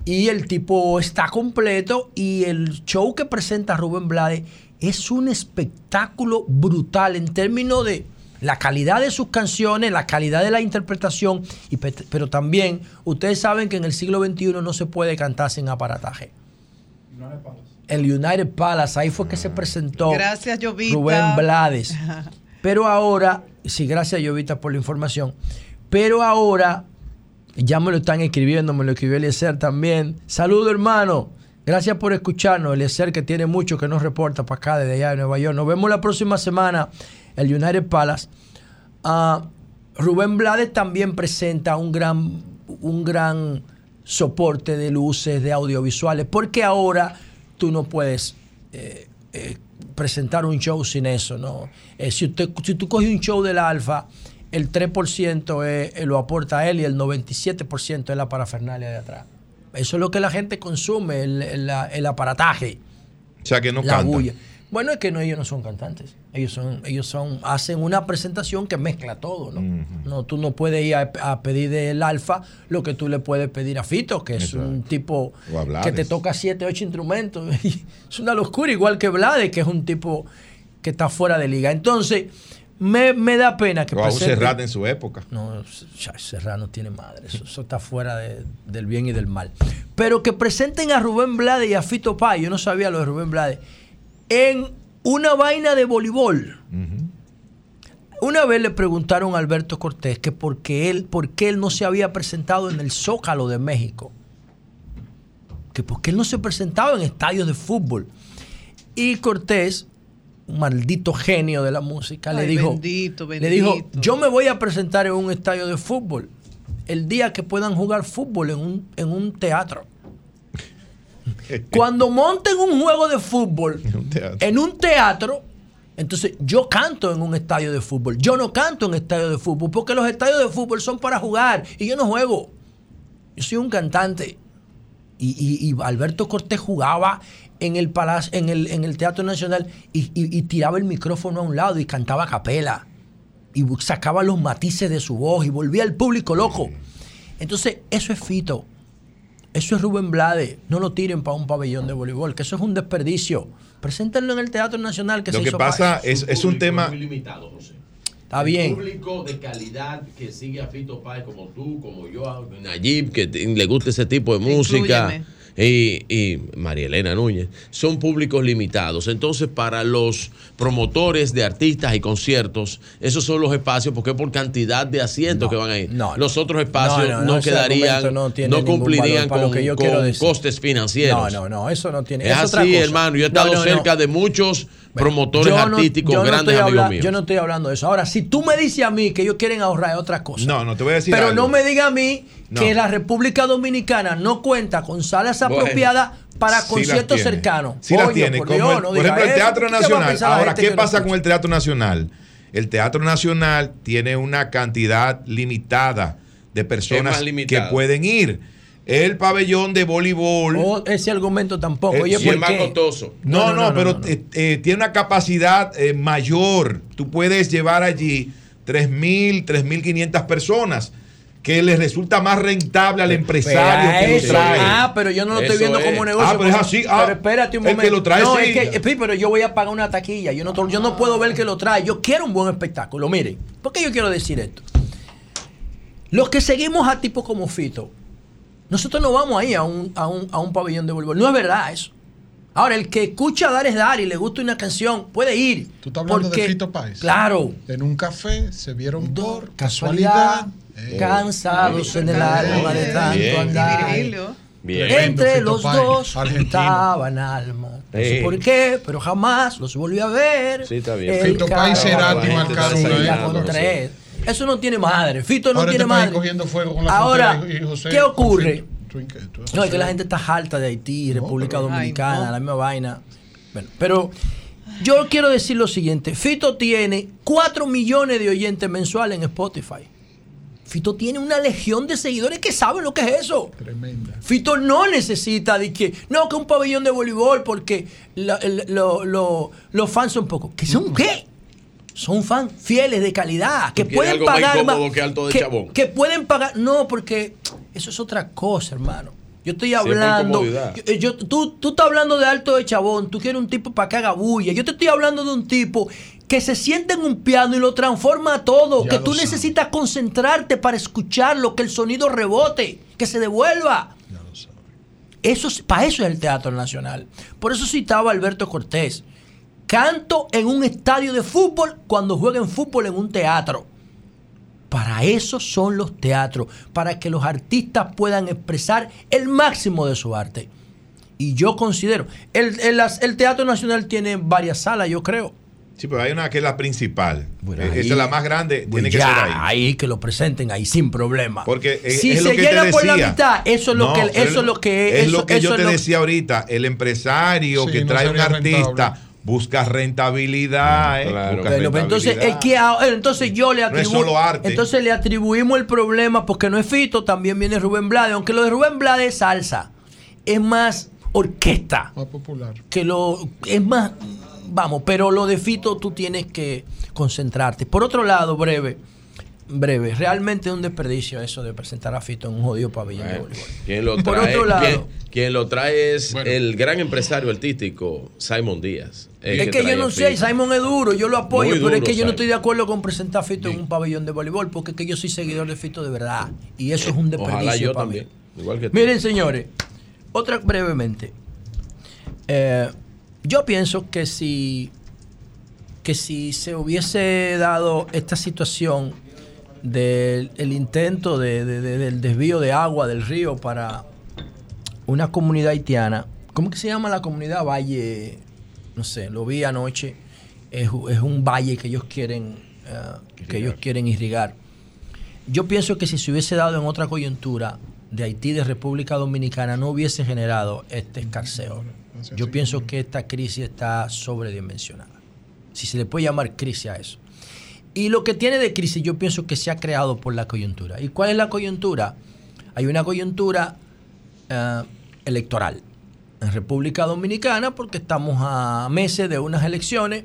Y el tipo está completo. Y el show que presenta Rubén Blades es un espectáculo brutal en términos de la calidad de sus canciones, la calidad de la interpretación. Y pero también, ustedes saben que en el siglo XXI no se puede cantar sin aparataje. El United Palace, ahí fue que se presentó
Gracias, Jovita.
Rubén Blades. Pero ahora, sí, gracias Jovita por la información. Pero ahora, ya me lo están escribiendo, me lo escribió Eliezer también. Saludo hermano, gracias por escucharnos. Eliezer que tiene mucho que nos reporta para acá desde allá de Nueva York. Nos vemos la próxima semana, el United Palace. Ah, Rubén Blades también presenta un gran, un gran soporte de luces, de audiovisuales, porque ahora tú no puedes eh, eh, presentar un show sin eso, ¿no? Eh, si, usted, si tú coges un show del Alfa, el 3% es- lo aporta él y el 97% es la parafernalia de atrás. Eso es lo que la gente consume, el, el- la- el aparataje
O sea que no
la
canta.
bulla. Bueno, es que no, ellos no son cantantes. Ellos son, ellos son, hacen una presentación que mezcla todo, ¿no? No, tú no puedes ir a, a pedir del alfa lo que tú le puedes pedir a Fito, que es
Exacto.
un tipo que te toca siete, ocho instrumentos. es una locura, igual que Blades, que es un tipo que está fuera de liga. Entonces, me, me da pena que
O a un
presenten-
Serrat en su época.
no, ya, Serrano tiene madre. Eso, eso está fuera de- del bien y del mal. Pero que presenten a Rubén Blades y a Fito Pay, yo no sabía lo de Rubén Blades, en una vaina de voleibol. Una vez le preguntaron a Alberto Cortés que por qué él, por qué él no se había presentado en el Zócalo de México. Que por qué él no se presentaba en estadios de fútbol. Y Cortés, un maldito genio de la música, le dijo,
bendito,
le dijo,
bendito.
yo me voy a presentar en un estadio de fútbol el día que puedan jugar fútbol en un, en un teatro. Cuando monten un juego de fútbol en un teatro, entonces yo canto en un estadio de fútbol. Yo no canto en estadio de fútbol porque los estadios de fútbol son para jugar y yo no juego. Yo soy un cantante. Y, y- y Alberto Cortés jugaba en el, palacio, en el, en el Teatro Nacional y, y- tiraba el micrófono a un lado y cantaba a capela. y sacaba los matices de su voz y volvía al público loco. Entonces, eso es Fito. Eso es Rubén Blades. No lo tiren para un pabellón de voleibol, que eso es un desperdicio. Preséntenlo en el Teatro Nacional que
Lo
se
que
hizo
pasa
pa-
es, es un tema...
Muy limitado, José.
Está bien.
El público de calidad que sigue a Fito Páez como tú, como yo, a Nayib, que te- le gusta ese tipo de música. Y, y María Elena Núñez, son públicos limitados. Entonces, para los promotores de artistas y conciertos, esos son los espacios, porque es por cantidad de asientos que van ahí. los otros espacios
No,
quedarían, no, cumplirían
para lo
con,
que yo
con costes financieros.
No, no, no, eso no tiene.
Es,
es otra
así,
cosa.
hermano. Yo he estado cerca de muchos promotores
Yo no-
artísticos,
yo
grandes amigos
habla-
míos.
Yo no estoy hablando de eso. Ahora, si tú me dices a mí que ellos quieren ahorrar es otra cosa.
No, no, te voy a decir
Pero
algo.
no me diga a mí
No.
que la República Dominicana no cuenta con salas
Bueno,
apropiadas para
sí
conciertos cercanos.
Sí las tiene.
por
Como
Dios,
el-
no
por
diga
ejemplo, el. Teatro
¿Qué va a
Nacional. Ahora, ¿qué pasa con el Teatro Nacional? El Teatro Nacional tiene una cantidad limitada de personas que pueden ir. El pabellón de voleibol.
O ese argumento tampoco.
Eh,
Oye, ¿por
es más
costoso.
No, no, pero eh, eh, tiene una capacidad eh, mayor. Tú puedes llevar allí 3.000, 3.500 personas que les resulta más rentable al empresario
Pero
que lo trae.
Ah, pero yo no lo estoy viendo
es.
como negocio.
Ah, pero es así. Ah,
pero espérate un
el que
momento.
lo trae
no,
sí.
es que, sí, pero yo voy a pagar una taquilla. Yo no, yo no puedo ver que lo trae. Yo quiero un buen espectáculo. Miren, ¿por qué yo quiero decir esto? Los que seguimos a tipos como Fito, nosotros no vamos ahí a un, a un, a un pabellón de voleibol. No es verdad eso. Ahora, el que escucha Dar es Dar y le gusta una canción, puede ir.
¿Tú estás hablando
porque-
de Fito Páez?
Claro.
En un café se vieron por
Casualidad,
casualidad.
cansados en el alma de tanto
Bien.
andar.
Bien.
Entre
Fito
los
Páez,
dos
argentino.
estaban alma. No sé por qué, pero jamás los volví a ver.
Sí, está bien.
El
Fito Páez marcaron
se
una
tres. Eso no tiene madre. Fito no
Ahora
tiene madre.
cogiendo fuego con la
Ahora,
y- José
¿qué ocurre? No, es que la gente está harta de Haití, República
pero-
Dominicana,
Ay, no.
la misma vaina. Bueno, pero yo quiero decir lo siguiente. Fito tiene 4 millones de oyentes mensuales en Spotify. Fito tiene una legión de seguidores que saben lo que es eso.
Tremenda.
Fito no necesita de que, no, que un pabellón de voleibol porque la- el- lo- lo- los fans son pocos. ¿Que son qué? Son fans fieles de calidad, que pueden
algo más
pagar
incómodo que Alto de Chabón.
que pueden pagar, no, porque eso es otra cosa, hermano. Yo estoy hablando, yo- yo- tú, tú estás hablando de Alto de Chabón, tú quieres un tipo para que haga bulla. Yo te estoy hablando de un tipo que se siente en un piano y lo transforma todo,
Ya
que
lo
tú
sabe.
necesitas concentrarte para escucharlo, que el sonido rebote, que se devuelva. Eso, para eso es el Teatro Nacional. Por eso citaba a Alberto Cortés. Canto en un estadio de fútbol cuando jueguen fútbol en un teatro. Para eso son los teatros, para que los artistas puedan expresar el máximo de su arte. Y yo considero, el, el- Teatro Nacional tiene varias salas, yo creo.
Sí, pero hay una que es la principal.
Bueno,
Eh,
ahí-
Esa es la más grande,
Pues
tiene que ser ahí.
que lo presenten ahí sin problema.
Porque eh,
si
es
se
lo que
llena
te
por la mitad, eso es lo
No,
que eso es lo que
es lo que yo
eso
te
es lo-
decía ahorita. El empresario
Sí,
que
no
trae un artista
rentable.
Busca rentabilidad. eh,
Claro.
busca
pues entonces, es
rentabilidad.
que, ah, entonces yo le
No es
atribuyo.
solo arte.
Entonces le atribuimos el problema porque no es Fito, también viene Rubén Blades. Aunque lo de Rubén Blades es salsa, es más orquesta
Más popular.
que lo es más vamos, pero lo de Fito tú tienes que concentrarte. Por otro lado, breve, breve, realmente es un desperdicio eso de presentar a Fito en un jodido pabellón de voleibol.
quien lo
Por
trae,
otro lado-
quien, quien lo trae es
Bueno.
el gran empresario artístico Simon Díaz.
Es que yo no sé. Simon es duro, yo lo apoyo, pero es que yo no estoy de acuerdo con presentar a Fito en un pabellón de voleibol, porque es que yo soy seguidor de Fito de verdad. Y eso es un desperdicio.
Ojalá yo
para
también.
mí.
Igual que tú.
Miren, señores, otra brevemente. Eh, yo pienso que si, que si se hubiese dado esta situación del el intento de- de- de- del desvío de agua del río para una comunidad haitiana, ¿cómo que se llama la comunidad Valle? No sé, lo vi anoche. Es, es un valle que ellos quieren eh, que ellos quieren irrigar. Yo pienso que si se hubiese dado en otra coyuntura de Haití, de República Dominicana, no hubiese generado este escarceo. Yo pienso que esta crisis está sobredimensionada. Si se le puede llamar crisis a eso. Y lo que tiene de crisis, yo pienso que se ha creado por la coyuntura. ¿Y cuál es la coyuntura? Hay una coyuntura eh, electoral en República Dominicana porque estamos a meses de unas elecciones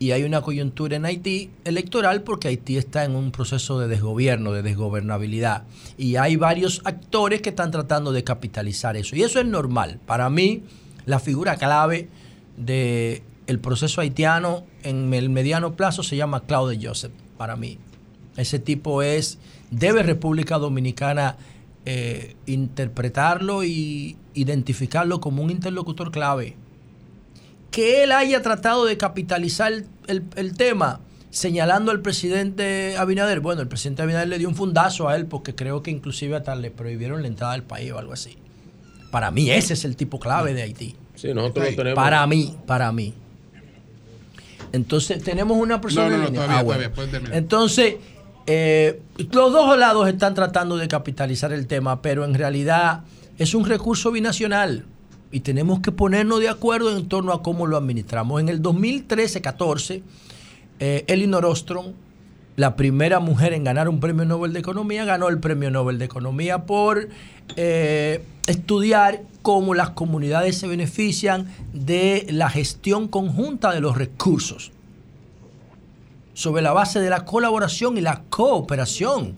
y hay una coyuntura en Haití electoral porque Haití está en un proceso de desgobierno, de desgobernabilidad. Y hay varios actores que están tratando de capitalizar eso. Y eso es normal. Para mí, la figura clave del el proceso haitiano en el mediano plazo se llama Claude Joseph, para mí. Ese tipo es, debe República Dominicana eh, interpretarlo y identificarlo como un interlocutor clave que él haya tratado de capitalizar el, el tema señalando al presidente Abinader. Bueno, el presidente Abinader le dio un fundazo a él porque creo que inclusive hasta le prohibieron la entrada al país o algo así. Para mí ese es el tipo clave de Haití.
Sí, nosotros lo tenemos.
Para mí, para mí. Entonces tenemos una persona.
No, no,
en
no,
línea.
todavía,
Ah, bueno.
todavía.
Entonces, eh, los dos lados están tratando de capitalizar el tema, pero en realidad es un recurso binacional y tenemos que ponernos de acuerdo en torno a cómo lo administramos. En el 2013-14, eh, Elinor Ostrom, la primera mujer en ganar un premio Nobel de Economía, ganó el premio Nobel de Economía por eh, estudiar cómo las comunidades se benefician de la gestión conjunta de los recursos sobre la base de la colaboración y la cooperación.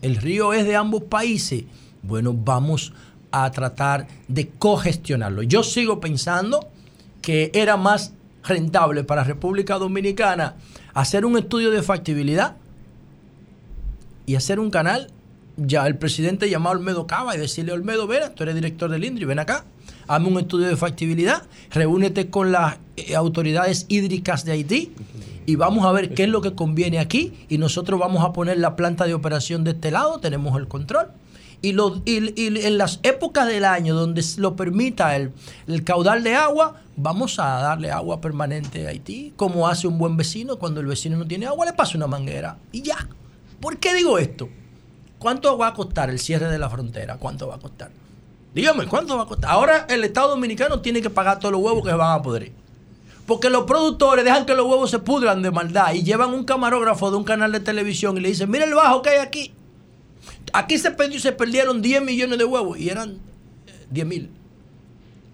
El río es de ambos países. Bueno, vamos a tratar de cogestionarlo. Yo sigo pensando que era más rentable para República Dominicana hacer un estudio de factibilidad y hacer un canal. Ya el presidente llamó a Olmedo Cava y decirle, Olmedo, ven, tú eres director del INDRI, ven acá, hazme un estudio de factibilidad, reúnete con las eh, autoridades hídricas de Haití y vamos a ver qué es lo que conviene aquí y nosotros vamos a poner la planta de operación de este lado, tenemos el control. Y, lo- y- en las épocas del año donde lo permita el, el caudal de agua, vamos a darle agua permanente a Haití, como hace un buen vecino, cuando el vecino no tiene agua, le pasa una manguera. Y ya. ¿Por qué digo esto? ¿Cuánto va a costar el cierre de la frontera? ¿Cuánto va a costar? Dígame, ¿cuánto va a costar? Ahora el Estado Dominicano tiene que pagar todos los huevos que se van a podrir. Porque los productores dejan que los huevos se pudran de maldad y llevan un camarógrafo de un canal de televisión y le dicen, mira el bajo que hay aquí. Aquí se, perdió- se perdieron 10 millones de huevos y eran eh, 10 mil.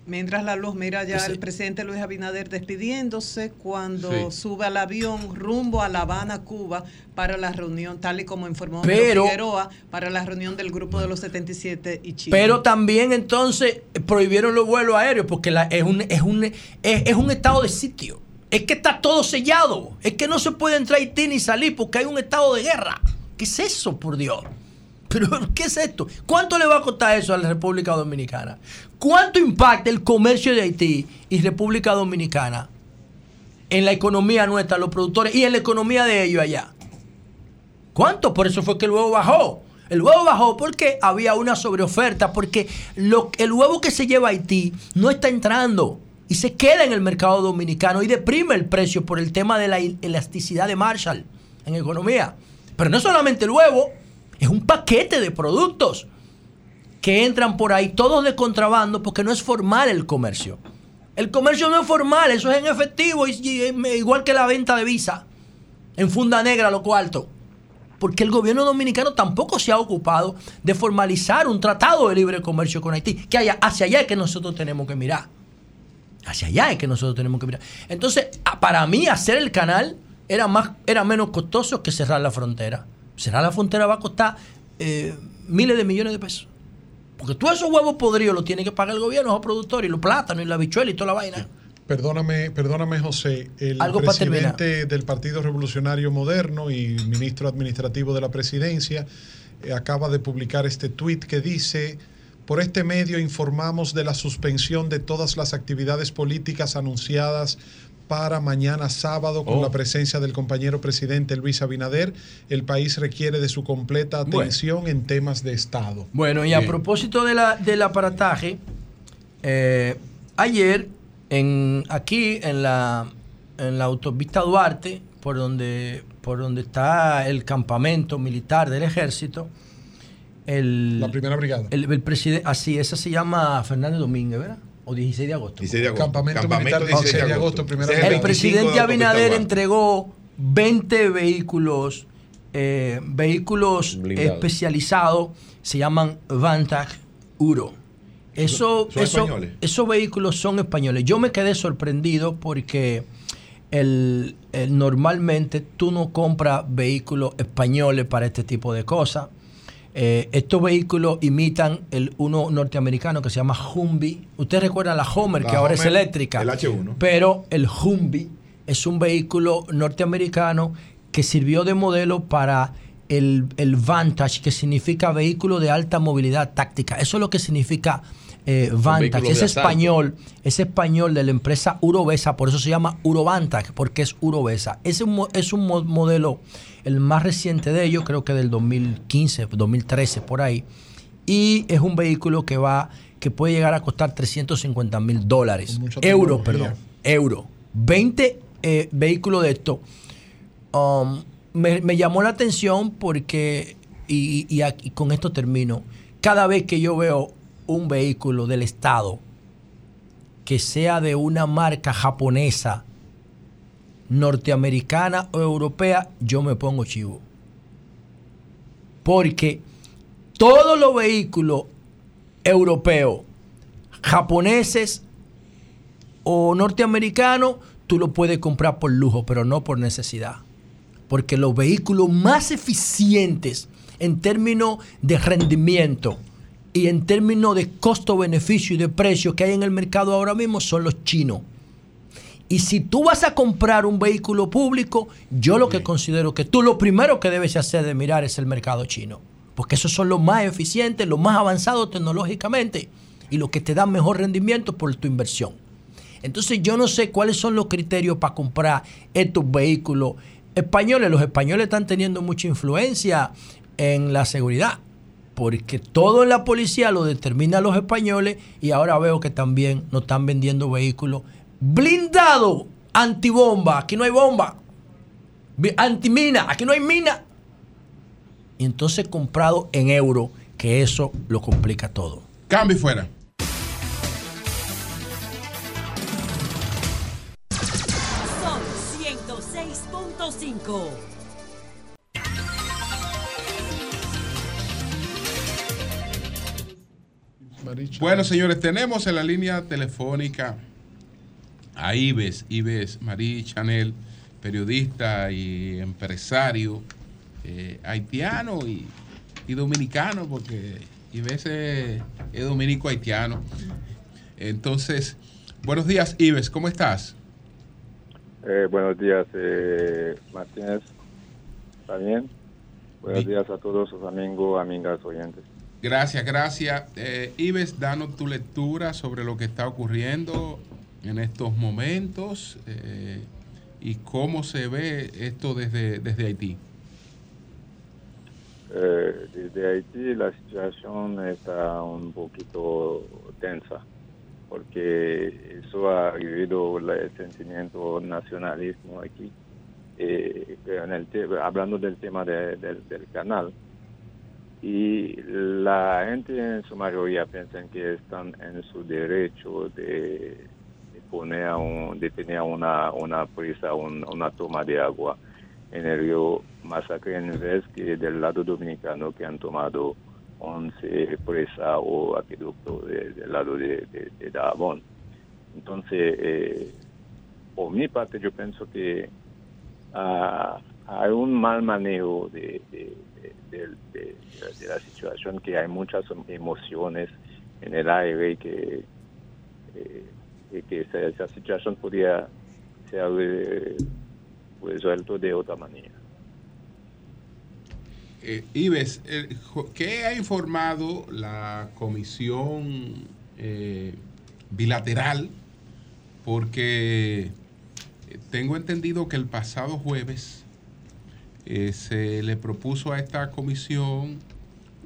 Mientras la luz mira ya el presidente Luis Abinader despidiéndose cuando
Sí.
sube al avión rumbo a La Habana, Cuba, para la reunión, tal y como informó
Pero-
Figueroa, para la reunión del grupo de los 77 y Chile.
Pero también entonces eh, prohibieron los vuelos aéreos porque la- es, un, es, un, es, es un estado de sitio. Es que está todo sellado. Es que no se puede entrar a Haití ni salir porque hay un estado de guerra. ¿Qué es eso, por Dios? Pero, ¿qué es esto? ¿Cuánto le va a costar eso a la República Dominicana? ¿Cuánto impacta el comercio de Haití y República Dominicana en la economía nuestra, los productores, y en la economía de ellos allá? ¿Cuánto? Por eso fue que el huevo bajó. El huevo bajó porque había una sobreoferta, porque el huevo que se lleva a Haití no está entrando y se queda en el mercado dominicano y deprime el precio por el tema de la elasticidad de Marshall en economía. Pero no solamente el huevo, es un paquete de productos que entran por ahí, todos de contrabando, porque no es formal el comercio. El comercio no es formal, eso es en efectivo, igual que la venta de visa, en funda negra, lo cuarto porque el gobierno dominicano tampoco se ha ocupado de formalizar un tratado de libre comercio con Haití, que haya, hacia allá es que nosotros tenemos que mirar. Hacia allá es que nosotros tenemos que mirar. Entonces, para mí hacer el canal era, más, era menos costoso que cerrar la frontera. Cerrar la frontera va a costar eh, miles de millones de pesos. Porque todos esos huevos podridos los tiene que pagar el gobierno, los productores, y los plátanos, y la bichuela y toda la vaina.
Perdóname, perdóname José, el
Algo para
presidente del Partido Revolucionario Moderno y ministro administrativo de la presidencia eh, acaba de publicar este tuit que dice, por este medio informamos de la suspensión de todas las actividades políticas anunciadas para mañana sábado con
Oh.
la presencia del compañero presidente Luis Abinader. El país requiere de su completa
Bueno.
atención en temas de Estado.
Bueno, y a propósito de la, del aparataje, eh, ayer en, aquí en la, en la autopista Duarte, por donde, por donde está el campamento militar del ejército, el,
La primera brigada.
el, el presidente, así, esa se llama Fernández Domínguez, ¿verdad? O 16 de agosto.
16 de agosto.
Campamento,
Campamento
militar 16 de
16 de
agosto,
agosto.
El
brigada.
25 de
presidente Abinader entregó 20 vehículos, eh, vehículos
Blindados.
especializados, se llaman Vantage Uro. Eso,
¿Son
eso-
españoles?
esos vehículos son españoles. Yo me quedé sorprendido porque el, el- normalmente tú no compras vehículos españoles para este tipo de cosas. Eh, estos vehículos imitan el uno norteamericano que se llama Humvee. Usted recuerda la Homer,
La
que ahora es eléctrica.
el H1.
Pero el Humvee es un vehículo norteamericano que sirvió de modelo para el, el Vantage, que significa vehículo de alta movilidad táctica. Eso es lo que significa eh, Vantage. Es español, es español de la empresa Urovesa, por eso se llama Urovantage, porque es Urovesa. Es un, es un mo- modelo, el más reciente de ellos, creo que del 2015, 2013, por ahí. Y es un vehículo que va, que puede llegar a costar 350 mil dólares. Euros, perdón. Euro. 20 eh, vehículos de estos. Um, me, me llamó la atención porque, y, y aquí- con esto termino, cada vez que yo veo un vehículo del Estado que sea de una marca japonesa, norteamericana o europea, yo me pongo chivo. Porque todos los vehículos europeos, japoneses o norteamericanos, tú lo puedes comprar por lujo, pero no por necesidad. Porque los vehículos más eficientes en términos de rendimiento y en términos de costo-beneficio y de precio que hay en el mercado ahora mismo son los chinos. Y si tú vas a comprar un vehículo público, yo lo que considero que tú lo primero que debes hacer de mirar es el mercado chino. Porque esos son los más eficientes, los más avanzados tecnológicamente y los que te dan mejor rendimiento por tu inversión. Entonces yo no sé cuáles son los criterios para comprar estos vehículos españoles. Los españoles están teniendo mucha influencia en la seguridad, porque todo en la policía lo determinan los españoles y ahora veo que también nos están vendiendo vehículos blindados, antibomba, aquí no hay bomba, antimina, aquí no hay mina. Y entonces comprado en euro, que eso lo complica todo.
Cambio y fuera.
Son 106.5.
Bueno, señores, tenemos en la línea telefónica a Ives, Ives Marie Chanel, periodista y empresario eh, haitiano y, y dominicano, porque Ives es, es dominico haitiano. Entonces, buenos días, Ives, ¿cómo estás?
Eh, buenos días, eh, Martínez. ¿Está bien? Buenos días a todos sus amigos, amigas, oyentes.
Gracias, gracias. Eh, Ives, danos tu lectura sobre lo que está ocurriendo en estos momentos eh, y cómo se ve esto desde, desde Haití.
Eh, desde Haití la situación está un poquito tensa porque eso ha vivido el sentimiento nacionalismo aquí. Eh, en el hablando del tema de- del- del canal, y la gente en su mayoría piensan que están en su derecho de, poner un, de tener una, una presa, un- una toma de agua en el río Masacre en vez que del lado dominicano que han tomado 11 presas o acueducto de- del lado de, de, de. Entonces, eh, por mi parte, yo pienso que ah, hay un mal manejo de- de- de- la situación, que hay muchas emociones en el aire y que, eh, que esa, situación podría ser eh, resuelto de otra manera.
Eh, Ives, ¿qué ha informado la comisión eh, bilateral? Porque tengo entendido que el pasado jueves eh, se le propuso a esta comisión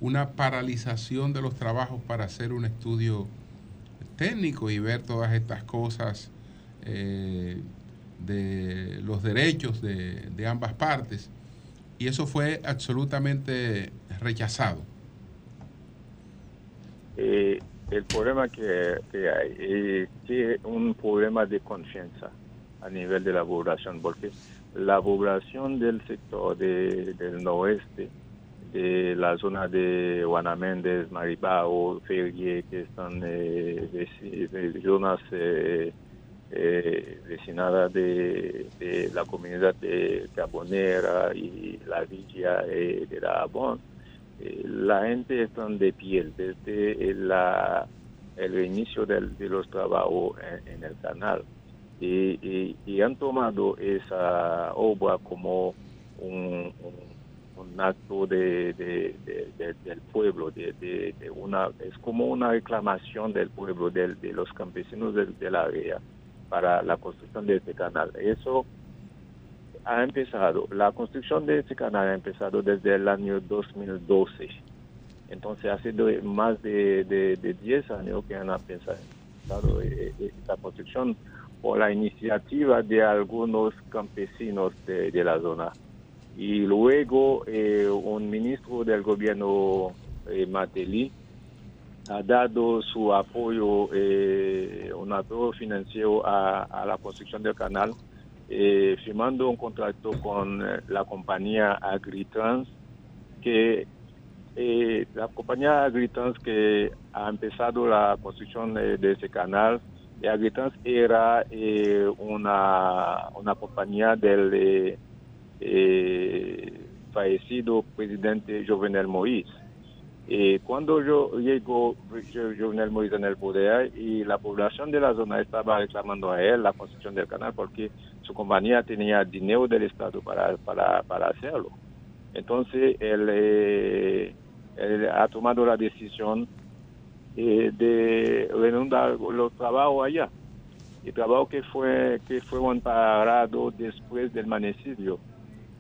una paralización de los trabajos para hacer un estudio técnico y ver todas estas cosas eh, de los derechos de, de ambas partes. Y eso fue absolutamente rechazado.
Eh, el problema que, que hay es que un problema de confianza a nivel de la población, porque la población del sector de- del noroeste, de la zona de Guanaméndez, Maribao, Ferrier, que están eh, zonas eh, eh, vecinada de, la comunidad de Carbonera y la villa eh, de Dajabón, eh, la gente está de piel desde la, el inicio de los trabajos en el canal y, y- y han tomado esa obra como un, acto de, de- de- de- del pueblo, de, una, es como una reclamación del pueblo, de, los campesinos del, área para la construcción de este canal. Eso ha empezado, la construcción de este canal ha empezado desde el año 2012. Entonces ha sido más de 10 años que han empezado eh, eh, esta construcción la iniciativa de algunos campesinos de, la zona. Y luego eh, un ministro del gobierno, eh, Mateli, ha dado su apoyo, eh, un apoyo financiero a, la construcción del canal, eh, firmando un contrato con la compañía Agritrans, que la compañía Agritrans que ha empezado la construcción de ese canal, y Agritrans era eh, una, una compañía del eh, eh, fallecido presidente Jovenel Moïse. Eh, cuando yo llegó Jo- Jovenel Moïse en el poder y la población de la zona estaba reclamando a él la construcción del canal porque su compañía tenía dinero del Estado para, para, para hacerlo. Entonces él, eh, él ha tomado la decisión eh, de reanudar los trabajos allá. Y trabajo que fue que fueron parados después del manicidio.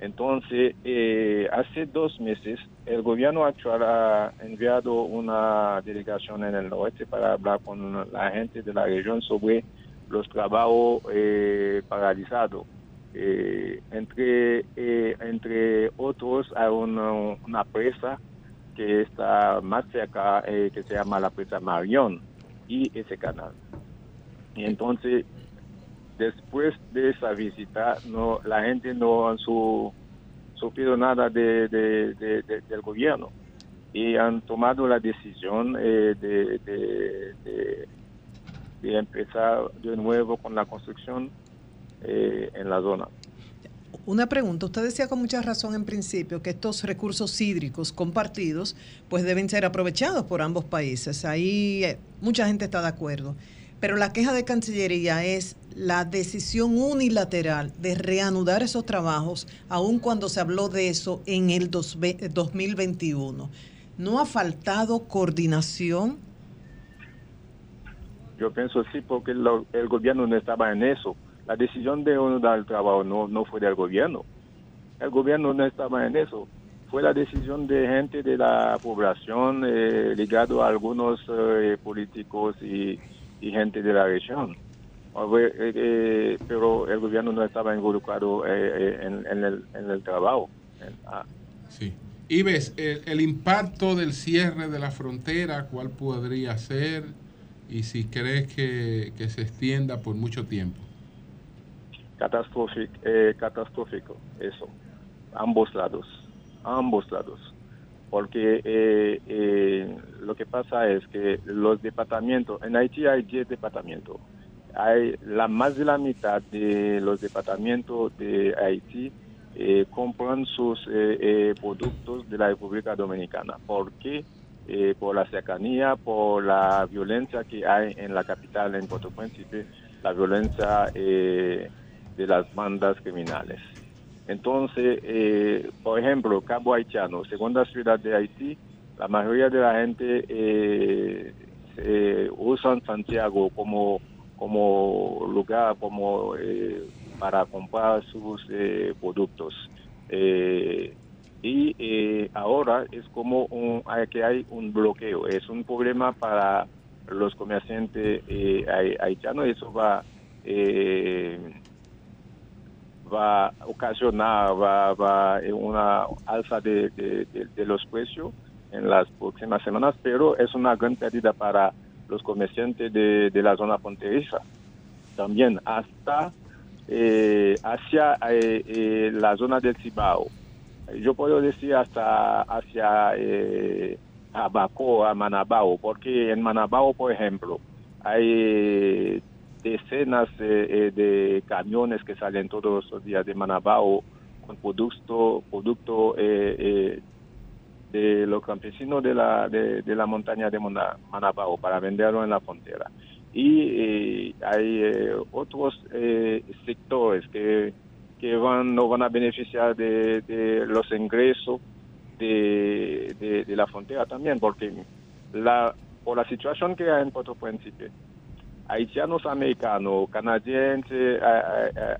Entonces, eh, hace dos meses, el gobierno actual ha enviado una delegación en el norte para hablar con la gente de la región sobre los trabajos eh, paralizados. Eh, entre, entre otros, hay una, una presa que está más cerca, eh, que se llama la presa Marion, y ese canal. Y entonces, después de esa visita, no, la gente no ha su, sufrido nada de, de- de- de- del gobierno y han tomado la decisión eh, de empezar de nuevo con la construcción eh, en la zona.
Una pregunta, usted decía con mucha razón en principio que estos recursos hídricos compartidos pues deben ser aprovechados por ambos países. Ahí eh, mucha gente está de acuerdo. Pero la queja de Cancillería es la decisión unilateral de reanudar esos trabajos, aun cuando se habló de eso en el dos- 2021. ¿No ha faltado coordinación?
Yo pienso sí, porque el gobierno no estaba en eso. La decisión de uno dar el trabajo no, no fue del gobierno. El gobierno no estaba en eso. Fue la decisión de gente de la población eh, ligado a algunos eh, políticos y, gente de la región. Eh, eh, pero el gobierno no estaba involucrado en, el, en el trabajo. Ah,
Sí. Y ves, el, el impacto del cierre de la frontera, ¿cuál podría ser? Y si crees que, que se extienda por mucho tiempo.
Catastrófico, eh, catastrófico eso, ambos lados, ambos lados, porque eh, eh, lo que pasa es que los departamentos, en Haití hay 10 departamentos, hay la más de la mitad de los departamentos de Haití eh, compran sus eh, eh, productos de la República Dominicana. ¿Por qué? Eh, por la cercanía, por la violencia que hay en la capital, en Puerto Príncipe, la violencia eh, de las bandas criminales. Entonces, eh, por ejemplo, Cabo Haitiano, segunda ciudad de Haití, la mayoría de la gente eh, se usan Santiago como, como lugar como eh, para comprar sus eh, productos. Eh, y eh, ahora es como un, hay, que hay un bloqueo, es un problema para los comerciantes eh, hai- haitianos, eso va eh, va a ocasionar va, va una alza de, los precios en las próximas semanas, pero es una gran pérdida para los comerciantes de, la zona fronteriza. También hasta eh, hacia eh, eh, la zona del Cibao. Yo puedo decir hasta hacia Abaco, a Manabao, porque en Manabao, por ejemplo, hay decenas eh, eh, de camiones que salen todos los días de Manabao con producto, producto eh, eh, de los campesinos de la, de, la montaña de Manabao para venderlo en la frontera. Y hay otros sectores que, que van, no van a beneficiar de, los ingresos de, de, de la frontera también, porque la, por la situación que hay en Puerto Príncipe, haitianos americanos, canadienses,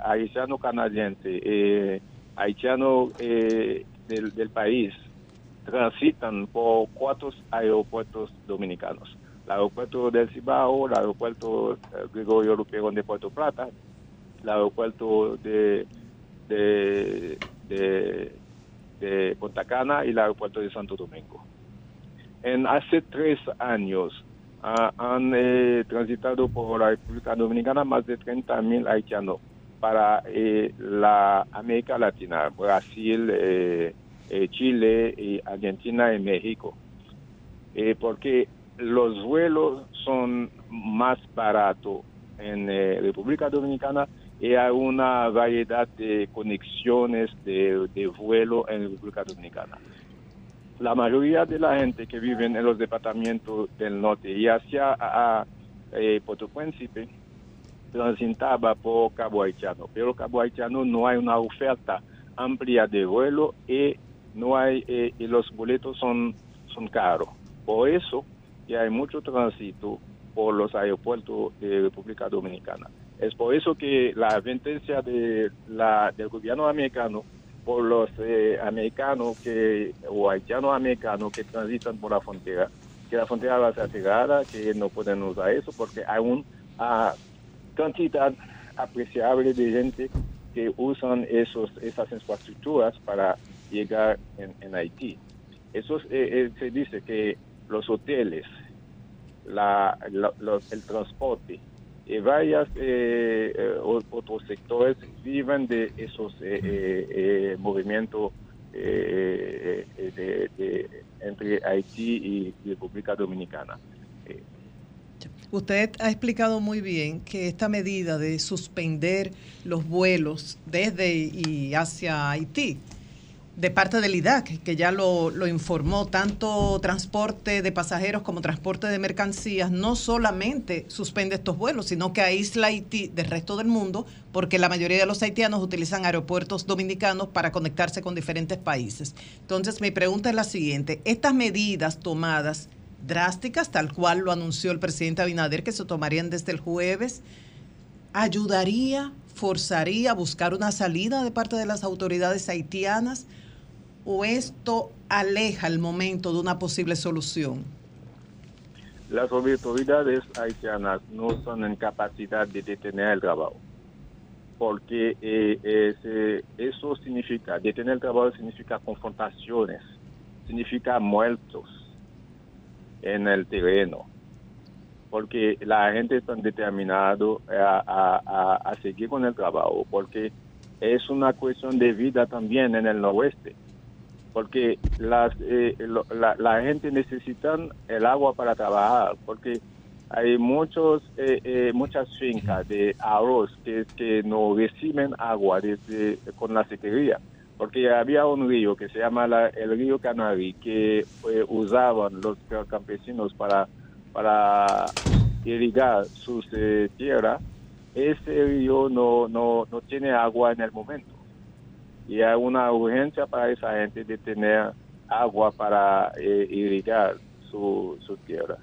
haitianos canadienses, eh, haitianos eh, del, del país transitan por cuatro aeropuertos dominicanos. El aeropuerto del Cibao, el aeropuerto eh, Gregorio Luperón de Puerto Plata, el aeropuerto de, de, de, de Punta Cana y el aeropuerto de Santo Domingo. En hace tres años han eh, transitado por la República Dominicana más de 30 mil haitianos para eh, la América Latina, Brasil, eh, Chile, Argentina y México. Porque los vuelos son más baratos en República Dominicana y hay una variedad de conexiones de, de vuelo en República Dominicana la mayoría de la gente que vive en los departamentos del norte y hacia eh, Puerto Príncipe transitaba por Cabo Haitiano, pero Cabo Haitiano no hay una oferta amplia de vuelo y no hay eh, y los boletos son son caros. Por eso que hay mucho tránsito por los aeropuertos de República Dominicana. Es por eso que la advertencia de la, del gobierno americano por los eh, americanos que, o haitianos americanos que transitan por la frontera, que la frontera va a ser cerrada, que no pueden usar eso porque hay una cantidad apreciable de gente que usan esos, esas infraestructuras para llegar en, Haití. Eso es, eh, eh, se dice que los hoteles, la, el transporte y varios eh, eh, otros sectores viven de esos eh, eh, eh, movimientos eh, eh, de- de- entre Haití y República Dominicana.
Usted ha explicado muy bien que esta medida de suspender los vuelos desde y hacia Haití, de parte del IDAC, que ya lo, lo informó, tanto transporte de pasajeros como transporte de mercancías, no solamente suspende estos vuelos, sino que aísla Haití del resto del mundo, porque la mayoría de los haitianos utilizan aeropuertos dominicanos para conectarse con diferentes países. Entonces, mi pregunta es la siguiente, estas medidas tomadas drásticas, tal cual lo anunció el presidente Abinader, que se tomarían desde el jueves, ayudaría, forzaría a buscar una salida de parte de las autoridades haitianas o esto aleja el momento de una posible solución?
Las autoridades haitianas no están en capacidad de detener el trabajo, porque eh, ese- eso significa, detener el trabajo significa confrontaciones, significa muertos en el terreno, porque la gente está determinada a seguir con el trabajo, porque es una cuestión de vida también en el noroeste porque las, eh, la, gente necesita el agua para trabajar, porque hay muchos eh, eh, muchas fincas de arroz que, no reciben agua desde con la sequía, porque había un río que se llama la- el río Canary que eh, usaban los campesinos para para irrigar sus eh, tierras. Ese río no, no, no tiene agua en el momento y hay una urgencia para esa gente de tener agua para eh, irrigar su- sus tierras.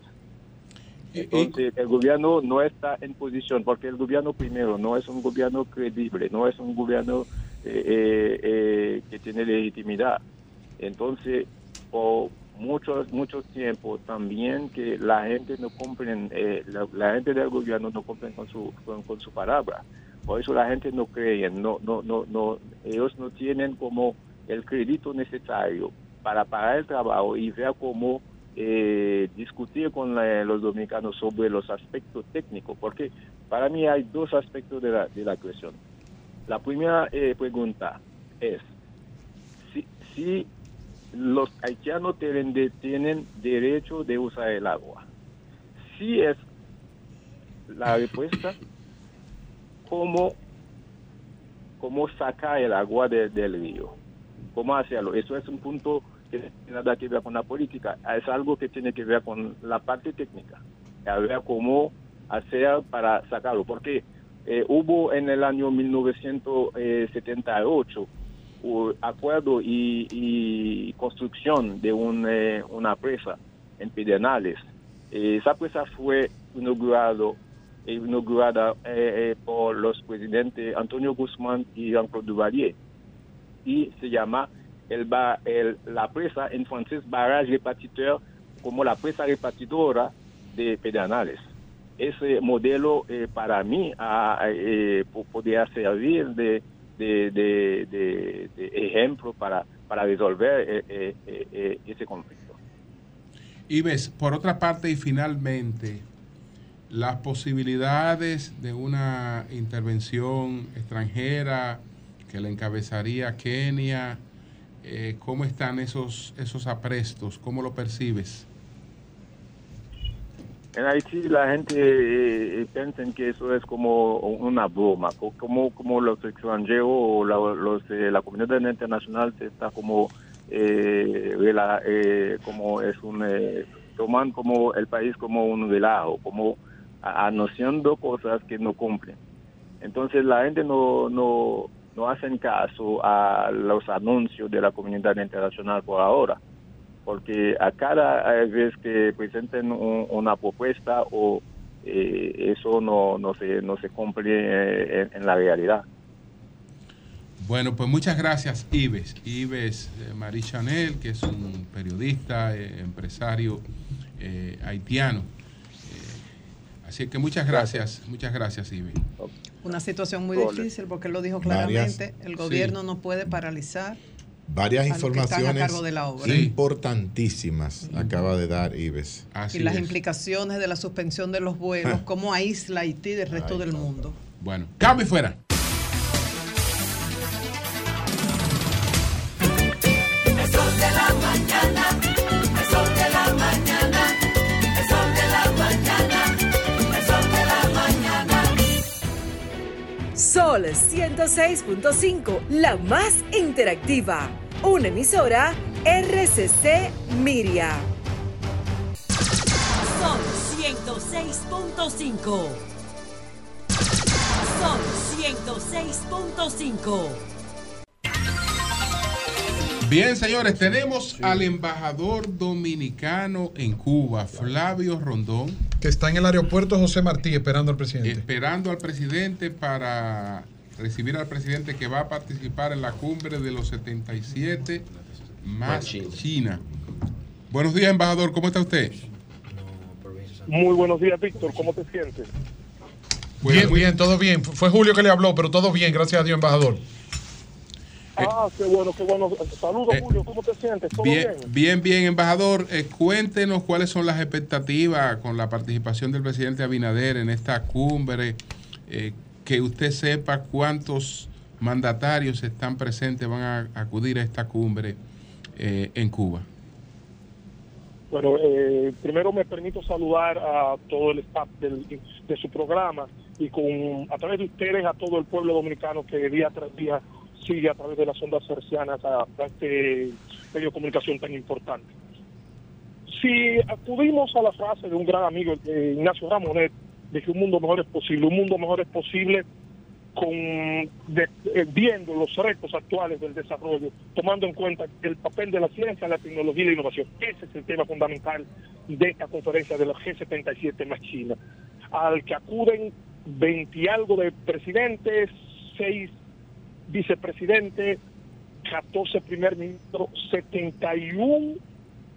Entonces, el gobierno no está en posición, porque el gobierno primero no es un gobierno creíble, no es un gobierno eh, eh, que tiene legitimidad. Entonces, por muchos muchos tiempo también que la gente no cumplen, eh, la, la gente del gobierno no cumplen con su con, con su palabra. Por eso la gente no cree, no, no, no, no, ellos no tienen como el crédito necesario para pagar el trabajo y ver cómo eh, discutir con la- los dominicanos sobre los aspectos técnicos, porque para mí hay dos aspectos de la, de la cuestión. La primera eh, pregunta es si, los haitianos tienen, tienen derecho de usar el agua. Si es la respuesta, cómo, cómo sacar el agua de- del río, cómo hacerlo. Eso es un punto que no tiene nada que ver con la política, es algo que tiene que ver con la parte técnica, a ver cómo hacer para sacarlo, porque eh, hubo en el año 1978 un acuerdo y, y construcción de eh, una presa en Pedernales. Esa presa fue inaugurado, inaugurada eh, eh, por los presidentes Antonio Guzmán y Jean-Claude Duvalier y se llama el, ba- el- la presa en francés barrage repartiteur como la presa repartidora de Pedernales. Ese modelo eh, para mí ah, eh, po- podría servir de, de, de- de- ejemplo para, para resolver eh, eh, eh, eh, ese conflicto.
Y ves, por otra parte y finalmente, las posibilidades de una intervención extranjera que la encabezaría Kenia, eh, ¿cómo están esos, esos aprestos? ¿Cómo lo percibes?
En Haití la gente eh, piensa que eso es como una broma, co- como, como los extranjeros o la, los, eh, la comunidad internacional se está como, eh, rela- eh, como es un, eh, toman como el país como un relajo, como anunciando cosas que no cumplen. Entonces la gente no, no, no hacen caso a los anuncios de la comunidad internacional por ahora porque a cada vez que presenten un- una propuesta o eh, eso no, no se no se cumple eh, en, la realidad.
Bueno, pues muchas gracias, Ives. Ives eh, Marie Chanel, que es un periodista, empresario haitiano. Así que muchas gracias, muchas gracias, Ives.
Una situación muy
Ole.
difícil porque él lo dijo
Varias-
claramente. El
sí.
gobierno no puede paralizar
Varias
a a
informaciones
cargo de la obra.
importantísimas acaba de dar Ives.
y las implicaciones de la suspensión de los vuelos, cómo aísla Haití del resto del mundo.
Bueno, cambio y fuera.
Sol
106.5, la más interactiva. Una emisora RCC Miria.
Sol 106.5. Sol 106.5.
Bien, señores, tenemos al embajador dominicano en Cuba, Flavio Rondón.
Que está en el aeropuerto José Martí esperando al presidente.
Esperando al presidente para recibir al presidente que va a participar en la cumbre de los 77 más China. Buenos días, embajador, ¿cómo está usted?
Muy buenos días, Víctor. ¿Cómo te sientes?
Bien, bien, todo bien. Fue Julio que le habló, pero todo bien, gracias a Dios, embajador.
Ah, qué bueno, qué bueno. Saludos, Julio. ¿Cómo te sientes? ¿Todo
Bien,
bien?
bien, bien, embajador. Eh, cuéntenos cuáles son las expectativas con la participación del presidente Abinader en esta cumbre. eh, que usted sepa cuántos mandatarios están presentes, van a acudir a esta cumbre eh, en Cuba.
Bueno, eh, primero me permito saludar a todo el staff del- de su programa y con a través de ustedes a todo el pueblo dominicano que día tras día sigue a través de las ondas cercianas a, este medio de comunicación tan importante. Si acudimos a la frase de un gran amigo, eh, Ignacio Ramonet, de que un mundo mejor es posible, un mundo mejor es posible con de- eh, viendo los retos actuales del desarrollo, tomando en cuenta el papel de la ciencia, la tecnología y la innovación. Ese es el tema fundamental de esta conferencia de la G77 más China, al que acuden 20 y algo de presidentes, 6 vicepresidentes, 14 primer ministros, 71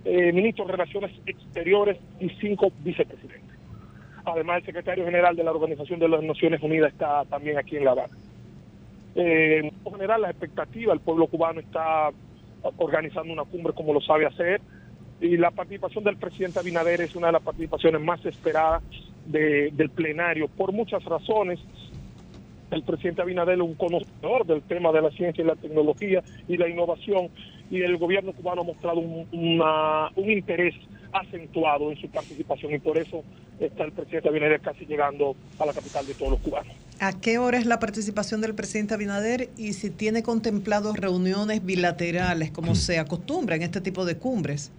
eh, ministros de Relaciones Exteriores y 5 vicepresidentes. Además, el secretario general de la Organización de las Naciones Unidas está también aquí en La Habana. Eh, en general, la expectativa, el pueblo cubano está organizando una cumbre como lo sabe hacer y la participación del presidente Abinader es una de las participaciones más esperadas de- del plenario por muchas razones. El presidente Abinader es un conocedor del tema de la ciencia y la tecnología y la innovación y el gobierno cubano ha mostrado un, una- un interés acentuado en su participación y por eso está el presidente Abinader casi llegando a la capital de todos los cubanos.
¿A qué hora es la participación del presidente Abinader y si tiene contemplado reuniones bilaterales como se acostumbra en este tipo de cumbres?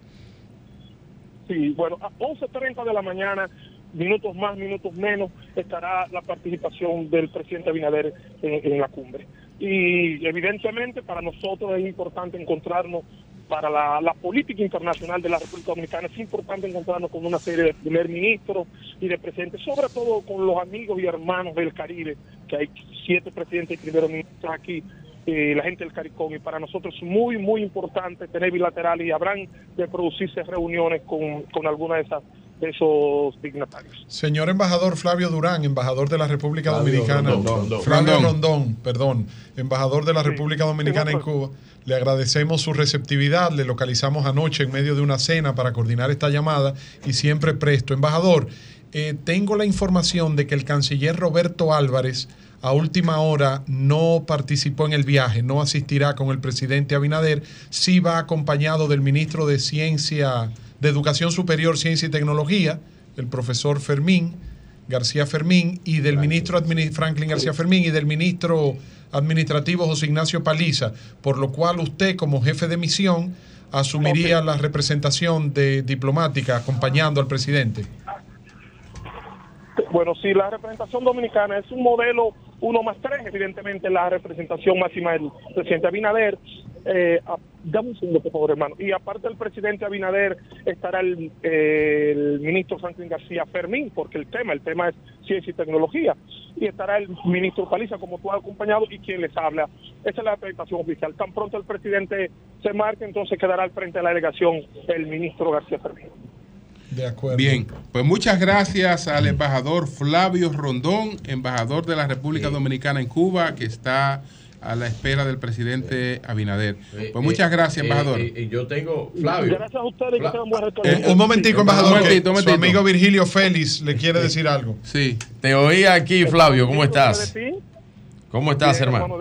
Sí, bueno, a 11.30 de la mañana, minutos más, minutos menos, estará la participación del presidente Abinader en, la cumbre. Y evidentemente para nosotros es importante encontrarnos, para la, política internacional de la República Dominicana, es importante encontrarnos con una serie de primer ministros y de presidentes, sobre todo con los amigos y hermanos del Caribe, que hay siete presidentes y primeros ministros aquí, eh, la gente del CARICOM, y para nosotros es muy, muy importante tener bilaterales y habrán de producirse reuniones con, con alguna de esas esos dignatarios.
Señor embajador Flavio Durán, embajador de la República
Flavio
Dominicana,
Rondón.
Flavio
Rondón.
Rondón, perdón, embajador de la República Dominicana en Cuba, le agradecemos su receptividad, le localizamos anoche en medio de una cena para coordinar esta llamada y siempre presto. Embajador, eh, tengo la información de que el canciller Roberto Álvarez a última hora no participó en el viaje, no asistirá con el presidente Abinader, sí va acompañado del ministro de Ciencia, de Educación Superior, Ciencia y Tecnología, el profesor Fermín García Fermín, y del ministro Franklin García Fermín y del ministro administrativo José Ignacio Paliza, por lo cual usted como jefe de misión asumiría la representación de diplomática acompañando al presidente.
Bueno, si la representación dominicana es un modelo uno más tres, evidentemente la representación máxima del presidente Abinader. Eh, a- dame un segundo, por favor, hermano. Y aparte del presidente Abinader estará el, eh, el ministro Franklin García Fermín, porque el tema, el tema es ciencia y tecnología. Y estará el ministro Paliza, como tú has acompañado, y quien les habla. Esa es la representación oficial. Tan pronto el presidente se marque, entonces quedará al frente de la delegación el ministro García Fermín.
De acuerdo.
Bien, pues muchas gracias al embajador Flavio Rondón, embajador de la República Dominicana en Cuba, que está a la espera del presidente Abinader. Pues muchas gracias, embajador.
eh, eh, yo tengo, Flavio.
Gracias a ustedes y que tengan buen.
Eh, un momentico, embajador,
Un momentito, un
su
momentito.
amigo Virgilio Félix le quiere decir algo.
Sí.
Te oí aquí, Flavio. ¿Cómo estás? ¿Cómo estás, hermano?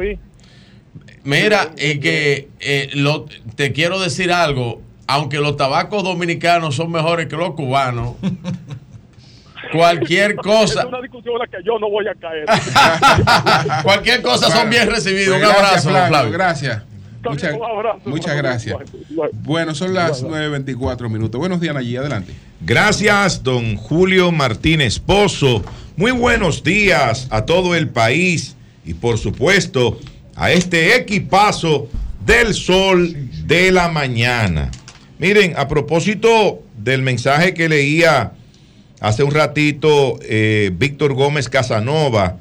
Mira, es que eh, lo- te quiero decir algo. Aunque los tabacos dominicanos son mejores que los cubanos, cualquier cosa,
Es una discusión en la que yo no voy a caer.
cualquier cosa son bien recibidos. Un
Pues gracias,
abrazo,
Flavio,
Flavio.
Gracias. Muchas,
Un abrazo.
muchas gracias. Bueno, son las 9.24 minutos. Buenos días, allí adelante.
Gracias, don Julio Martínez Pozo. Muy buenos días a todo el país y por supuesto a este equipazo del sol de la mañana. Miren, a propósito del mensaje que leía hace un ratito eh, Víctor Gómez Casanova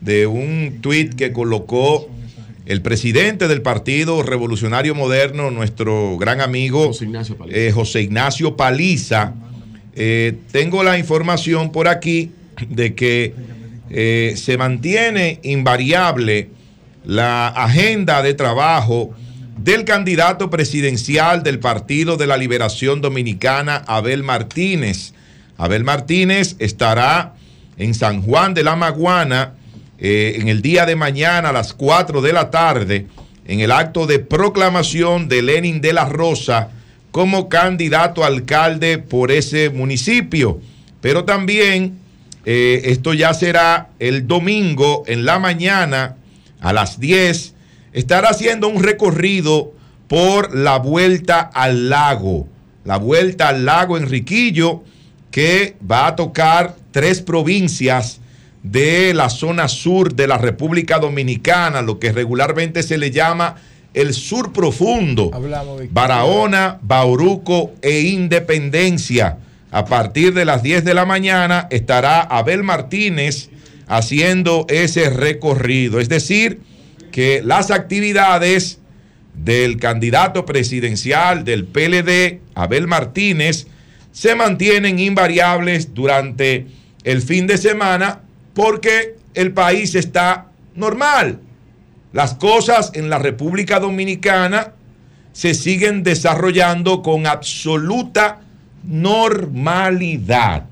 de un tuit que colocó el presidente del Partido Revolucionario Moderno, nuestro gran amigo eh, José Ignacio Paliza, eh, tengo la información por aquí de que eh, se mantiene invariable la agenda de trabajo del candidato presidencial del Partido de la Liberación Dominicana, Abel Martínez. Abel Martínez estará en San Juan de la Maguana eh, en el día de mañana a las 4 de la tarde en el acto de proclamación de Lenin de la Rosa como candidato a alcalde por ese municipio. Pero también eh, esto ya será el domingo en la mañana a las 10. Estará haciendo un recorrido por la vuelta al lago. La vuelta al lago Enriquillo que va a tocar tres provincias de la zona sur de la República Dominicana, lo que regularmente se le llama el sur profundo. Barahona, Bauruco e Independencia. A partir de las 10 de la mañana estará Abel Martínez haciendo ese recorrido. Es decir, que las actividades del candidato presidencial del PLD, Abel Martínez, se mantienen invariables durante el fin de semana porque el país está normal. Las cosas en la República Dominicana se siguen desarrollando con absoluta normalidad.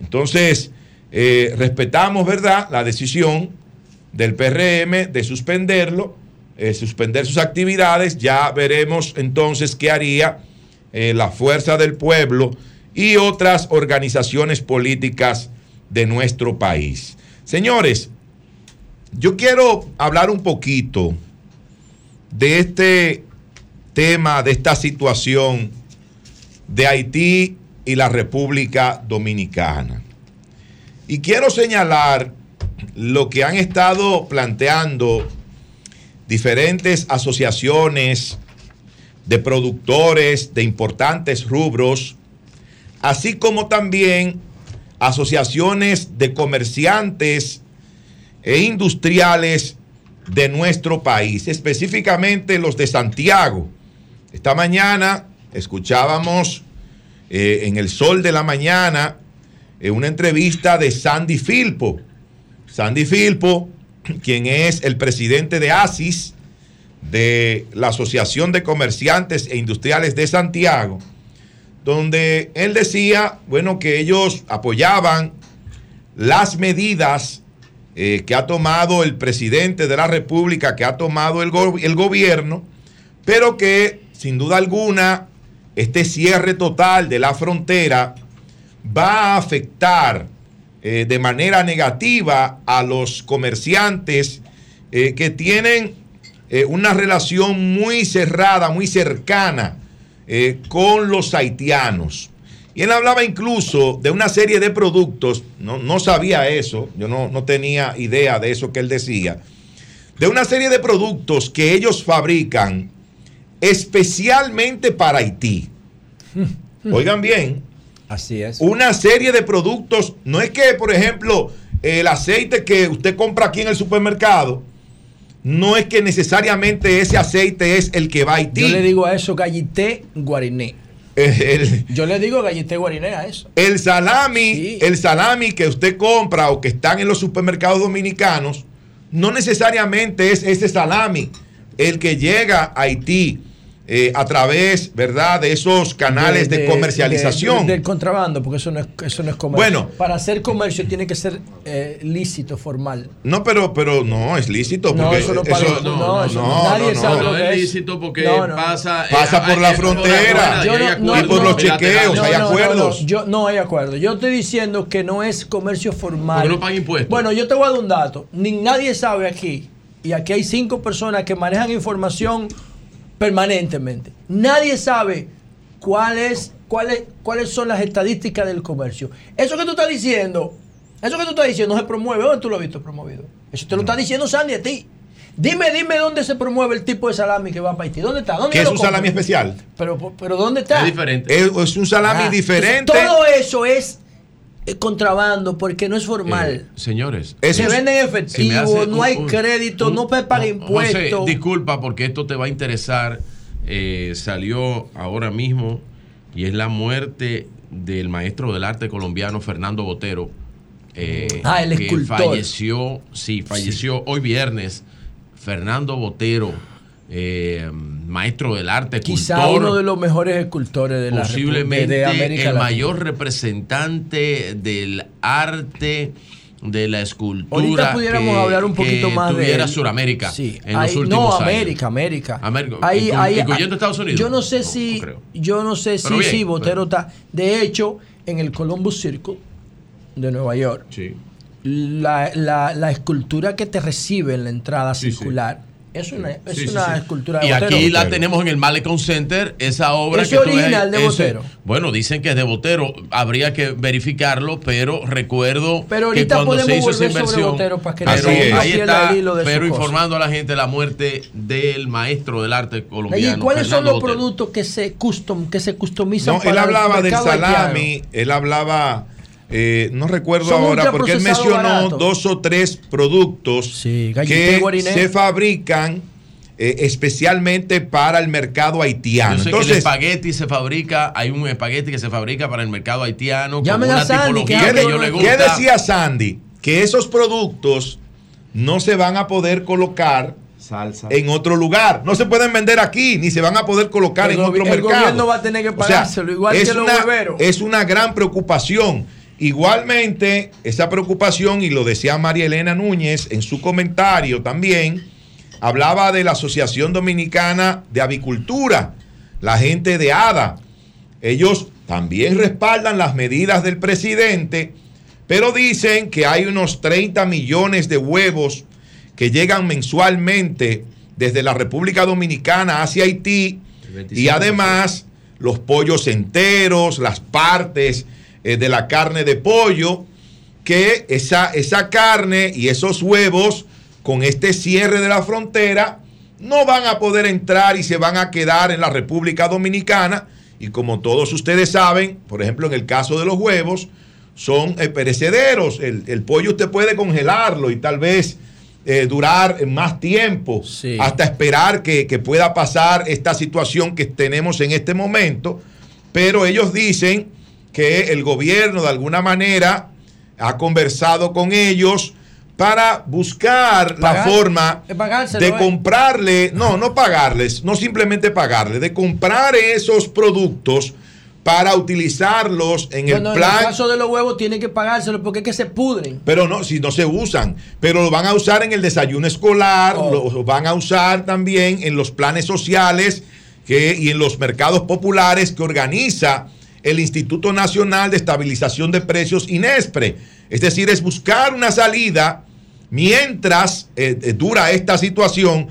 Entonces, eh, respetamos, ¿verdad?, la decisión del PRM de suspenderlo, eh, suspender sus actividades. Ya veremos entonces qué haría eh, la Fuerza del Pueblo y otras organizaciones políticas de nuestro país. Señores, Yo quiero hablar un poquito de este tema, de esta situación de Haití y la República Dominicana. Y quiero señalar lo que han estado planteando diferentes asociaciones de productores de importantes rubros, así como también asociaciones de comerciantes e industriales de nuestro país, específicamente los de Santiago. Esta mañana escuchábamos eh, en el sol de la mañana eh, una entrevista de Sandy Filpo. Sandy Filpo, quien es el presidente de ASIS, de la Asociación de Comerciantes e Industriales de Santiago, donde él decía, bueno, que ellos apoyaban las medidas eh, que ha tomado el presidente de la República, que ha tomado el, go- el gobierno, pero que sin duda alguna este cierre total de la frontera va a afectar eh, de manera negativa a los comerciantes eh, que tienen una relación muy cerrada, muy cercana eh, con los haitianos. Y él hablaba incluso de una serie de productos, no, no sabía eso, yo no, no tenía idea de eso que él decía, de una serie de productos que ellos fabrican especialmente para Haití. Oigan bien.
Así es.
Una serie de productos, no es que, por ejemplo, el aceite que usted compra aquí en el supermercado, no es que necesariamente ese aceite es el que va a Haití.
Yo le digo a eso gallité guariné.
El,
Yo le digo gallité guariné a eso.
el salami, el salami que usted compra o que están en los supermercados dominicanos, no necesariamente es ese salami el que llega a Haití eh, a través, ¿verdad?, de esos canales de, comercialización.
de- del contrabando, porque eso no es, eso no es comercio.
Bueno.
Para hacer comercio tiene que ser eh, lícito, formal.
No, pero, pero no, es lícito.
No,
Porque
eso no paga- no, eso no- nadie sabe lo
No
que
es lícito porque
No, no.
pasa.
Pasa por la frontera.
No- no,
y por
no,
los chequeos,
no,
hay
no, no,
acuerdos.
no, yo no hay acuerdo. Yo estoy diciendo que no es comercio formal.
Porque no pagan impuestos.
Bueno, yo te voy a dar un dato. Ni nadie sabe aquí, y aquí hay cinco personas que manejan información permanentemente. Nadie sabe cuál es, cuáles, cuáles son las estadísticas del comercio. Eso que tú estás diciendo, eso que tú estás diciendo se promueve. ¿Dónde tú lo has visto promovido? Eso te lo está diciendo Sandy a ti. Dime, dime dónde se promueve el tipo de salami que va para Haití. ¿Dónde está? ¿Dónde
Que es
lo
un salami especial.
Pero, pero ¿dónde está?
Es Es, un salami
Ah,
diferente.
entonces todo eso es contrabando porque no es formal.
Eh, señores,
se vende en
si me
efectivo,
hace
no
un-
hay
un-
crédito,
un-
no se paga
José,
impuestos.
disculpa porque esto te va a interesar. Eh, salió ahora mismo y es la muerte del maestro del arte colombiano Fernando Botero. eh,
Ah, el
que
escultor.
falleció, sí, falleció hoy viernes. Fernando Botero, eh, maestro del arte,
Quizá
escultor,
uno de los mejores escultores de la
posiblemente
de América
el
Latina.
mayor representante del arte de la escultura
Ahorita pudiéramos
que-
hablar un poquito más de
tuviera. Suramérica
Sí,
en
hay-
los últimos
no,
años.
América, América.
América,
Hay- hay-
incluyendo Estados Unidos.
Yo no sé si, yo no sé si,
bien,
sí, Botero está. De hecho, en el Columbus Circle de Nueva York, la, la- la escultura que te recibe en la entrada circular es una, es
Sí, sí,
una
sí.
escultura de
Y
Botero.
aquí la tenemos en el Malecon Center, esa obra
¿Es
que tú ves
original de
ese-
Botero?
bueno, dicen que es de Botero, habría que verificarlo, pero recuerdo
Pero
que
ahorita
cuando se hizo esa
volver sobre
inversión,
Botero para que
pero ahí está,
el
pero
cosa.
informando a la gente la muerte del maestro del arte colombiano.
¿Y cuáles son los
Botero.
productos que se custom, que se customizan
No,
para
él
el
hablaba del
mercado
salami,
haitiano?
él hablaba, eh, no recuerdo
Son
ahora, porque él mencionó dos o tres productos que
guariné.
se fabrican eh, especialmente para el mercado haitiano.
Yo sé que el
Entonces,
espagueti se fabrica, hay un espagueti que se fabrica para el mercado haitiano, con una
Sandy,
tipología
¿qué
que
de-
yo le
¿Qué
gusta.
decía Sandy? Que esos productos no se van a poder colocar en otro lugar. No se pueden vender aquí, ni se van a poder colocar
El
en otro
el
mercado.
gobierno va a tener que
O sea,
pagárselo, igual
es
que los
una-. Es una gran preocupación. Igualmente, esa preocupación, y lo decía María Elena Núñez en su comentario también, hablaba de la Asociación Dominicana de Avicultura, la gente de ADA. Ellos también respaldan las medidas del presidente, pero dicen que hay unos 30 millones de huevos que llegan mensualmente desde la República Dominicana hacia Haití y además los pollos enteros, las partes eh, de la carne de pollo, que esa, esa carne y esos huevos con este cierre de la frontera no van a poder entrar y se van a quedar en la República Dominicana. Y como todos ustedes saben, por ejemplo, en el caso de los huevos, son eh, perecederos. El, el pollo usted puede congelarlo y tal vez eh, durar más tiempo hasta esperar que, que pueda pasar esta situación que tenemos en este momento. Pero ellos dicen que el gobierno de alguna manera ha conversado con ellos para buscar la forma de
eh.
comprarle, no, no pagarles, no simplemente pagarles, de comprar esos productos para utilizarlos en el
en el
plan
caso de los huevos tiene que pagárselo porque es que se pudren.
pero no, si no se usan, pero lo van a usar en el desayuno escolar,
Oh.
lo van a usar también en los planes sociales que, y en los mercados populares que organiza el Instituto Nacional de Estabilización de Precios, INESPRE. Es decir, es buscar una salida mientras eh, eh, dura esta situación,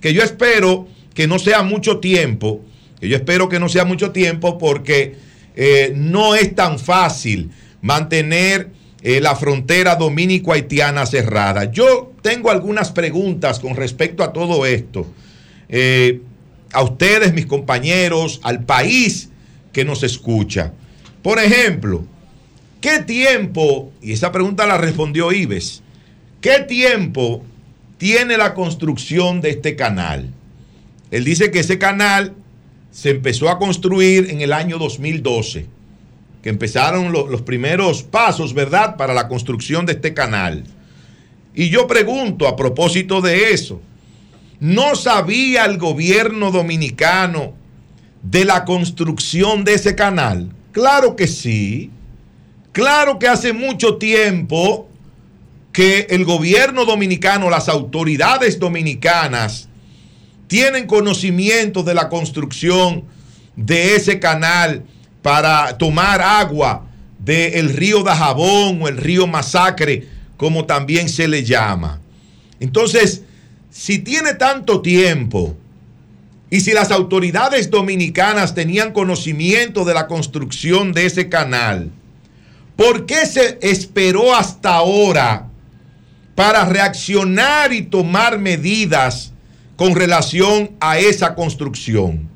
que yo espero que no sea mucho tiempo, que yo espero que no sea mucho tiempo porque eh, no es tan fácil mantener la frontera dominico-haitiana cerrada. Yo tengo algunas preguntas con respecto a todo esto. A ustedes, mis compañeros, al país que nos escucha. Por ejemplo, ¿qué tiempo, y esa pregunta la respondió Ives, qué tiempo tiene la construcción de este canal? Él dice que ese canal se empezó a construir en el año 2012, que empezaron lo- los primeros pasos, ¿verdad?, para la construcción de este canal. Y yo pregunto a propósito de eso, ¿no sabía el gobierno dominicano de la construcción de ese canal? Claro que sí. Claro que hace mucho tiempo que el gobierno dominicano, las autoridades dominicanas, tienen conocimiento de la construcción de ese canal para tomar agua del río Dajabón o el río Masacre, como también se le llama. Entonces, si tiene tanto tiempo y si las autoridades dominicanas tenían conocimiento de la construcción de ese canal, ¿por qué se esperó hasta ahora para reaccionar y tomar medidas con relación a esa construcción?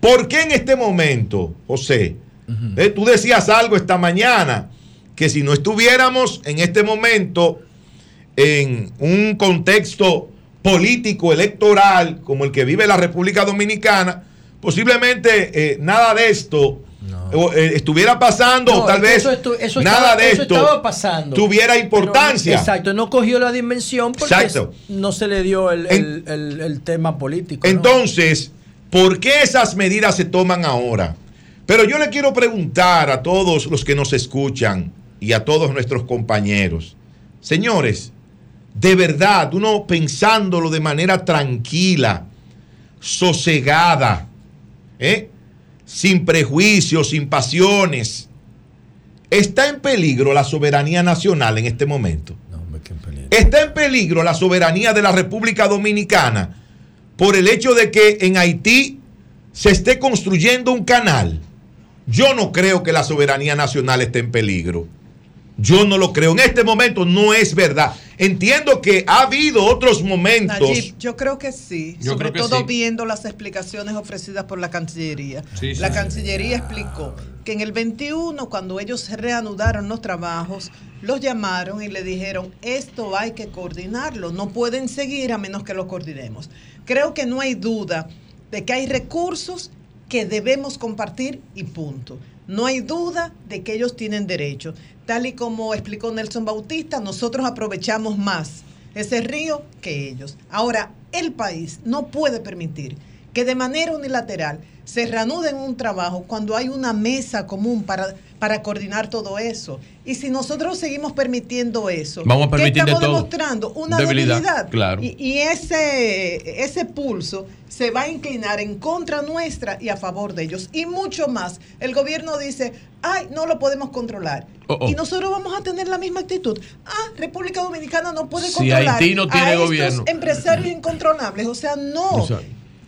¿Por qué en este momento, José? eh, tú decías algo esta mañana, que si no estuviéramos en este momento en un contexto político electoral como el que vive la República Dominicana, posiblemente eh, nada de esto o, eh, estuviera pasando,
No,
o tal vez
eso estu- eso
nada
estaba-
de esto
pasando.
tuviera
Pero
importancia.
exacto, no cogió la dimensión porque
Exacto.
no se le dio el, el- el- el tema político. ¿no?
Entonces, ¿por qué esas medidas se toman ahora? Pero yo le quiero preguntar a todos los que nos escuchan y a todos nuestros compañeros, señores, de verdad, uno pensándolo de manera tranquila, sosegada, ¿eh? sin prejuicios, sin pasiones, ¿está en peligro la soberanía nacional en este momento? ¿Está en peligro la soberanía de la República Dominicana por el hecho de que en Haití se esté construyendo un canal? Yo no creo que la soberanía nacional esté en peligro. Yo no lo creo. En este momento no es verdad. Entiendo que ha habido otros momentos.
Nayib, yo creo que sí,
Yo
sobre todo
sí.
viendo las explicaciones ofrecidas por la Cancillería.
Sí, sí.
la Cancillería explicó que en el 21, cuando ellos reanudaron los trabajos, los llamaron y le dijeron, esto hay que coordinarlo, no pueden seguir a menos que lo coordinemos. Creo que no hay duda de que hay recursos que debemos compartir y punto. No hay duda de que ellos tienen derecho. Tal y como explicó Nelson Bautista, nosotros aprovechamos más ese río que ellos. Ahora, el país no puede permitir que de manera unilateral se reanuden un trabajo cuando hay una mesa común para, para coordinar todo eso. Y si nosotros seguimos permitiendo eso,
Vamos a
¿qué
de
estamos
todo.
demostrando? Una
Debilidad,
debilidad.
claro.
Y, y ese, ese pulso se va a inclinar en contra nuestra y a favor de ellos. Y mucho más. El gobierno dice, ay, no lo podemos controlar.
Oh, oh.
Y nosotros vamos a tener la misma actitud. Ah, República Dominicana no puede
Si
controlar
Haití no tiene
a estos
gobierno.
empresarios incontrolables. O sea, no.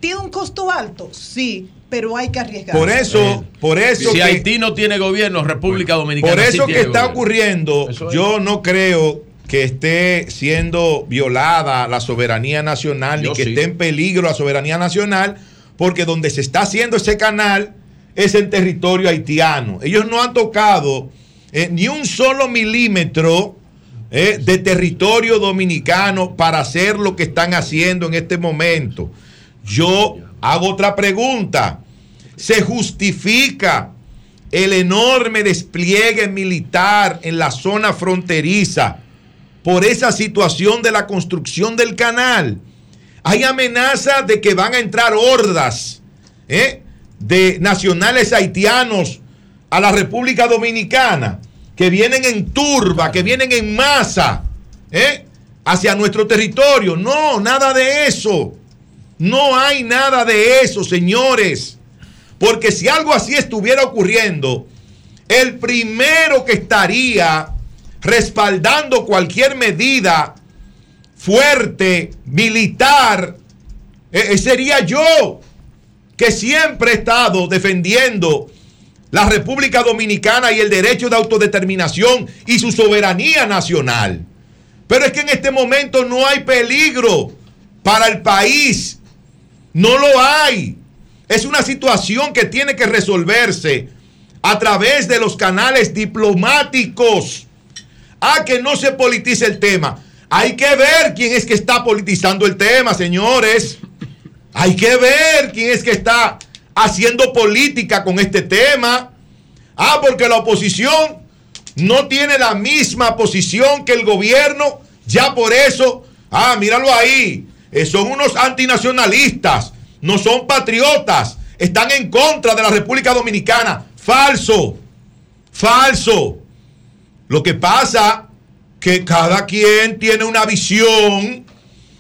¿Tiene un costo alto? Sí, pero hay que arriesgar.
Por eso, por eso
Si
que-
Haití no tiene gobierno, República Dominicana
Por
sí
eso que
tiene
está
gobierno.
ocurriendo,
Eso es.
yo no creo que esté siendo violada la soberanía nacional,
Yo
ni que
sí.
esté en peligro la soberanía nacional, porque donde se está haciendo ese canal es en territorio haitiano. Ellos no han tocado eh, ni un solo milímetro eh, de territorio dominicano para hacer lo que están haciendo en este momento. Yo hago otra pregunta. ¿Se justifica el enorme despliegue militar en la zona fronteriza por esa situación de la construcción del canal? Hay amenaza de que van a entrar hordas ¿eh? de nacionales haitianos a la República Dominicana, que vienen en turba, que vienen en masa ¿eh? hacia nuestro territorio. No, nada de eso. No hay nada de eso, señores. Porque si algo así estuviera ocurriendo, el primero que estaría respaldando cualquier medida fuerte, militar, eh, eh, sería yo, que siempre he estado defendiendo la República Dominicana y el derecho de autodeterminación y su soberanía nacional. Pero es que en este momento no hay peligro para el país. No lo hay. Es una situación que tiene que resolverse a través de los canales diplomáticos. A que no se politice el tema. Hay que ver quién es que está politizando el tema, señores. Hay que ver quién es que está haciendo política con este tema. Ah, porque la oposición no tiene la misma posición que el gobierno. Ya por eso, ah, míralo ahí. Eh, son unos antinacionalistas. No son patriotas. Están en contra de la República Dominicana. Falso. Falso. Lo que pasa que cada quien tiene una visión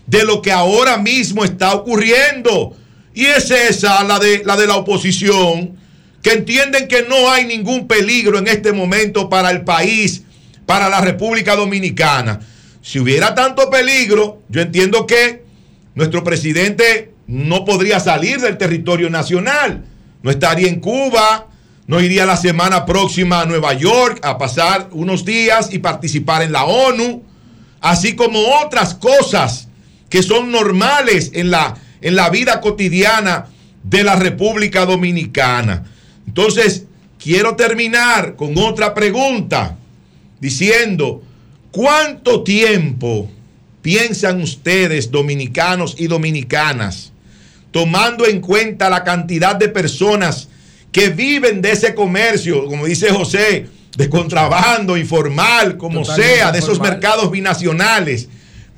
de lo que ahora mismo está ocurriendo. Y es esa la de la oposición, que entienden que no hay ningún peligro en este momento para el país, para la República Dominicana. Si hubiera tanto peligro, yo entiendo que nuestro presidente no podría salir del territorio nacional. No estaría en Cuba, no iría la semana próxima a Nueva York a pasar unos días y participar en la ONU, así como otras cosas que son normales en la, en la vida cotidiana de la República Dominicana. Entonces, quiero terminar con otra pregunta, diciendo, ¿cuánto tiempo piensan ustedes, dominicanos y dominicanas, tomando en cuenta la cantidad de personas que viven de ese comercio, como dice José, de contrabando, informal, como
Totalmente
sea, de esos mercados binacionales?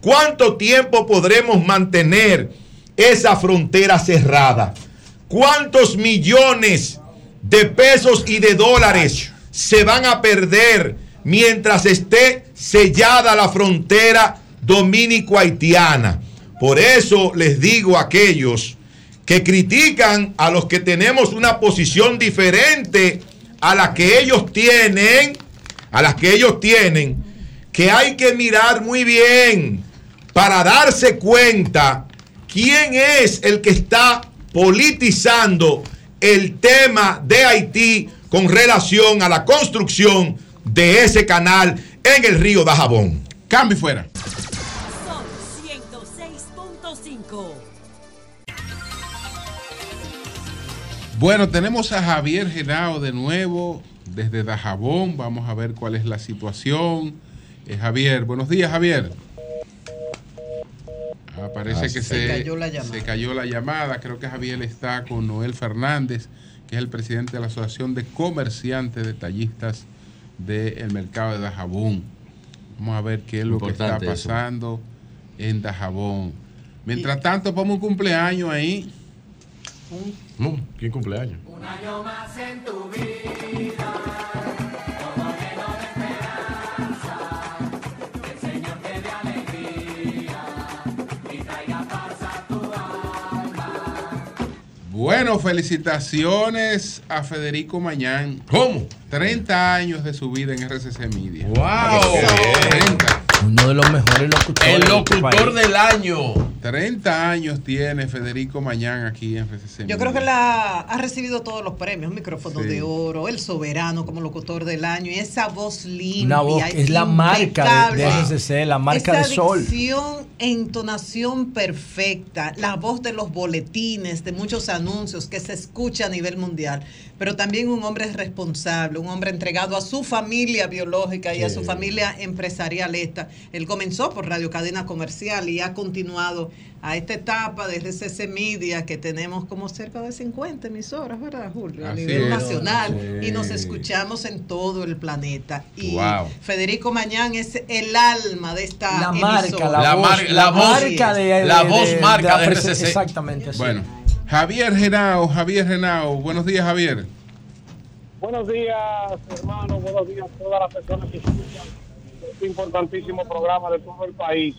¿Cuánto tiempo podremos mantener esa frontera cerrada? ¿Cuántos millones de pesos y de dólares se van a perder mientras esté sellada la frontera dominico-haitiana? Por eso les digo a aquellos que critican a los que tenemos una posición diferente a la que ellos tienen, a las que ellos tienen, que hay que mirar muy bien para darse cuenta quién es el que está politizando el tema de Haití con relación a la construcción de ese canal en el río Dajabón.
Cambio fuera. Bueno, tenemos a Javier Genao de nuevo desde Dajabón. Vamos a ver cuál es la situación. Eh, Javier, buenos días, Javier. Ah, parece
Ah,
que
se
se,
cayó la llamada.
se cayó la llamada. Creo que Javier está con Noel Fernández, que es el presidente de la Asociación de Comerciantes Detallistas del mercado de Dajabón. Vamos a ver qué es lo que está
eso.
pasando en Dajabón. Mientras tanto, ponemos un cumpleaños ahí.
Mm, ¿Quién cumpleaños?
Un año más en tu vida, todo lleno de esperanza. Que el Señor te dé alegría y traiga paz a tu alma.
Bueno, felicitaciones a Federico Mañán.
¿Cómo?
30 años de su vida en RCC Media.
¡Wow!
30.
Uno de los mejores locutores.
El locutor
país.
del año.
30 años tiene Federico Mañán aquí en RCC
Yo creo que la, ha recibido todos los premios, micrófono
Sí.
de oro, el soberano como locutor del año y esa voz limpia.
Una voz que es la marca de, de. RCC, la marca
Esa
de Sol.
dicción, entonación perfecta, la voz de los boletines, de muchos anuncios que se escucha a nivel mundial, pero también un hombre responsable, un hombre entregado a su familia biológica y a su familia empresarial esta. Él comenzó por Radio Cadena Comercial y ha continuado a esta etapa de RCC Media que tenemos como cerca de 50 emisoras, ¿verdad, Julio? A nivel
es.
nacional
Sí.
y nos escuchamos en todo el planeta. Y
Wow.
Federico Mañán es el alma de esta
La
emisora.
marca, la,
La
voz,
mar-
la,
la voz-
marca de,
la voz
de-
marca de RCC.
Exactamente así.
Bueno, Javier Genao, Javier Genao. Buenos días, Javier.
Buenos días, hermano. Buenos días a todas las personas que escuchan este importantísimo programa de todo el país.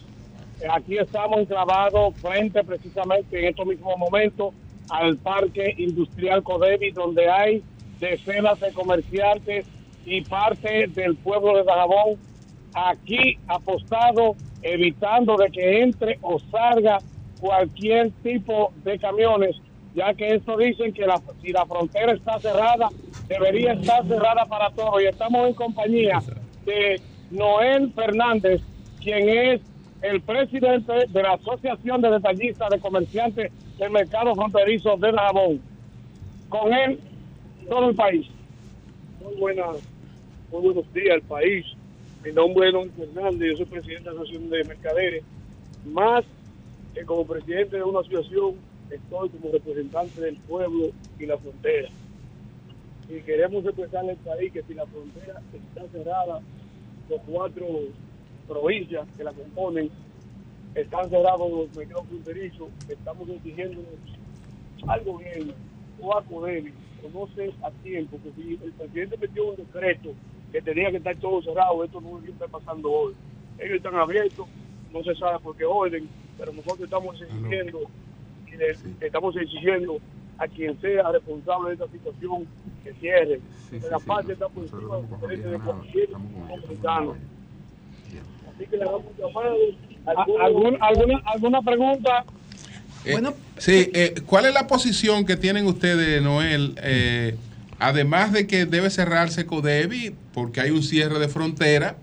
Aquí estamos enclavados frente precisamente en estos mismos momentos al Parque Industrial Codevi, donde hay decenas de comerciantes y parte del pueblo de Dajabón aquí apostado, evitando de que entre o salga cualquier tipo de camiones, ya que esto dicen que la, si la frontera está cerrada, debería estar cerrada para todos. Y estamos en compañía de Noel Fernández, quien es el presidente de la Asociación de Detallistas de Comerciantes del Mercado Fronterizo de Dajabón. Con él, todo el país.
Muy buenas, muy buenos días al país. Mi nombre es Don Fernández, yo soy presidente de la Asociación de Mercaderes. Más que como presidente de una asociación, estoy como representante del pueblo y la frontera. Y queremos expresarle al país que si la frontera está cerrada, los cuatro provincias que la componen están cerrados los mercados fronterizos, estamos exigiendo al gobierno o a Codevi, conoce a tiempo, que si el presidente metió un decreto que tenía que estar todo cerrado, esto no está pasando hoy. Ellos están abiertos, no se sabe por qué orden, pero nosotros estamos exigiendo, y le- estamos exigiendo a quien sea responsable de esta situación que cierre. Que la paz está por encima de los intereses de dominicano. Así que le damos un llamado.
¿A- algún- alguna, ¿Alguna pregunta?
Eh, sí, eh, ¿cuál es la posición que tienen ustedes, Noel? Eh, además de que debe cerrarse Codevi porque hay un cierre de frontera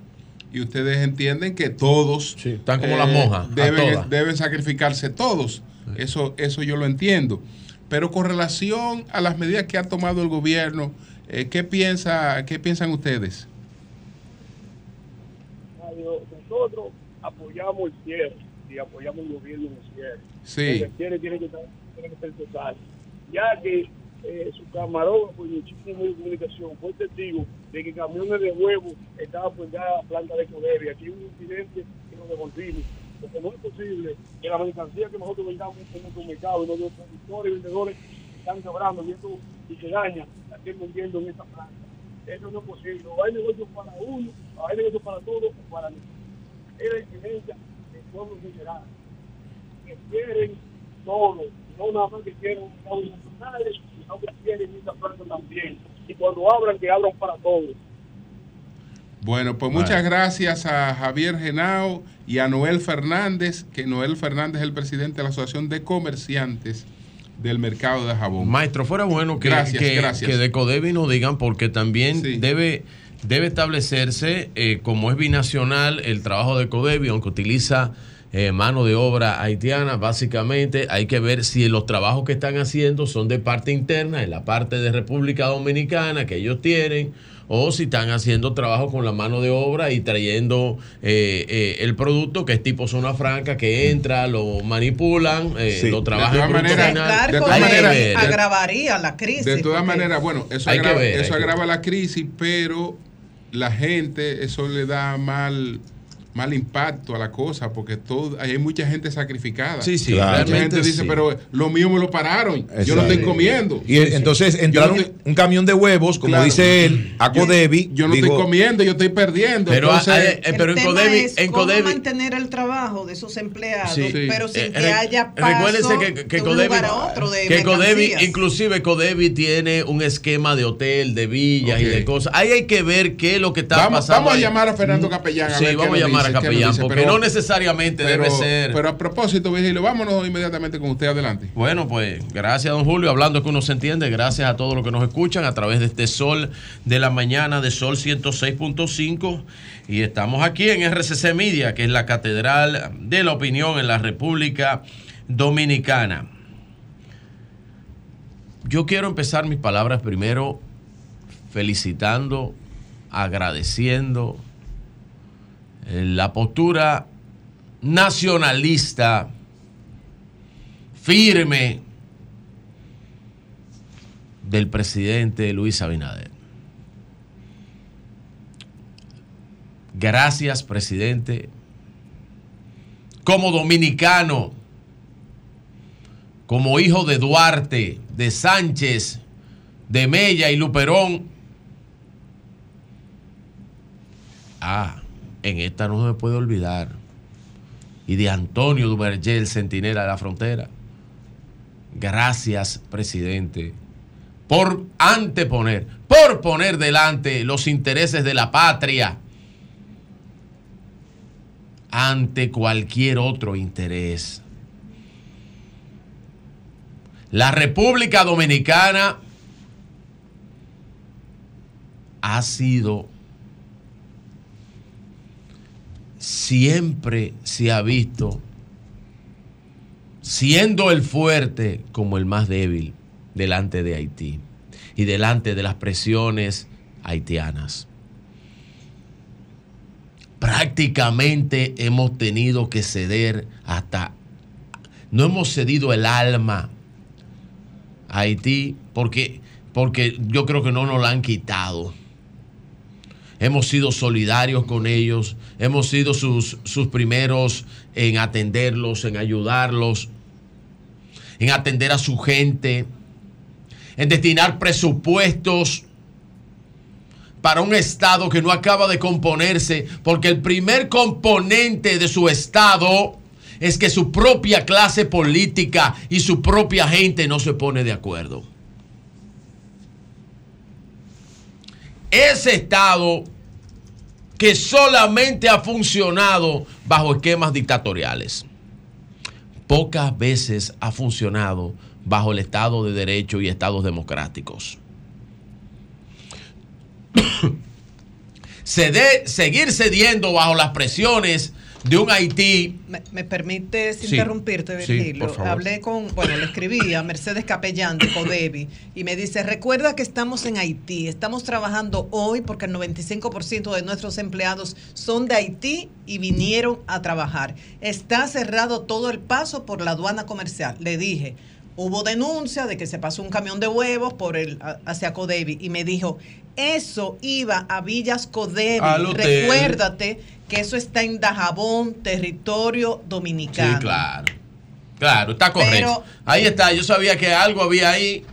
y ustedes entienden que todos eh,
están como las monjas, a
deben, deben sacrificarse todos. Eso, eso yo lo entiendo. Pero con relación a las medidas que ha tomado el gobierno, eh, ¿qué, piensa, ¿qué piensan ustedes?
Radio, nosotros apoyamos el cierre y apoyamos el gobierno en el cierre.
Sí.
El cierre tiene que, estar- tiene que ser total. Ya que eh, su camarógrafo y muchísimos medios de comunicación fue testigo de que camiones de huevos estaban ya a planta de Codevi. Aquí hubo un incidente que nos devolvimos. Porque no es posible que la mercancía que nosotros vendamos en nuestro mercado y los productores y vendedores están quebrando y, esto, y se daña, la estén vendiendo en esta planta. Eso no es posible. O hay negocios para uno, o hay negocios para todos, o para ninguno. Es la exigencia del pueblo general. Que quieren todo, no nada más que quieren mercados nacionales, sino que quieren esta planta también. Y cuando abran, que abran para todos.
Bueno, pues muchas gracias a Javier Genao y a Noel Fernández, que Noel Fernández es el presidente de la Asociación de Comerciantes del Mercado de Jabón.
Maestro, fuera bueno que,
Gracias,
que,
gracias.
que de Codevi nos digan, porque también debe, debe establecerse, eh, como es binacional, el trabajo de Codevi, aunque utiliza eh, mano de obra haitiana, básicamente hay que ver si los trabajos que están haciendo son de parte interna, en la parte de República Dominicana que ellos tienen, o si están haciendo trabajo con la mano de obra y trayendo eh, eh, el producto que es tipo zona franca, que entra, lo manipulan, eh,
Sí.
lo trabajan
de todas maneras-
ver.
agravaría la crisis.
De todas maneras, bueno, eso
que
agrava,
ver,
eso agrava la crisis, pero la gente, eso le da mal, mal impacto a la cosa, porque todo, hay mucha gente sacrificada.
Sí, sí,
Mucha
realmente
gente dice,
sí.
pero lo mío me lo pararon. Yo no estoy comiendo.
Y entonces
Yo
entraron
no
un camión de huevos, como
Claro.
dice él, a
Yo-
Codevi.
Yo no
dijo,
estoy comiendo, yo estoy perdiendo.
Pero,
Entonces,
ah, eh, eh, pero
el
en Codevi,
es
en
cómo
Codevi,
mantener el trabajo de esos empleados,
Sí.
pero sin
Eh,
que
re-
haya paso
Recuérdense que, que
de un
Codevi,
lugar a otro de
que Codevi, inclusive Codevi tiene un esquema de hotel, de villas y de cosas. Ahí hay que ver qué es lo que está
Vamos,
pasando.
vamos a
ahí.
llamar a Fernando Capellán. A
Sí,
ver
vamos a llamar
dice,
a Capellán,
dice,
porque
pero-
no necesariamente
pero-
debe ser.
Pero a propósito, Virgilio, vámonos inmediatamente con usted adelante.
Bueno, pues gracias, don Julio. Hablando que uno se entiende, gracias a todos los que nos escuchan a través de este Sol de la mañana de Sol 106.5. Y estamos aquí en RCC Media, que es la catedral de la opinión en la República Dominicana. Yo quiero empezar mis palabras primero felicitando, agradeciendo la postura nacionalista firme del presidente Luis Abinader. Gracias, presidente. Como dominicano, como hijo de Duarte, de Sánchez, de Mella y Luperón. Ah, en esta no se puede olvidar. Y de Antonio Duvergé, el centinela de la frontera. Gracias, presidente, por anteponer, por poner delante los intereses de la patria ante cualquier otro interés. La República Dominicana ha sido, siempre se ha visto siendo el fuerte como el más débil delante de Haití y delante de las presiones haitianas. Prácticamente hemos tenido que ceder hasta, no hemos cedido el alma a Haití porque, porque yo creo que no nos la han quitado. Hemos sido solidarios con ellos, hemos sido sus, sus primeros en atenderlos, en ayudarlos, en atender a su gente, en destinar presupuestos para un Estado que no acaba de componerse, porque el primer componente de su Estado es que su propia clase política y su propia gente no se pone de acuerdo. Ese Estado que solamente ha funcionado bajo esquemas dictatoriales. Pocas veces ha funcionado bajo el Estado de Derecho y Estados democráticos. Ceder- seguir cediendo bajo las presiones de un Haití.
¿Me, me permites
Sí.
interrumpirte,
Sí,
Virgilio?
favor.
Hablé con, bueno, le escribí a Mercedes Capellán de Codevi y me dice, recuerda que estamos en Haití, estamos trabajando hoy porque el 95% de nuestros empleados son de Haití y vinieron a trabajar. Está cerrado todo el paso por la aduana comercial. Le dije, hubo denuncia de que se pasó un camión de huevos por el, hacia Codevi y me dijo, eso iba a Villas Codevi. Recuérdate que eso está en Dajabón, territorio dominicano.
Sí, claro. Claro, está correcto.
Pero-
ahí está, yo sabía que algo había ahí,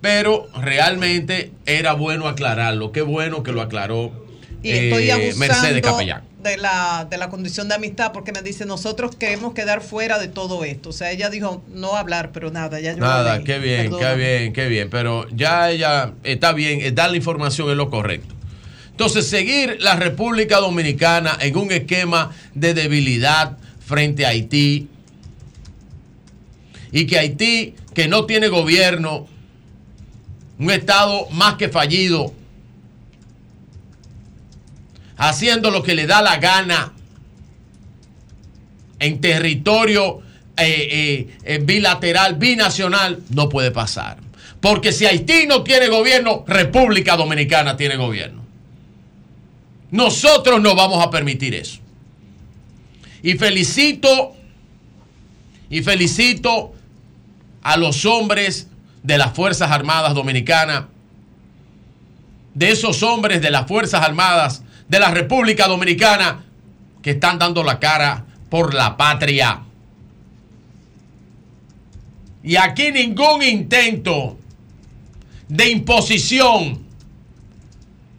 pero realmente era bueno aclararlo. Qué bueno que lo aclaró
Y estoy
eh,
abusando
Mercedes Capellán.
de la, de la condición de amistad porque me dice, nosotros queremos quedar fuera de todo esto. O sea, ella dijo no hablar, pero nada, ya yo
Nada, qué bien, qué bien, qué bien. Pero ya ella está bien, eh, dar la información es lo correcto. Entonces, seguir la República Dominicana en un esquema de debilidad frente a Haití y que Haití, que no tiene gobierno, un Estado más que fallido, haciendo lo que le da la gana en territorio eh, eh, eh, bilateral, binacional, no puede pasar. Porque si Haití no tiene gobierno, República Dominicana tiene gobierno. Nosotros no vamos a permitir eso. Y felicito, y felicito a los hombres de las Fuerzas Armadas Dominicanas, de esos hombres de las Fuerzas Armadas de la República Dominicana que están dando la cara por la patria. Y aquí ningún intento de imposición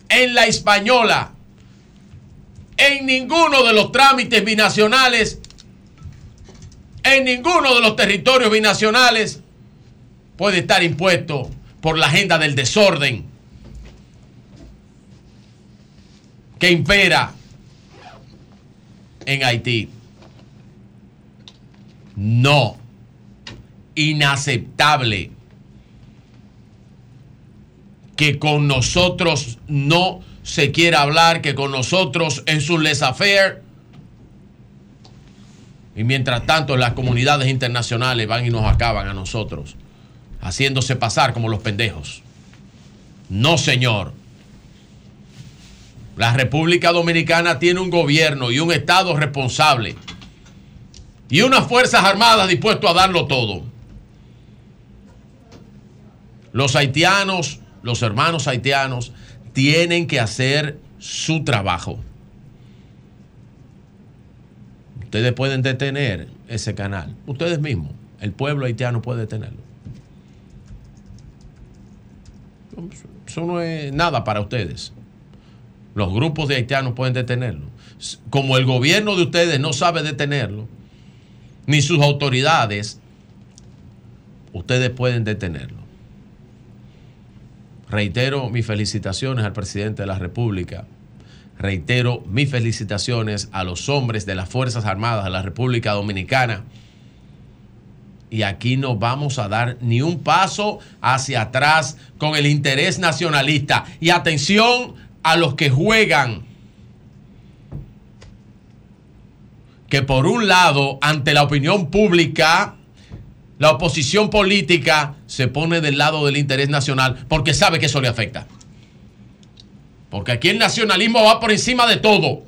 en la española, en ninguno de los trámites binacionales, en ninguno de los territorios binacionales puede estar impuesto por la agenda del desorden que impera en Haití. No. Inaceptable que con nosotros no se quiera hablar, que con nosotros es un laissez-faire. Y mientras tanto las comunidades internacionales van y nos acaban a nosotros, haciéndose pasar como los pendejos. No, señor. La República Dominicana tiene un gobierno y un Estado responsable. Y unas Fuerzas Armadas dispuestas a darlo todo. Los haitianos, los hermanos haitianos, tienen que hacer su trabajo. Ustedes pueden detener ese canal. Ustedes mismos. El pueblo haitiano puede detenerlo. Eso no es nada para ustedes. Los grupos de haitianos pueden detenerlo. Como el gobierno de ustedes no sabe detenerlo, ni sus autoridades, ustedes pueden detenerlo. Reitero mis felicitaciones al presidente de la República. Reitero mis felicitaciones a los hombres de las Fuerzas Armadas de la República Dominicana. Y aquí no vamos a dar ni un paso hacia atrás con el interés nacionalista. Y atención a los que juegan. Que por un lado, ante la opinión pública, la oposición política se pone del lado del interés nacional porque sabe que eso le afecta. Porque aquí el nacionalismo va por encima de todo.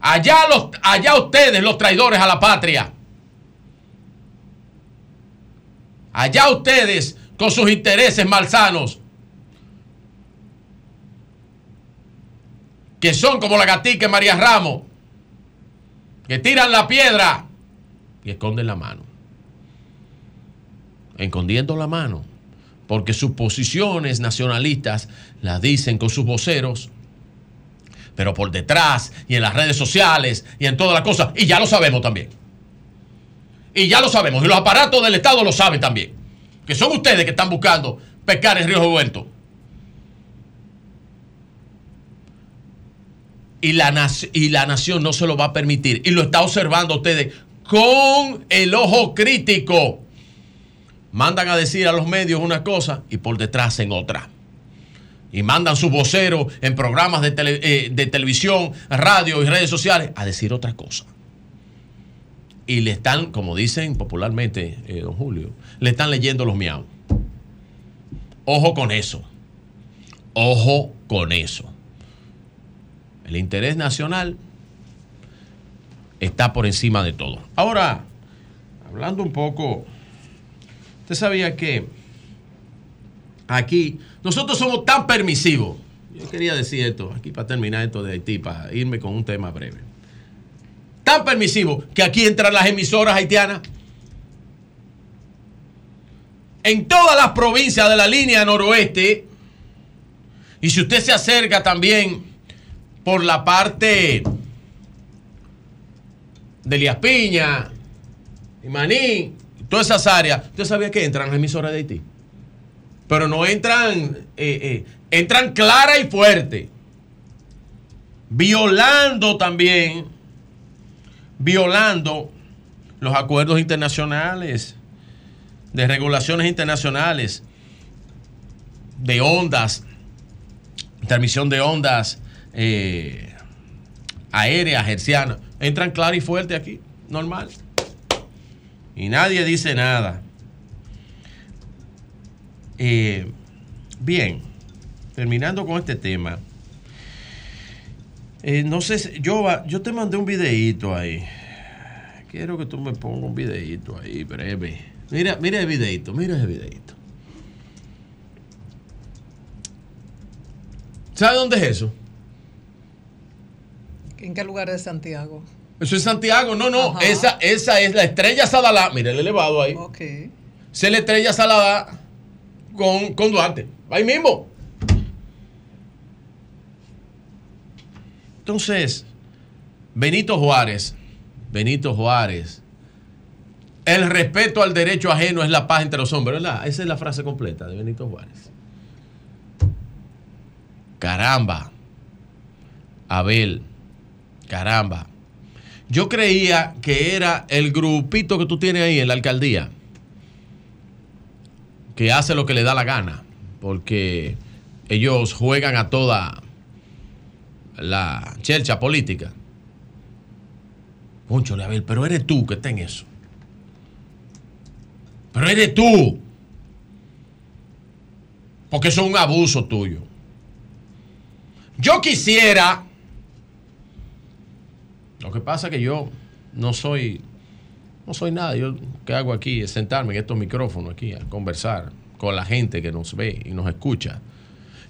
Allá, los, allá ustedes, los traidores a la patria. Allá ustedes con sus intereses malsanos. Que son como la gatica María Ramos. Que tiran la piedra y esconden la mano. Escondiendo la mano. Porque sus posiciones nacionalistas las dicen con sus voceros. Pero por detrás y en las redes sociales y en todas las cosas. Y ya lo sabemos también. Y ya lo sabemos. Y los aparatos del Estado lo saben también. Que son ustedes que están buscando pescar en Río Revuelto. Y la, y la nación no se lo va a permitir. Y lo está observando ustedes con el ojo crítico. Mandan a decir a los medios una cosa y por detrás en otra. Y mandan sus voceros en programas de, tele, eh, de televisión, radio y redes sociales a decir otra cosa. Y le están, como dicen popularmente, eh, don Julio, le están leyendo los miau. Ojo con eso. Ojo con eso. El interés nacional está por encima de todo. Ahora, hablando un poco, usted sabía que aquí nosotros somos tan permisivos. Yo quería decir esto, aquí para terminar esto de Haití, para irme con un tema breve. Tan permisivo que aquí entran las emisoras haitianas. En todas las provincias de la línea noroeste, y si usted se acerca también por la parte de Elías Piña, y Maní, todas esas áreas, usted sabía que entran las emisoras de Haití. Pero no entran, eh, eh, entran clara y fuerte. Violando también, violando los acuerdos internacionales, de regulaciones internacionales, de ondas, transmisión de ondas eh, aéreas, entran claro y fuerte aquí, normal. Y nadie dice nada. Eh, bien, terminando con este tema. Eh, no sé, yo, yo te mandé un videíto ahí. Quiero que tú me pongas un videíto ahí, breve. Mira, mira el videíto, mira ese videíto. ¿Sabe dónde es eso?
¿En qué lugar de Santiago?
Eso es Santiago. No, no. Esa, esa es la estrella Sadalá. Mira el elevado ahí.
Ok.
Esa es la estrella Sadalá con, con Duarte. Ahí mismo. Entonces, Benito Juárez, Benito Juárez, el respeto al derecho ajeno es la paz entre los hombres, ¿verdad? Esa es la frase completa de Benito Juárez. Caramba, Abel, caramba. Yo creía que era el grupito que tú tienes ahí en la alcaldía, que hace lo que le da la gana, porque ellos juegan a toda la chercha política. Poncho, Abel, pero eres tú que está en eso. Pero eres tú. Porque eso es un abuso tuyo. Yo quisiera. Lo que pasa es que yo no soy. No soy nada. Yo que hago aquí es sentarme en estos micrófonos aquí a conversar con la gente que nos ve y nos escucha.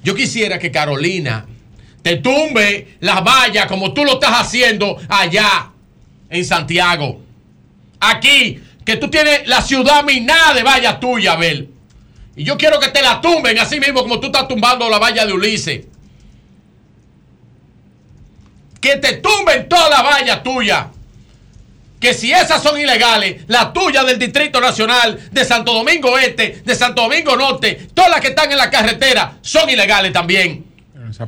Yo quisiera que Carolina te tumbe las vallas como tú lo estás haciendo allá en Santiago. Aquí, que tú tienes la ciudad minada de vallas tuya, Abel. Y yo quiero que te la tumben así mismo como tú estás tumbando la valla de Ulises. Que te tumben todas las vallas tuyas. Que si esas son ilegales, las tuyas del Distrito Nacional, de Santo Domingo Este, de Santo Domingo Norte, todas las que están en la carretera, son ilegales también.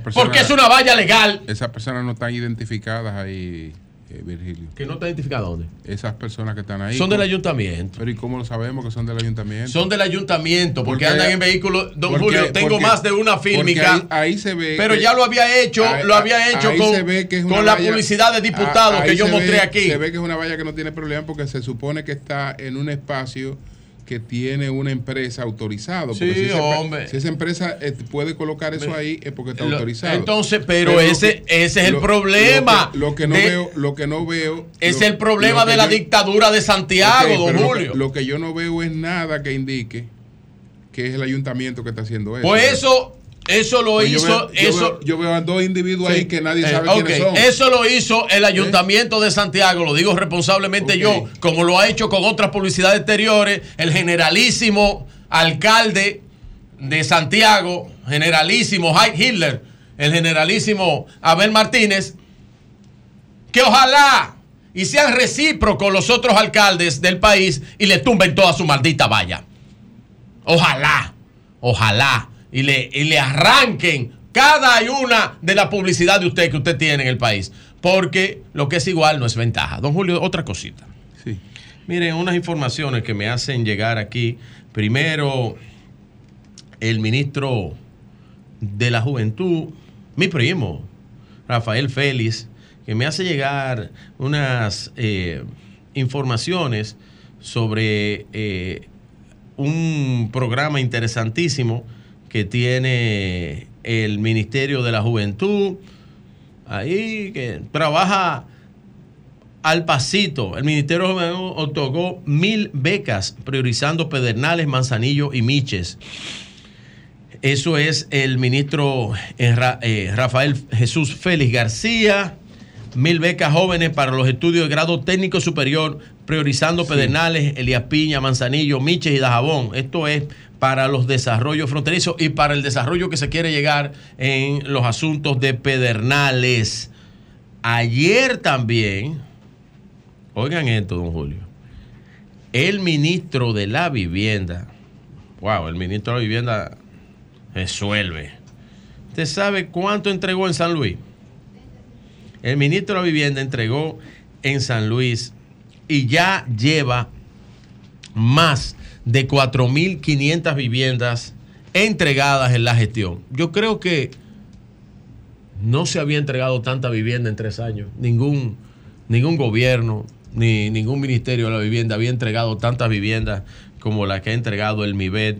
Persona-
Porque es una valla legal.
Esas personas no están identificadas ahí, eh, Virgilio.
¿Que no está identificado dónde?
Esas personas que están ahí.
Son del
¿cómo-
ayuntamiento.
Pero ¿y cómo lo sabemos que son del ayuntamiento?
Son del ayuntamiento, porque andan en vehículos. Don
porque-
Julio, tengo
porque-
más de una fílmica.
Ahí, ahí se ve.
Pero
que-
ya lo había hecho,
ahí-
lo había hecho con, la
valla-
publicidad de diputados que yo
se
mostré
ve-
aquí.
Se ve que es una valla que no tiene problema porque se supone que está en un espacio que tiene una empresa autorizado. Porque
Sí,
si esa,
hombre.
si esa empresa eh, puede colocar eso ahí es porque está autorizado.
entonces, pero ese- ese es el problema
Lo que, lo que no
de-
veo, lo que no veo.
Es
lo-
el problema de la
yo-
dictadura de Santiago, don Julio.
Lo que, yo no veo es nada que indique que es el ayuntamiento que está haciendo eso.
Pues eso, eso lo
Pues yo
hizo.
yo
eso,
veo- yo veo a dos individuos ahí que nadie
Eh,
sabe
ok,
quiénes son.
Eso lo hizo el ayuntamiento de Santiago, lo digo responsablemente yo, como lo ha hecho con otras publicidades exteriores, el generalísimo alcalde de Santiago, generalísimo Hyde Hitler, el generalísimo Abel Martínez, que ojalá y sean recíprocos los otros alcaldes del país y le tumben toda su maldita valla. Ojalá, ojalá, y le, y le arranquen cada una de la publicidad de usted que usted tiene en el país. Porque lo que es igual no es ventaja. Don Julio, otra cosita.
Sí.
Miren, unas informaciones que me hacen llegar aquí. Primero, el ministro de la Juventud, mi primo, Rafael Félix, que me hace llegar unas eh, informaciones sobre eh, un programa interesantísimo que tiene el Ministerio de la Juventud, ahí que trabaja al pasito. El Ministerio de Juventud otorgó mil becas priorizando Pedernales, Manzanillo y Miches. Eso es el ministro eh, eh, Rafael Jesús Félix García. Mil becas jóvenes para los estudios de grado técnico superior, priorizando Pedernales, Elías Piña, Manzanillo, Miches y Dajabón. Esto es para los desarrollos fronterizos y para el desarrollo que se quiere llegar en los asuntos de Pedernales. Ayer también, oigan esto, don Julio, el ministro de la vivienda, wow, el ministro de la vivienda resuelve. ¿Usted sabe cuánto entregó en San Luis? El ministro de la vivienda entregó en San Luis y ya lleva más de 4.500 viviendas entregadas en la gestión. Yo creo que no se había entregado tanta vivienda en tres años. Ningún, ningún gobierno ni ningún ministerio de la vivienda había entregado tantas viviendas como la que ha entregado el MIBED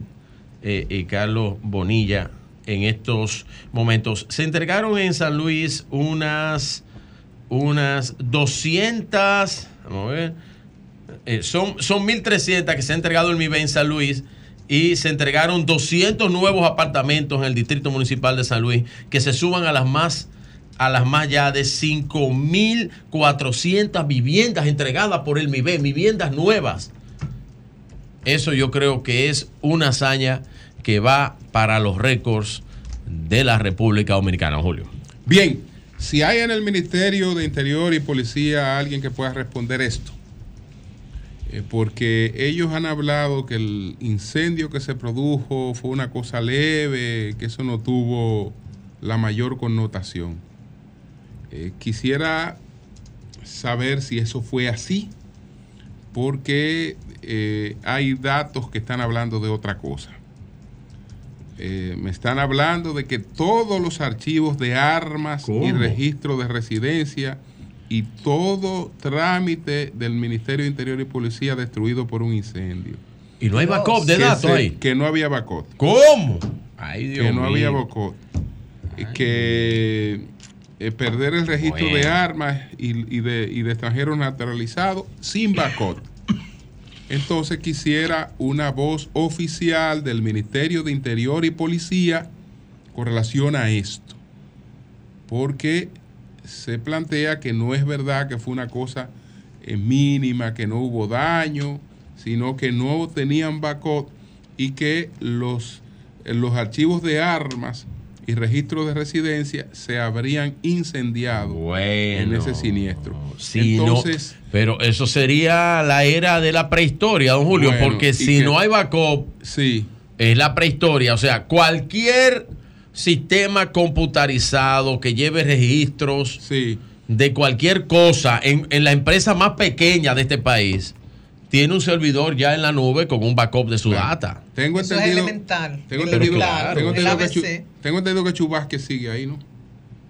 eh, y Carlos Bonilla en estos momentos. Se entregaron en San Luis unas, unas 200, vamos a ver, eh, son, son 1.300 que se ha entregado el MIBE en San Luis y se entregaron 200 nuevos apartamentos en el Distrito Municipal de San Luis que se suban a las más a las más ya de 5.400 viviendas entregadas por el MIBE, viviendas nuevas. Eso yo creo que es una hazaña que va para los récords de la República Dominicana, Julio.
Bien, si hay en el Ministerio de Interior y Policía alguien que pueda responder esto, eh, porque ellos han hablado que el incendio que se produjo fue una cosa leve, que eso no tuvo la mayor connotación. Eh, quisiera saber si eso fue así, porque eh, hay datos que están hablando de otra cosa. Eh, me están hablando de que todos los archivos de armas y registro de residencia y todo trámite del Ministerio de Interior y Policía destruido por un incendio.
Y no hay backup de datos ahí.
Que no había backup.
¿Cómo? Ay, Dios
que no
mío.
había backup. Que eh, perder el registro de armas y, y de, y de extranjeros naturalizados sin backup. Entonces quisiera una voz oficial del Ministerio de Interior y Policía con relación a esto. Porque se plantea que no es verdad que fue una cosa eh, mínima, que no hubo daño, sino que no tenían backup y que los, eh, los archivos de armas y registros de residencia se habrían incendiado en ese siniestro.
Si
Entonces,
no, pero eso sería la era de la prehistoria, don Julio,
Bueno,
porque si
que-
no hay backup,
sí.
es la prehistoria. O sea, cualquier sistema computarizado que lleve registros de cualquier cosa en, en la empresa más pequeña de este país, tiene un servidor ya en la nube con un backup de su data.
Tengo
Eso es
entendido,
elemental.
tengo entendido, tengo que, tengo entendido que Chubasque sigue ahí, ¿no?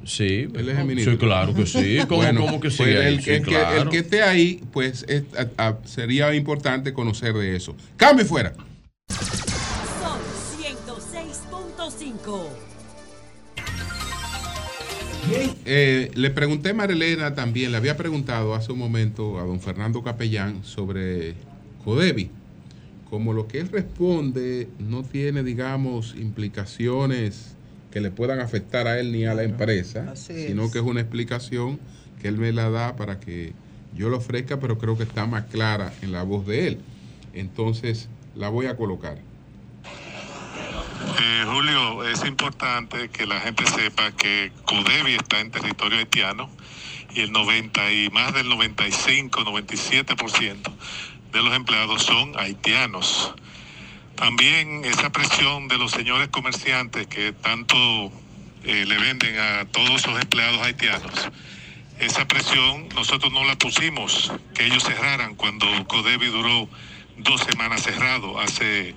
Sí,
Él es el ministro.
sí, claro que sí. ¿Cómo, cómo que
pues
ahí?
el,
Sí,
el que,
claro.
el que esté ahí, pues es- a- a- sería importante conocer de eso. Cambio y fuera.
Son 106.5.
Eh, le pregunté a Marilena también, le había preguntado hace un momento a don Fernando Capellán sobre Codevi. Como lo que él responde no tiene, digamos, implicaciones que le puedan afectar a él ni a la empresa,
Así
sino
es.
que es una explicación que él me la da para que yo lo ofrezca, pero creo que está más clara en la voz de él. Entonces, la voy a colocar.
Eh, Julio, es importante que la gente sepa que Codevi está en territorio haitiano y el 90 y más del 95, 97% de los empleados son haitianos. También esa presión de los señores comerciantes que tanto eh, le venden a todos esos empleados haitianos, esa presión nosotros no la pusimos, que ellos cerraran cuando Codevi duró dos semanas cerrado hace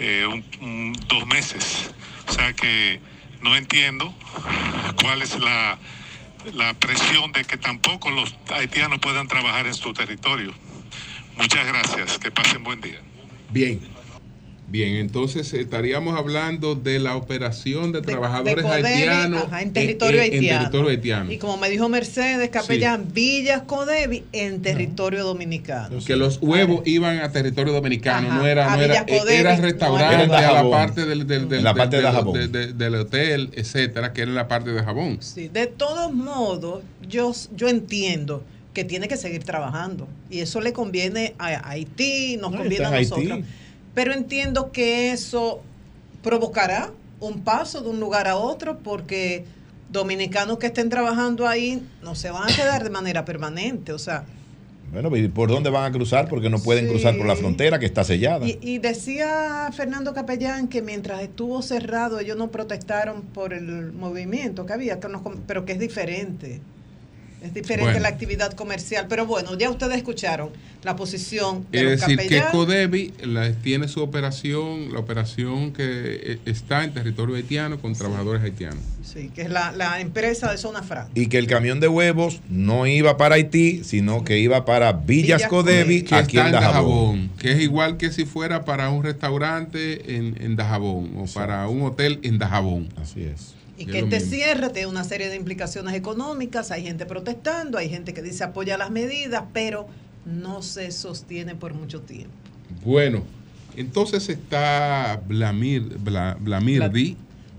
eh, un- dos meses. O sea que no entiendo cuál es la, la presión de que tampoco los haitianos puedan trabajar en su territorio. Muchas gracias, que pasen buen día.
Bien. Bien, entonces estaríamos hablando de la operación de, trabajadores
de
haitianos
ajá, en territorio
en- en
haitiano.
territorio haitiano.
Y como me dijo Mercedes Capellán, Villas Codevi en territorio dominicano.
que los huevos iban a territorio dominicano,
Ajá,
no era, no era,
Codevi,
era
no
restaurante,
era
a la parte del, del, del-
La
del-
parte de
del-
Dajabón.
de- de- del hotel, etcétera, que era la parte de jabón.
Sí, de todos modos, yo, yo entiendo que tiene que seguir trabajando. Y eso le conviene a Haití, nos
No,
conviene a nosotros.
Haití.
Pero entiendo que eso provocará un paso de un lugar a otro porque dominicanos que estén trabajando ahí no se van a quedar de manera permanente. O sea,
Bueno, ¿y por dónde van a cruzar? Porque no pueden
Sí.
cruzar por la frontera que está sellada.
Y, y decía Fernando Capellán que mientras estuvo cerrado ellos no protestaron por el movimiento que había, que nos pero que es diferente. Es diferente
Bueno.
la actividad comercial. Pero bueno, ya ustedes escucharon la posición de
Es
los
decir, que
capellanes.
Codevi la- tiene su operación, la operación que eh, está en territorio haitiano con trabajadores haitianos.
Sí, que es la, la empresa de zona franca.
Y que el camión de huevos no iba para Haití, sino que iba para Villas
Villas
Codevi,
que
aquí
está
en
en
Dajabón.
Dajabón, que es igual que si fuera para un restaurante en, en Dajabón o para un hotel en Dajabón.
Así es.
Y que este
mismo.
cierre tiene una serie de implicaciones económicas, hay gente protestando, hay gente que dice apoya las medidas, pero no se sostiene por mucho tiempo.
Bueno, entonces está Blamir, Bla- Blamirdi,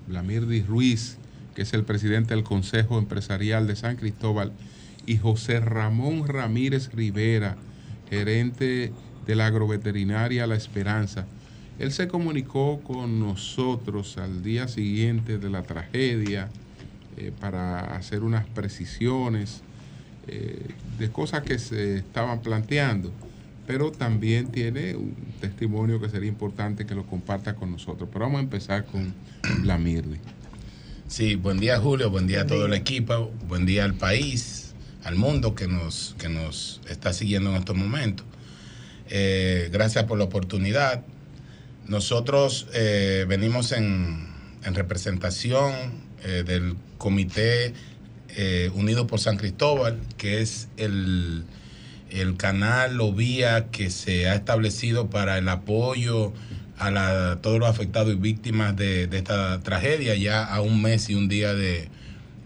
Blamirdi Ruiz, que es el presidente del Consejo Empresarial de San Cristóbal, y José Ramón Ramírez Rivera, gerente de la agroveterinaria La Esperanza. Él se comunicó con nosotros al día siguiente de la tragedia eh, para hacer unas precisiones eh, de cosas que se estaban planteando, pero también tiene un testimonio que sería importante que lo comparta con nosotros. Pero vamos a empezar con la Mirdi.
Sí, buen día Julio, buen día a todo el equipo, buen día al país, al mundo que nos, que nos está siguiendo en estos momentos. Eh, gracias por la oportunidad. Nosotros eh, venimos en, en representación eh, del Comité eh, Unido por San Cristóbal, que es el, el canal o vía que se ha establecido para el apoyo a todos los afectados y víctimas de, esta tragedia, ya a un mes y un día de-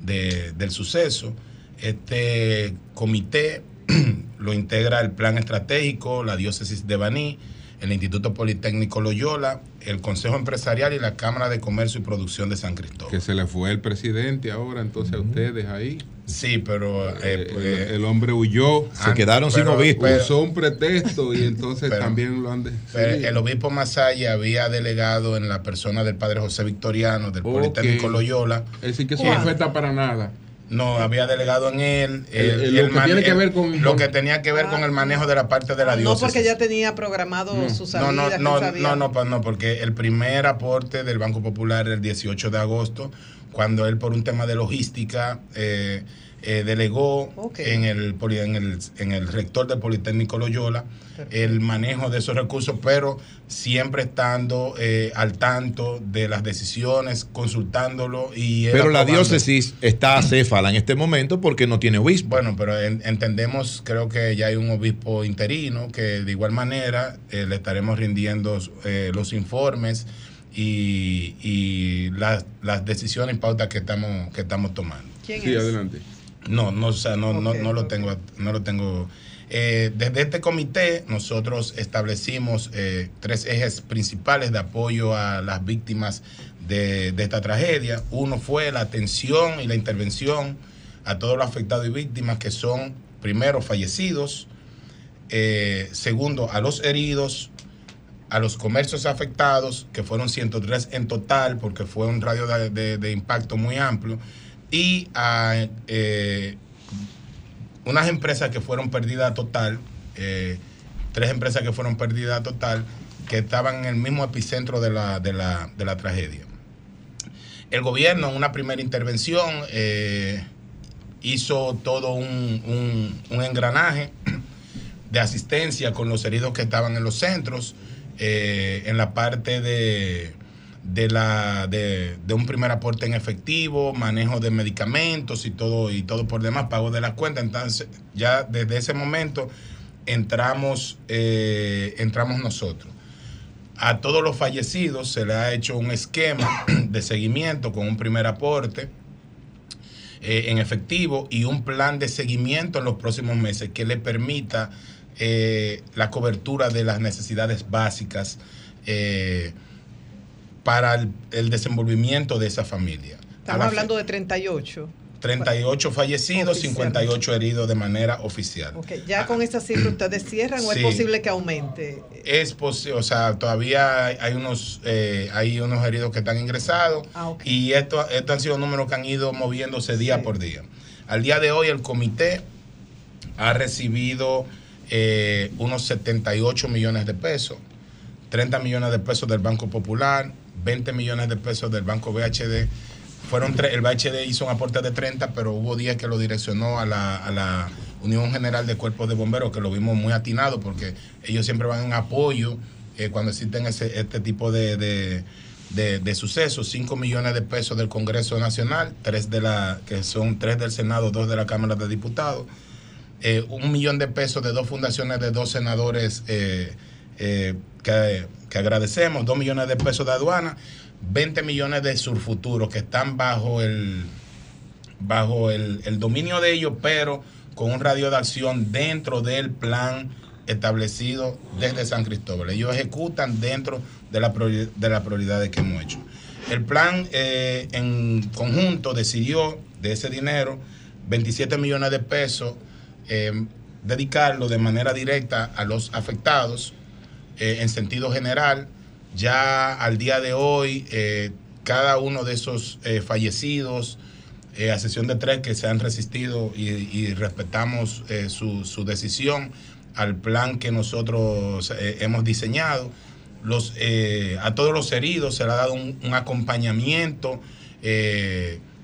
del suceso. Este comité lo integra el Plan Estratégico, la Diócesis de Baní, el Instituto Politécnico Loyola, el Consejo Empresarial y la Cámara de Comercio y Producción de San Cristóbal.
Que se le fue el presidente ahora, entonces a ustedes ahí.
Sí, pero eh,
el, el hombre huyó.
Se quedaron sin obispo.
Usó un pretexto y entonces
Pero-
también lo han de-
Pero
sí.
el obispo Masaya había delegado en la persona del padre José Victoriano del. Politécnico Loyola.
Es decir, que eso no afecta para nada.
No, había delegado en él.
El-
el-
el- lo que
man-
tiene que
el-
ver con-
lo
con-
que tenía que ver con el manejo de la parte de la
No
diócesis.
porque ya tenía programado su salida.
No, no, no, no, no, no, porque el primer aporte del Banco Popular el 18 de agosto, cuando él por un tema de logística eh, eh, delegó en, el, poli- en, el, en el rector del Politécnico Loyola el manejo de esos recursos, pero siempre estando eh, al tanto de las decisiones, consultándolo y
Pero la diócesis está acéfala en este momento porque no tiene obispo.
Bueno, pero en- entendemos, creo que ya hay un obispo interino que de igual manera eh, le estaremos rindiendo eh, los informes y, y las, las decisiones y pautas que estamos, que estamos tomando.
¿Quién
Sí, adelante.
No, no, o sea, no, no, no lo tengo, no lo tengo. Eh, desde este comité nosotros establecimos eh, tres ejes principales de apoyo a las víctimas de, de esta tragedia. Uno fue la atención y la intervención a todos los afectados y víctimas que son, primero, fallecidos, eh, segundo, a los heridos, a los comercios afectados, que fueron 103 en total, porque fue un radio de, de- de impacto muy amplio, y a eh, unas empresas que fueron perdidas total, eh, tres empresas que fueron perdidas total, que estaban en el mismo epicentro de la, de la, de la tragedia. El gobierno en una primera intervención eh, hizo todo un, un- engranaje de asistencia con los heridos que estaban en los centros, en la parte de, de, la, de, de un primer aporte en efectivo, manejo de medicamentos y todo, y todo por demás, pago de las cuentas. Entonces, ya desde ese momento entramos, eh, entramos nosotros. A todos los fallecidos se le ha hecho un esquema de seguimiento con un primer aporte eh, en efectivo y un plan de seguimiento en los próximos meses que le permita eh, la cobertura de las necesidades básicas para el, el desenvolvimiento de esa familia.
Estamos hablando de 38.
38 fallecidos, 58 heridos de manera oficial.
Ok, Ya con esta cifra ustedes cierran o es posible que aumente.
Es posible, o sea, todavía hay- unos, eh, hay unos heridos que están ingresados
Ah,
y esto, estos han sido números que han ido moviéndose día por día. Al día de hoy el comité ha recibido eh, unos 78 millones de pesos, 30 millones de pesos del Banco Popular, 20 millones de pesos del Banco BHD. Fueron el BHD hizo un aporte de 30, pero hubo días que lo direccionó a la, a la Unión General de Cuerpos de Bomberos, que lo vimos muy atinado, porque ellos siempre van en apoyo eh, cuando existen ese- este tipo de, de, de- sucesos. 5 millones de pesos del Congreso Nacional, tres de la, que son tres del Senado, dos de la Cámara de Diputados. Eh, un millón de pesos de dos fundaciones de dos senadores eh, eh, que, que agradecemos, dos millones de pesos de aduana, 20 millones de Surfuturo que están bajo el bajo el, dominio de ellos, pero con un radio de acción dentro del plan establecido desde San Cristóbal. Ellos ejecutan dentro de la de las prioridades que hemos hecho. El plan eh, en conjunto decidió de ese dinero 27 millones de pesos eh, dedicarlo de manera directa a los afectados eh, en sentido general. Ya al día de hoy, eh, cada uno de esos eh, fallecidos, a sesión de tres que se han resistido y, respetamos su, decisión al plan que nosotros hemos diseñado. Los, a todos los heridos se le ha dado un, acompañamiento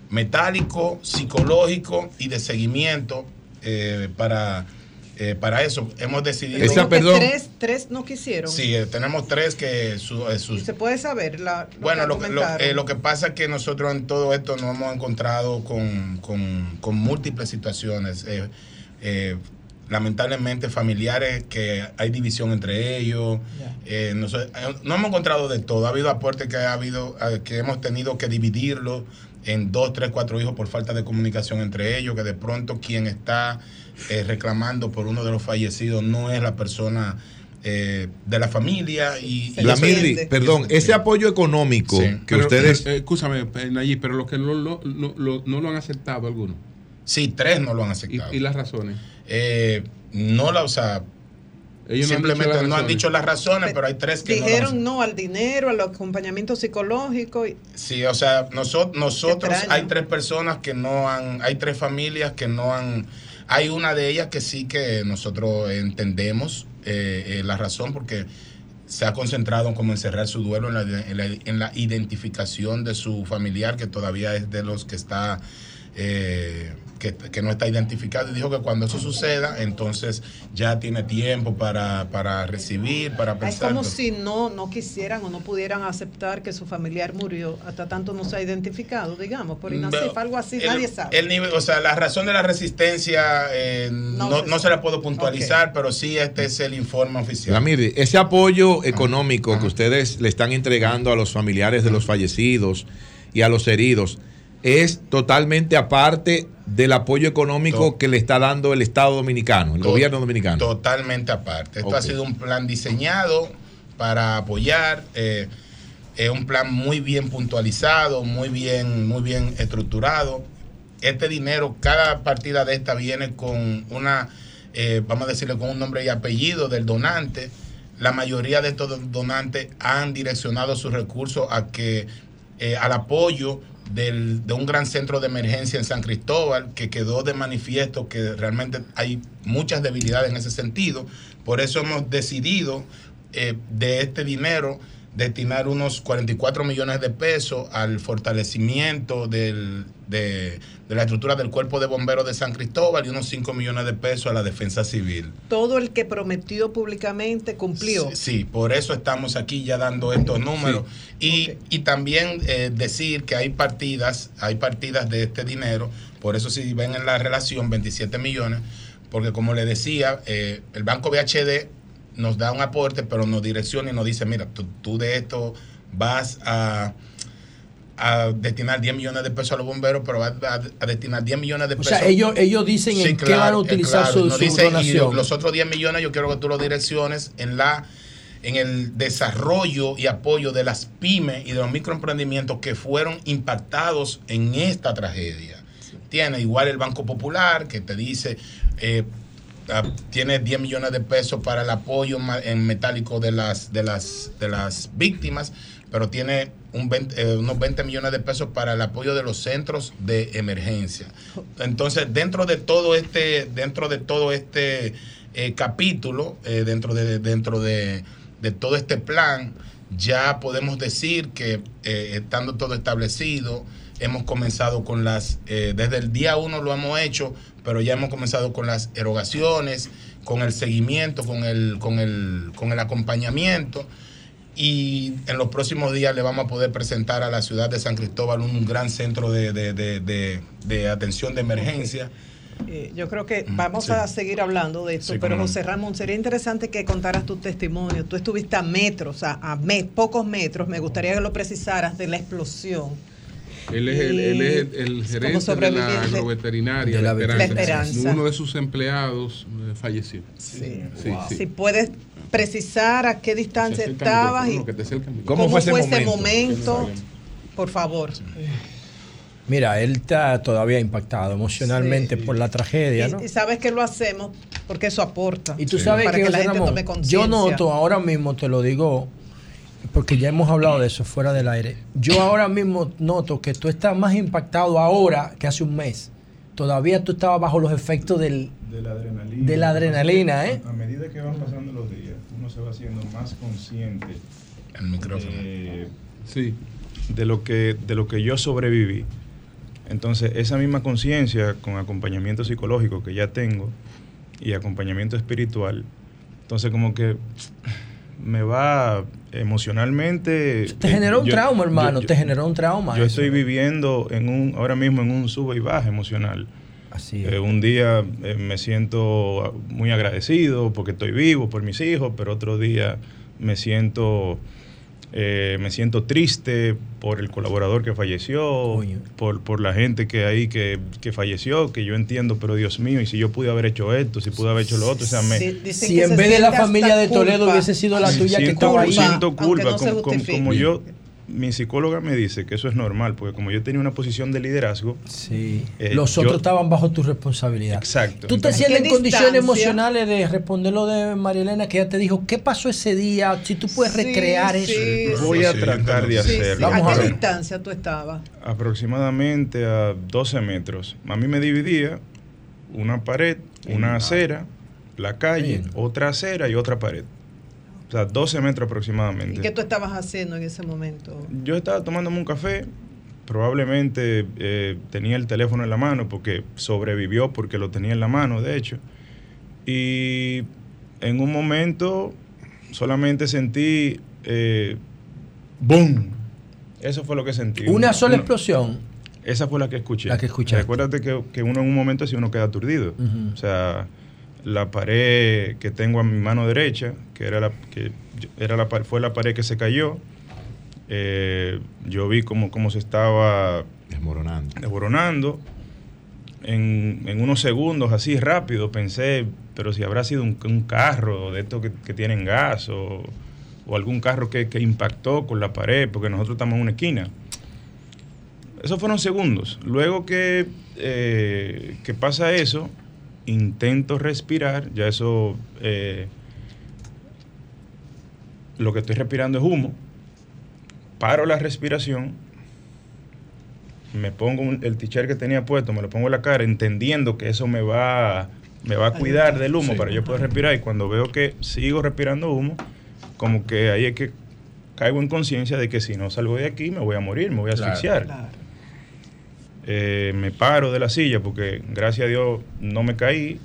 metálico, psicológico y de seguimiento para, eh, para eso. Hemos decidido...
Tres, tres no quisieron.
Sí, eh, tenemos tres que su- eh, sus
se puede saber la, lo
bueno,
que
lo, que- lo- eh, lo que pasa es que nosotros en todo esto nos hemos encontrado con, con- con múltiples situaciones. eh, eh, lamentablemente familiares que hay división entre ellos. eh, no, hemos encontrado de todo. Ha habido aportes que ha habido, que hemos tenido que dividirlo en dos, tres, cuatro hijos por falta de comunicación entre ellos, que de pronto quien está eh, reclamando por uno de los fallecidos no es la persona eh, de la familia y, y
La Mirri, perdón, ese apoyo económico que
Pero,
ustedes...
eh, escúchame, eh, Nayib, pero los que no, lo- no, lo- no lo han aceptado algunos.
Sí, tres no lo han aceptado.
¿Y, y las razones?
Eh, no la, o sea,
Ellos no han
simplemente
dicho las
no han dicho las razones, pero hay tres que no lo han
Dijeron no al dinero, al acompañamiento psicológico. y-
Sí, o sea, nosotros, nosotros hay tres personas que no han, hay tres familias que no han, hay una de ellas que sí que nosotros entendemos eh, eh, la razón porque se ha concentrado en cerrar su duelo en la, en la- en la identificación de su familiar que todavía es de los que está eh, que, que no está identificado y dijo que cuando eso suceda entonces ya tiene tiempo para, para recibir, para
Es
pensar.
como si no, no quisieran o no pudieran aceptar que su familiar murió, hasta tanto no se ha identificado, digamos, por INACIF,
Pero
algo así,
el-
nadie sabe.
El nivel, o sea, la razón de la resistencia eh, no,
se
no se la puedo puntualizar, pero sí este es el informe oficial.
Ese apoyo económico que ustedes le están entregando a los familiares de los fallecidos y a los heridos es totalmente aparte del apoyo económico que le está dando el Estado dominicano, el gobierno dominicano.
Totalmente aparte. Esto ha sido un plan diseñado para apoyar, eh, es un plan muy bien puntualizado, muy bien, muy bien estructurado. Este dinero, cada partida de esta viene con una, eh, vamos a decirle, con un nombre y apellido del donante. La mayoría de estos donantes han direccionado sus recursos a que eh, al apoyo del- de un gran centro de emergencia en San Cristóbal, que quedó de manifiesto que realmente hay muchas debilidades en ese sentido. Por eso hemos decidido eh, de este dinero destinar unos 44 millones de pesos al fortalecimiento del- de, de la estructura del cuerpo de bomberos de San Cristóbal y unos 5 millones de pesos a la defensa civil.
Todo el que prometió públicamente cumplió.
Sí, por eso estamos aquí ya dando estos números. Y, y también eh, decir que hay partidas, hay partidas de este dinero, por eso si ven en la relación 27 millones, porque como le decía, eh, el Banco BHD nos da un aporte, pero nos direcciona y nos dice, mira, tú, tú de esto vas a, a destinar 10 millones de pesos a los bomberos, pero vas a, a destinar 10 millones de
O
pesos.
sea, ellos, ellos dicen en qué van a utilizar su,
Nos
su
dice, y los otros 10 millones yo quiero que tú los direcciones en la en el desarrollo y apoyo de las pymes y de los microemprendimientos que fueron impactados en esta tragedia. Tiene igual el Banco Popular que te dice, eh, tiene 10 millones de pesos para el apoyo en metálico de las, de las, de las víctimas, pero tiene un 20, eh, unos 20 millones de pesos para el apoyo de los centros de emergencia. Entonces, dentro de todo este, dentro de todo este eh, capítulo, eh, dentro de, dentro de, de todo este plan, ya podemos decir que estando todo establecido, hemos comenzado con las, eh, desde el día uno lo hemos hecho, pero ya hemos comenzado con las erogaciones, con el seguimiento, con el, con el, con el acompañamiento. Y en los próximos días le vamos a poder presentar a la ciudad de San Cristóbal un gran centro de, de- de- atención de emergencia.
Eh, yo creo que vamos
sí.
a seguir hablando de esto,
Sí,
pero. José Ramón, sería interesante que contaras tu testimonio. Tú estuviste a metros, a, a me- pocos metros, me gustaría que lo precisaras de la explosión.
Él es el, él es el- el
Como
gerente de la agroveterinaria
De la
La
La
Esperanza.
Esperanza.
Uno de sus empleados eh, falleció.
Sí.
sí, sí.
Si puedes precisar a qué distancia estabas y cómo, fue ese momento. Por favor.
Mira, él está todavía impactado emocionalmente por la tragedia, ¿no?
Y, y sabes que lo hacemos porque eso aporta.
Y tú sabes
para
que,
que, la gente tome
yo
conciencia.
noto ahora mismo, te lo digo, porque ya hemos hablado de eso fuera del aire. Yo ahora mismo noto que tú estás más impactado ahora que hace un mes. Todavía tú estabas bajo los efectos del,
de la adrenalina.
de la adrenalina, ¿eh?
A medida que van pasando los días, uno se va haciendo más consciente.
El micrófono.
De, sí. De lo que de lo que yo sobreviví. Entonces, esa misma conciencia con acompañamiento psicológico que ya tengo y acompañamiento espiritual, entonces como que me va emocionalmente.
Te generó un
yo-
trauma, hermano,
yo-
te generó un trauma.
yo
eso.
estoy viviendo en un, ahora mismo en un sube y baja emocional.
Así
Eh, un día eh, me siento muy agradecido porque estoy vivo por mis hijos, pero otro día me siento eh, me siento triste por el colaborador que falleció, por, por la gente que ahí que, que falleció, que yo entiendo, pero Dios mío, y si yo pude haber hecho esto, si pude haber hecho lo otro, o sea, me,
Si en
se
vez de la familia de Toledo
culpa.
hubiese sido la tuya que
siento,
estaba ahí.
siento culpa,
no
como, como- como yo, mi psicóloga me dice que eso es normal, porque como yo tenía una posición de liderazgo,
Sí.
eh,
Los
yo-
otros estaban bajo tu responsabilidad.
Exacto.
¿Tú te sientes
¿Qué
en condiciones emocionales de responder lo de María Elena que ella te dijo? ¿Qué pasó ese día? Si tú puedes
Sí,
recrear
sí,
eso.
Voy a tratar de
Sí, sí.
hacerlo.
¿A qué distancia tú estabas?
aproximadamente a 12 metros. A mí me dividía una pared, una acera, la calle, otra acera y otra pared. O sea, 12 metros
¿Y
aproximadamente.
qué tú estabas haciendo en ese momento?
Yo estaba tomándome un café, probablemente eh, tenía el teléfono en la mano porque sobrevivió porque lo tenía en la mano, de hecho. Y en un momento solamente sentí eh, ¡boom! Eso fue lo que sentí.
Una sola
Una-
explosión.
esa fue la que escuché.
La que escuchaste.
Recuérdate que, que uno en un momento así uno queda aturdido. O sea, la pared que tengo a mi mano derecha, que era la que era la fue la pared que se cayó. eh, yo vi cómo, cómo se estaba
Desmoronando.
desboronando. En, en unos segundos, así rápido, pensé, pero si habrá sido un, un carro de estos que, que tienen gas o, o algún carro que, que impactó con la pared, porque nosotros estamos en una esquina. Esos fueron segundos. Luego que, eh, que pasa eso, intento respirar, ya eso, eh, lo que estoy respirando es humo, paro la respiración, me pongo un- el t-shirt que tenía puesto, me lo pongo en la cara, entendiendo que eso me va, me va a cuidar del humo
Sí.
para yo poder respirar. Y cuando veo que sigo respirando humo, como que ahí es que caigo en conciencia de que si no salgo de aquí me voy a morir, me voy a
Claro.
asfixiar. Eh, me paro de la silla porque gracias a Dios no me caí,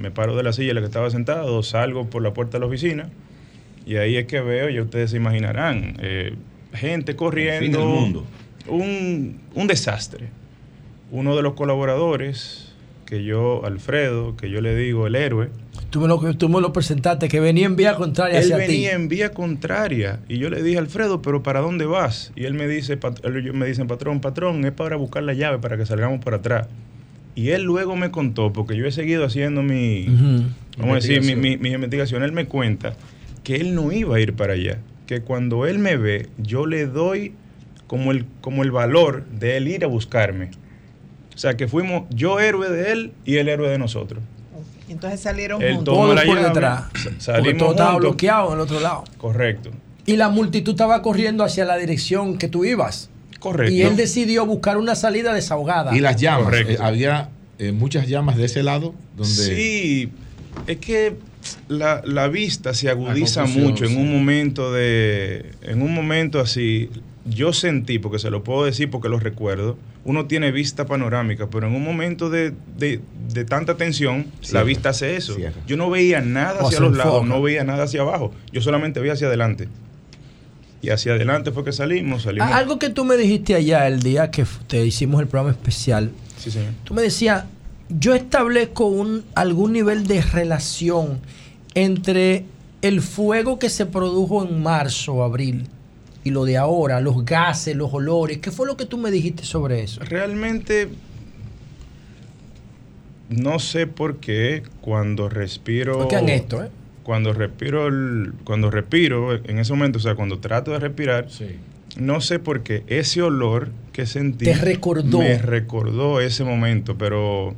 me paro de la silla en la que estaba sentado, salgo por la puerta de la oficina y ahí es que veo, ya ustedes se imaginarán, eh, gente corriendo,
del mundo.
Un, un desastre. Uno de los colaboradores, que yo, Alfredo, que yo le digo el héroe,
Tú me, lo, tú me lo presentaste, que venía en vía contraria
él
hacia
venía
ti.
en vía contraria y yo le dije, Alfredo, pero ¿para dónde vas? Y él me dice, pat- él- me dicen, patrón, patrón, es para buscar la llave para que salgamos por atrás. Y él luego me contó, porque yo he seguido haciendo mi, vamos a decir, mi,
Investigación.
mi, mi investigación, él me cuenta que él no iba a ir para allá, que cuando él me ve, yo le doy como el, como el valor de él ir a buscarme. O sea, que fuimos yo héroe de él y él héroe de nosotros.
Entonces salieron
Él
juntos.
Todos por detrás.
salimos
todo estaba
juntos.
bloqueado en el otro lado.
Correcto.
Y la multitud estaba corriendo hacia la dirección que tú ibas.
Correcto.
Y él decidió buscar una salida desahogada.
Y las llamas. Eh, había eh, muchas llamas de ese lado donde
Sí, es que la, la vista se agudiza mucho en
sí.
un momento de. En un momento así. Yo sentí, porque se lo puedo decir porque lo recuerdo, uno tiene vista panorámica, pero en un momento de, de- de tanta tensión, la vista hace eso.
cierra.
Yo no veía nada
O
hacia los lados, no veía nada hacia abajo. Yo solamente veía hacia adelante. Y hacia adelante fue que salimos, salimos.
Ah, Algo que tú me dijiste allá el día que te hicimos el programa especial.
Sí, señor.
Tú me decías, yo establezco un, algún nivel de relación entre el fuego que se produjo en marzo o abril y lo de ahora, los gases, los olores. ¿Qué fue lo que tú me dijiste sobre eso?
Realmente no sé por qué cuando respiro.
Oigan esto, ¿eh?
Cuando respiro, el- cuando respiro, en ese momento, o sea, cuando trato de respirar, No sé por qué. Ese olor que sentí.
Te recordó.
Me recordó ese momento, pero,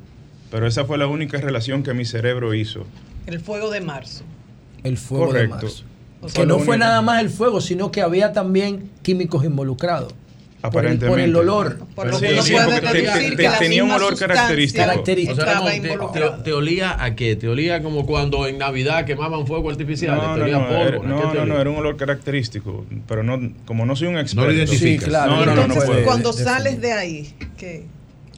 pero esa fue la única relación que mi cerebro hizo.
El fuego de marzo.
El fuego
Correcto.
de marzo. Que no fue nada más el fuego, sino que había también químicos involucrados. Por el, por el
Aparentemente.
olor.
Por lo Sí, que no sí, puede porque te- que tenía un olor característico.
Característico.
O sea, te, te- te olía a qué? ¿Te olía como cuando en Navidad quemaban fuego artificial?
No,
¿Te
no, no,
pólvora?
era,
¿Qué
no, no, no, era un olor característico, pero no, como no soy un experto.
identificas. Sí, claro.
No, no, no, no
Entonces,
puedo.
cuando sales de ahí, ¿qué?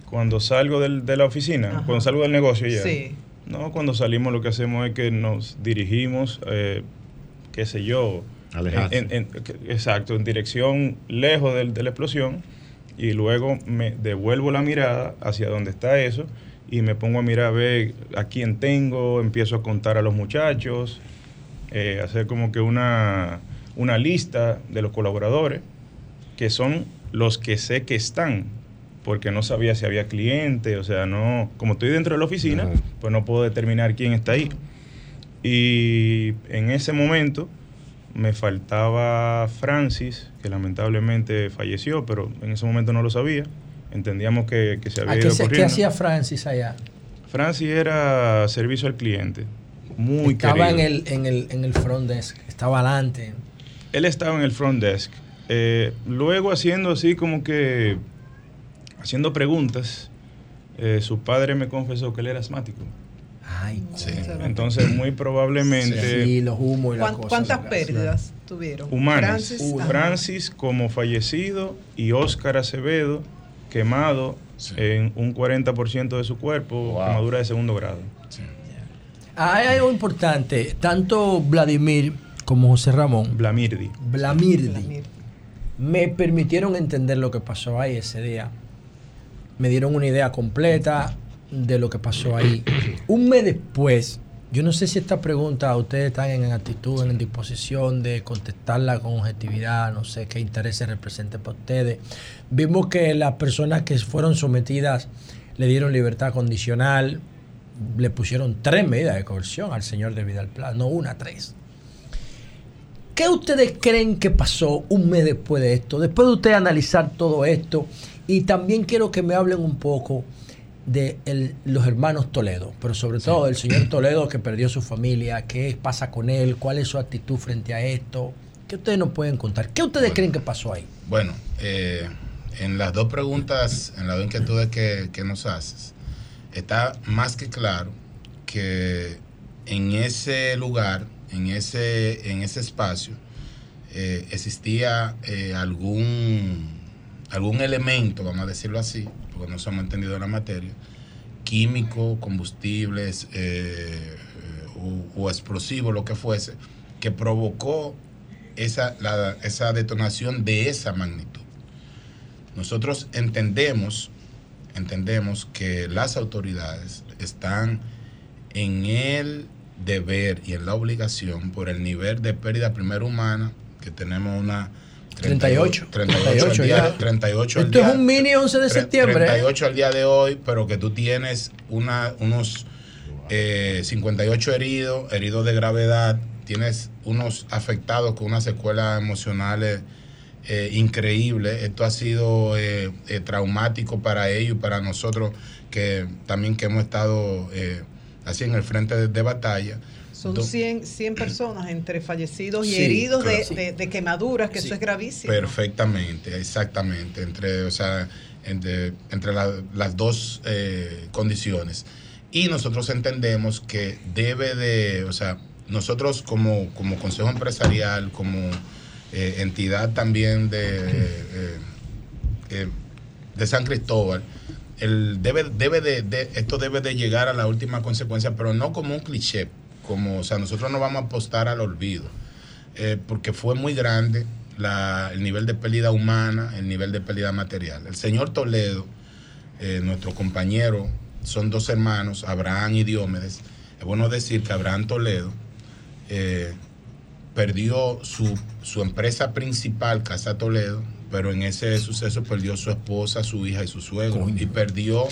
Cuando salgo del- de la oficina, cuando salgo del negocio ya.
Sí.
No, cuando salimos lo que hacemos es que nos dirigimos, eh, qué sé yo,
Alejarse.
en- en- que- exacto, en dirección lejos del- de la explosión y luego me devuelvo la mirada hacia donde está eso y me pongo a mirar a ver a quién tengo, empiezo a contar a los muchachos, eh, hacer como que una, una lista de los colaboradores que son los que sé que están, porque no sabía si había cliente, o sea, no, como estoy dentro de la oficina, pues no puedo determinar quién está ahí. Y en ese momento me faltaba Francis, que lamentablemente falleció, pero en ese momento no lo sabía. Entendíamos que, que se
¿A
había
qué,
ido
qué
corriendo.
hacía Francis allá?
Francis era servicio al cliente, muy
Estaba en
querido.
el, en, el, en el front desk, estaba adelante.
Él estaba en el front desk. Eh, luego haciendo así como que, haciendo preguntas, eh, su padre me confesó que él era asmático.
Ay,
Entonces, muy probablemente...
Sí, los humos y las
¿Cuán-
cosas.
¿Cuántas pérdidas tuvieron?
Humanas.
Francis,
Francis, como fallecido y Óscar Acevedo quemado en un 40% de su cuerpo, quemadura de segundo grado.
Hay algo importante. Tanto Vladimir como José Ramón.
Blamirdi.
Blamirdi. Me permitieron entender lo que pasó ahí ese día. Me dieron una idea completa de lo que pasó ahí. Un mes después, yo no sé si esta pregunta ustedes están en actitud, en disposición de contestarla con objetividad, no sé qué intereses represente para ustedes. Vimos que las personas que fueron sometidas le dieron libertad condicional, le pusieron tres medidas de coerción al señor de Vidal Plas, no una, tres. ¿Qué ustedes creen que pasó un mes después de esto? Después de ustedes analizar todo esto, y también quiero que me hablen un poco de el- los hermanos Toledo, pero sobre todo del señor Toledo que perdió su familia, qué pasa con él, cuál es su actitud frente a esto, ¿qué ustedes nos pueden contar? ¿Qué ustedes creen que pasó ahí?
Bueno, eh, en las dos preguntas, en las dos inquietudes que, que nos haces, está más que claro que en ese lugar, en ese, en ese espacio, eh, existía eh, algún, algún elemento, vamos a decirlo así, porque no entendidos en la materia, químico, combustibles eh, eh, o, o explosivo, lo que fuese, que provocó esa, esa detonación de esa magnitud. Nosotros entendemos, entendemos que las autoridades están en el deber y en la obligación por el nivel de pérdida primero humana que tenemos una
38.
38, al día,
ya.
38 al
Esto
día-
es un mini 11 de septiembre. ¿eh?
38 al día de hoy, pero que tú tienes una, unos eh, 58 heridos, heridos de gravedad, tienes unos afectados con unas secuelas emocionales eh, increíbles. Esto ha sido eh, eh, traumático para ellos y para nosotros que también que hemos estado eh, así en el frente de, de batalla.
Son
Do-
100, 100 personas entre fallecidos y
Sí,
heridos de, de- de quemaduras, que eso es gravísimo.
Perfectamente, exactamente, entre, o sea, entre, entre la- las dos eh, condiciones. Y nosotros entendemos que debe de, o sea, nosotros como, como Consejo Empresarial, como eh, entidad también de, eh, eh, de San Cristóbal, el debe, debe de, de- esto debe de llegar a la última consecuencia, pero no como un cliché, como, o sea, nosotros no vamos a apostar al olvido eh, porque fue muy grande la- el nivel de pérdida humana, el nivel de pérdida material. El señor Toledo, eh, nuestro compañero, son dos hermanos, Abraham y Diómedes. Es bueno decir que Abraham Toledo eh, perdió su, su empresa principal, Casa Toledo, pero en ese suceso perdió su esposa, su hija y su suegro. Y perdió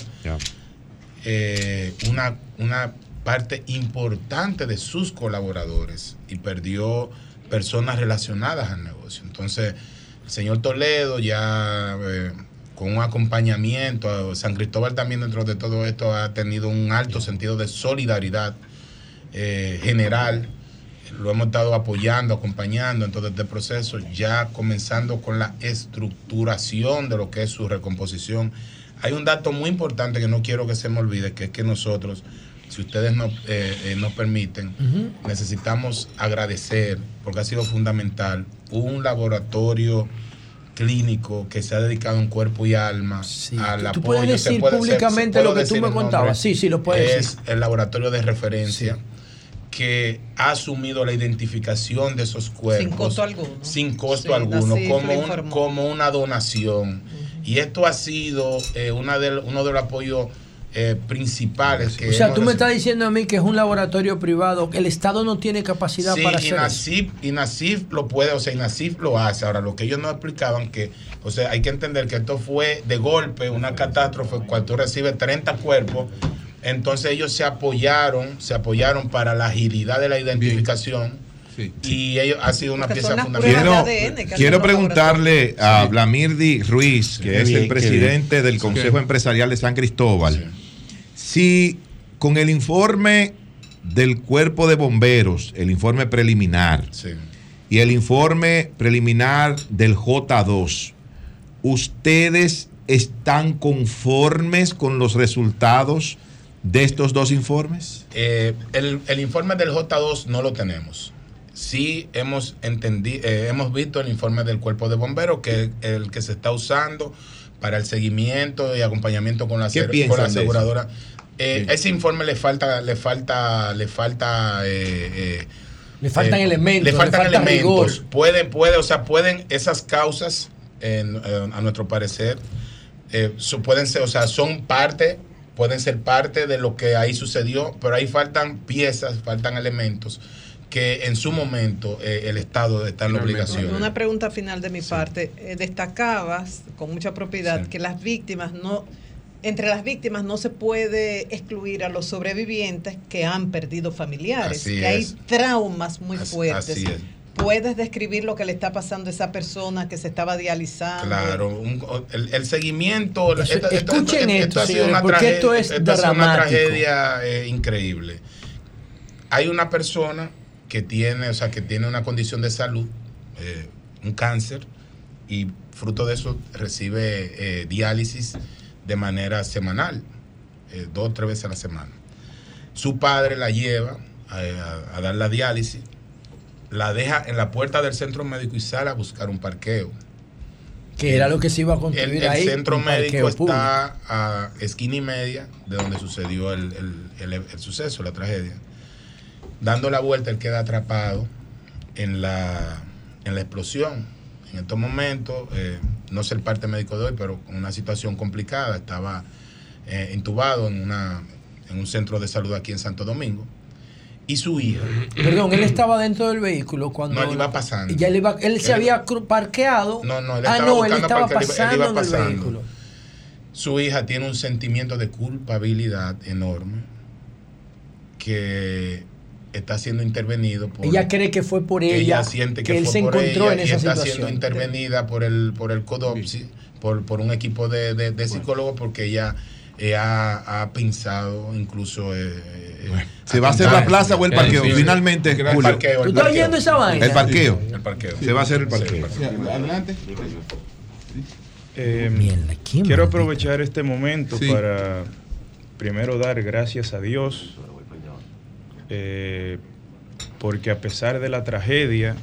eh, una, una parte importante de sus colaboradores y perdió personas relacionadas al negocio. Entonces, el señor Toledo ya eh, con un acompañamiento, San Cristóbal también dentro de todo esto ha tenido un alto sentido de solidaridad eh, general. Lo hemos estado apoyando, acompañando en todo este proceso, ya comenzando con la estructuración de lo que es su recomposición. Hay un dato muy importante que no quiero que se me olvide, que es que nosotros, si ustedes nos, eh, eh, nos permiten, necesitamos agradecer, porque ha sido fundamental, un laboratorio clínico que se ha dedicado en cuerpo y alma al
Tú
apoyo.
puedes
Se
decir
puede-
públicamente
¿puedo
lo que tú me contabas. Sí, sí, lo puedes
Es
decir.
el laboratorio de referencia que ha asumido la identificación de esos cuerpos
Sin costo alguno.
sin costo
Sí,
alguno, como, un- como una donación. Y esto ha sido eh, una del- uno de los apoyos eh, principales que
O sea, tú me estás diciendo a mí que es un laboratorio privado, que el Estado no tiene capacidad
Sí,
para hacer eso.
INACIF, INACIF lo puede, o sea, INACIF lo hace. Ahora, lo que ellos no explicaban que, o sea, hay que entender que esto fue de golpe, una catástrofe, cuando tú recibes 30 cuerpos, entonces ellos se apoyaron, se apoyaron para la agilidad de la identificación. Y ellos ha sido una
Porque
pieza fundamental.
Quiero, quiero preguntarle a Blamirdi Ruiz, que es
bien,
el presidente del Consejo Empresarial de San Cristóbal, si con el informe del cuerpo de bomberos, el informe preliminar, y el informe preliminar del J2, ¿ustedes están conformes con los resultados de estos dos informes?
Eh, el, el informe del J2 no lo tenemos. Sí hemos entendido, hemos visto el informe del cuerpo de bomberos, que es el que se está usando para el seguimiento y acompañamiento con la,
¿Qué
aser-
piensan
con la aseguradora. Eh, ese informe le falta, le falta, le falta, eh, eh,
Le faltan
eh,
elementos,
le faltan
le falta
elementos.
rigor.
Pueden, puede, o sea, pueden esas causas, en- a nuestro parecer, eh, so- pueden ser, o sea, son parte, pueden ser parte de lo que ahí sucedió, pero ahí faltan piezas, faltan elementos que en su momento eh, el Estado está en la obligación.
Una pregunta final de mi parte. Eh, destacabas con mucha propiedad que las víctimas no, entre las víctimas no se puede excluir a los sobrevivientes que han perdido familiares,
Así
que hay traumas muy
Así-
fuertes.
así es.
¿Puedes describir lo que le está pasando a esa persona que se estaba dializando?
Claro, un- el, el seguimiento.
Eso-
esto- esto-
escuchen esto,
ha sido
señores,
una
porque esto es
sido una
dramático.
tragedia eh, increíble. Hay una persona que tiene, o sea, que tiene una condición de salud, eh, un cáncer, y fruto de eso recibe eh, diálisis de manera semanal, eh, dos o tres veces a la semana. Su padre la lleva a, a- a dar la diálisis, la deja en la puerta del centro médico y sale a buscar un parqueo.
Que era lo que se iba a
El,
construir
el
ahí.
centro
un parqueo
médico está a esquina y media de donde sucedió el, el- el- el suceso, la tragedia. Dando la vuelta, él queda atrapado en la, en la explosión. En estos momentos, eh, no sé el parte médico de hoy, pero con una situación complicada. Estaba eh, intubado en, una, en un centro de salud aquí en Santo Domingo. Y su hija.
Perdón, él estaba dentro del vehículo cuando.
No, él iba pasando.
Y ya él, iba- él se
Él-
había parqueado.
No, no, él
ah,
estaba
no, él estaba
porque él iba- él
pasando
iba
en el
pasando.
vehículo.
Su hija tiene un sentimiento de culpabilidad enorme que está siendo intervenido por
Ella cree que fue por ella,
siente
que,
que,
él
fue
se
por
encontró
ella
en
y
esa
está
situación.
siendo intervenida por el por el CODOPSI, por, por un equipo de, de, de psicólogos porque ella eh, ha, ha pensado incluso eh, eh,
¿Se va a hacer la plaza o el parqueo? Finalmente,
el
Julio.
parqueo, el
¿Tú estás oyendo esa vaina? El parqueo.
El parqueo.
Se va a hacer el
Sí,
parqueo.
Adelante.
Eh, quiero aprovechar este momento
Sí.
para primero dar gracias a Dios, eh, porque a pesar de la tragedia,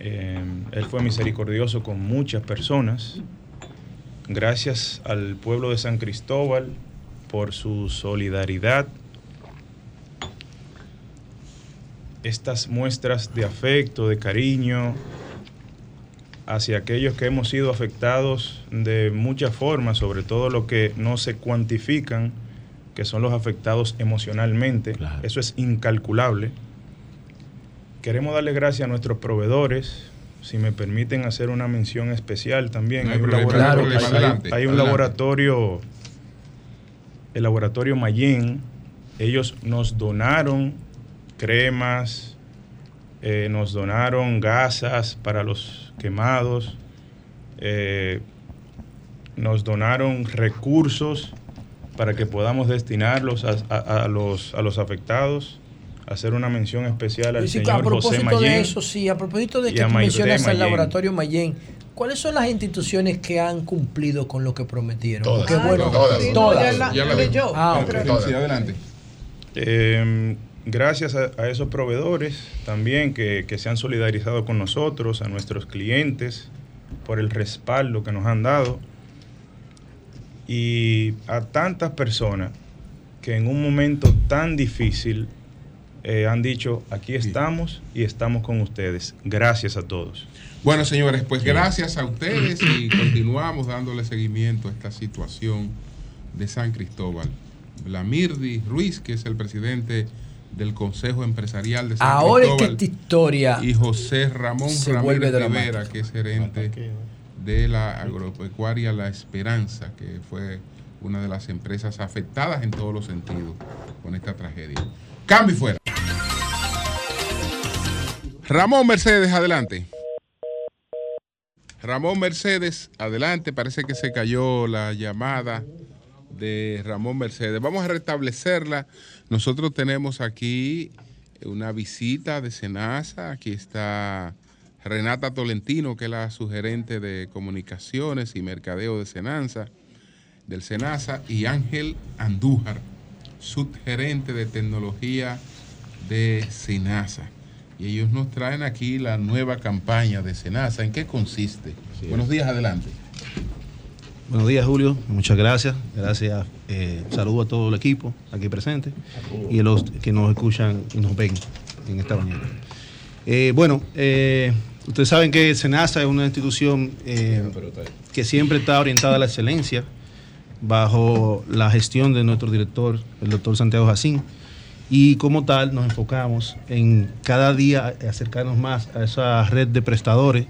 eh, Él fue misericordioso con muchas personas. Gracias al pueblo de San Cristóbal por su solidaridad. Estas muestras de afecto, de cariño, hacia aquellos que hemos sido afectados de muchas formas, sobre todo lo que no se cuantifican, que son los afectados emocionalmente. Eso es incalculable. Queremos darle gracias a nuestros proveedores. Si me permiten hacer una mención especial también.
No hay
hay, un
hay Adelante,
hay laboratorio, el laboratorio Mayen. Ellos nos donaron cremas, eh, nos donaron gasas para los quemados. eh, nos donaron recursos para que podamos destinarlos a, a- a los, a los afectados, hacer una mención especial al
Sí, a
señor José
propósito de eso, sí, a propósito de que
a
tú mencionas al laboratorio Mayén, ¿cuáles son las instituciones que han cumplido con lo que prometieron?
Todas.
Porque, bueno,
Todas.
todas.
Todas. Ya la- ya la
leyó. Ah.
Sí, adelante.
Eh, gracias a, a esos proveedores también que, que se han solidarizado con nosotros, a nuestros clientes, por el respaldo que nos han dado y a tantas personas que en un momento tan difícil eh, han dicho, aquí estamos y estamos con ustedes. Gracias a todos.
Bueno, señores, pues gracias a ustedes y continuamos dándole seguimiento a esta situación de San Cristóbal. Blamirdi Ruiz, que es el presidente del Consejo Empresarial de San
Ahora es que
Cristóbal.
esta historia
y José Ramón
se vuelve
Ramírez. Rivera, que es gerente de la agropecuaria La Esperanza, que fue una de las empresas afectadas en todos los sentidos con esta tragedia. Cambio y fuera. Ramón Mercedes, adelante. Ramón Mercedes, adelante. Parece que se cayó la llamada de Ramón Mercedes. Vamos a restablecerla. Nosotros tenemos aquí una visita de Senasa. Aquí está Renata Tolentino, que es la sugerente de comunicaciones y mercadeo de Senasa, del Senasa, y Ángel Andújar, subgerente de tecnología de Senasa. Y ellos nos traen aquí la nueva campaña de Senasa. ¿En qué consiste? Buenos días, adelante.
Buenos días, Julio. Muchas gracias. Gracias. Eh, saludo a todo el equipo aquí presente y a los que nos escuchan y nos ven en esta mañana. Eh, bueno, eh, ustedes saben que SENASA es una institución eh, que siempre está orientada a la excelencia bajo la gestión de nuestro director, el doctor Santiago Jacín. Y como tal nos enfocamos en cada día acercarnos más a esa red de prestadores,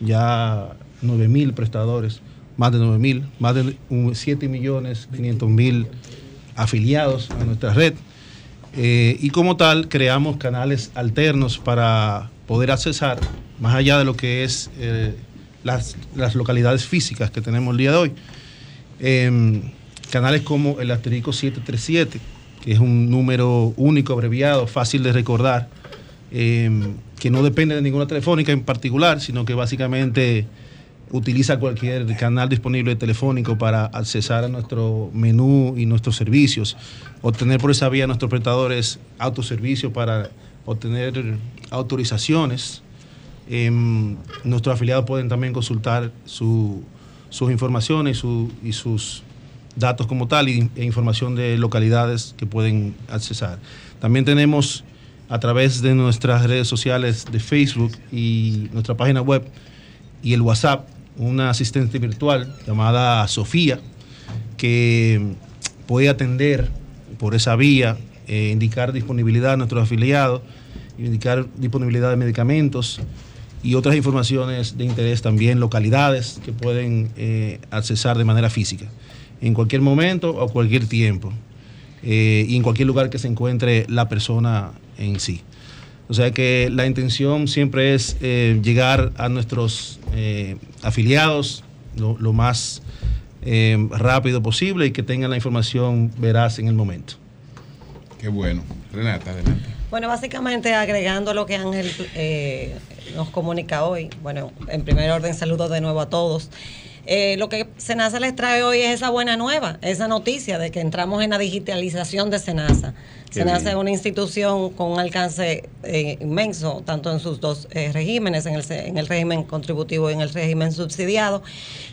ya 9 mil prestadores, más de 9 mil, más de un 7 millones 500 mil afiliados a nuestra red. Eh, y como tal creamos canales alternos para poder accesar, más allá de lo que es eh, las, las localidades físicas que tenemos el día de hoy, em, canales como el asterisco 737, que es un número único, abreviado, fácil de recordar, em, que no depende de ninguna telefónica en particular, sino que básicamente utiliza cualquier canal disponible telefónico para accesar a nuestro menú y nuestros servicios, obtener por esa vía nuestros prestadores autoservicios para obtener autorizaciones. Em, nuestros afiliados pueden también consultar su- sus informaciones y sus datos como tal e información de localidades que pueden accesar. También tenemos a través de nuestras redes sociales de Facebook y nuestra página web y el WhatsApp una asistente virtual llamada Sofía que puede atender por esa vía, eh, indicar disponibilidad a nuestros afiliados, indicar disponibilidad de medicamentos y otras informaciones de interés también, localidades que pueden eh, accesar de manera física, en cualquier momento o cualquier tiempo, eh, y en cualquier lugar que se encuentre la persona en sí. O sea que la intención siempre es eh, llegar a nuestros afiliados lo, lo más rápido posible y que tengan la información veraz en el momento.
Qué bueno. Renata, adelante.
Bueno, básicamente agregando lo que Ángel eh, nos comunica hoy. Bueno, en primer orden, saludos de nuevo a todos. Eh, lo que Senasa les trae hoy es esa buena nueva, esa noticia de que entramos en la digitalización de Senasa.
Qué
Senasa
bien.
es una institución con un alcance eh, inmenso, tanto en sus dos eh, regímenes, en el, se- en el régimen contributivo y en el régimen subsidiado.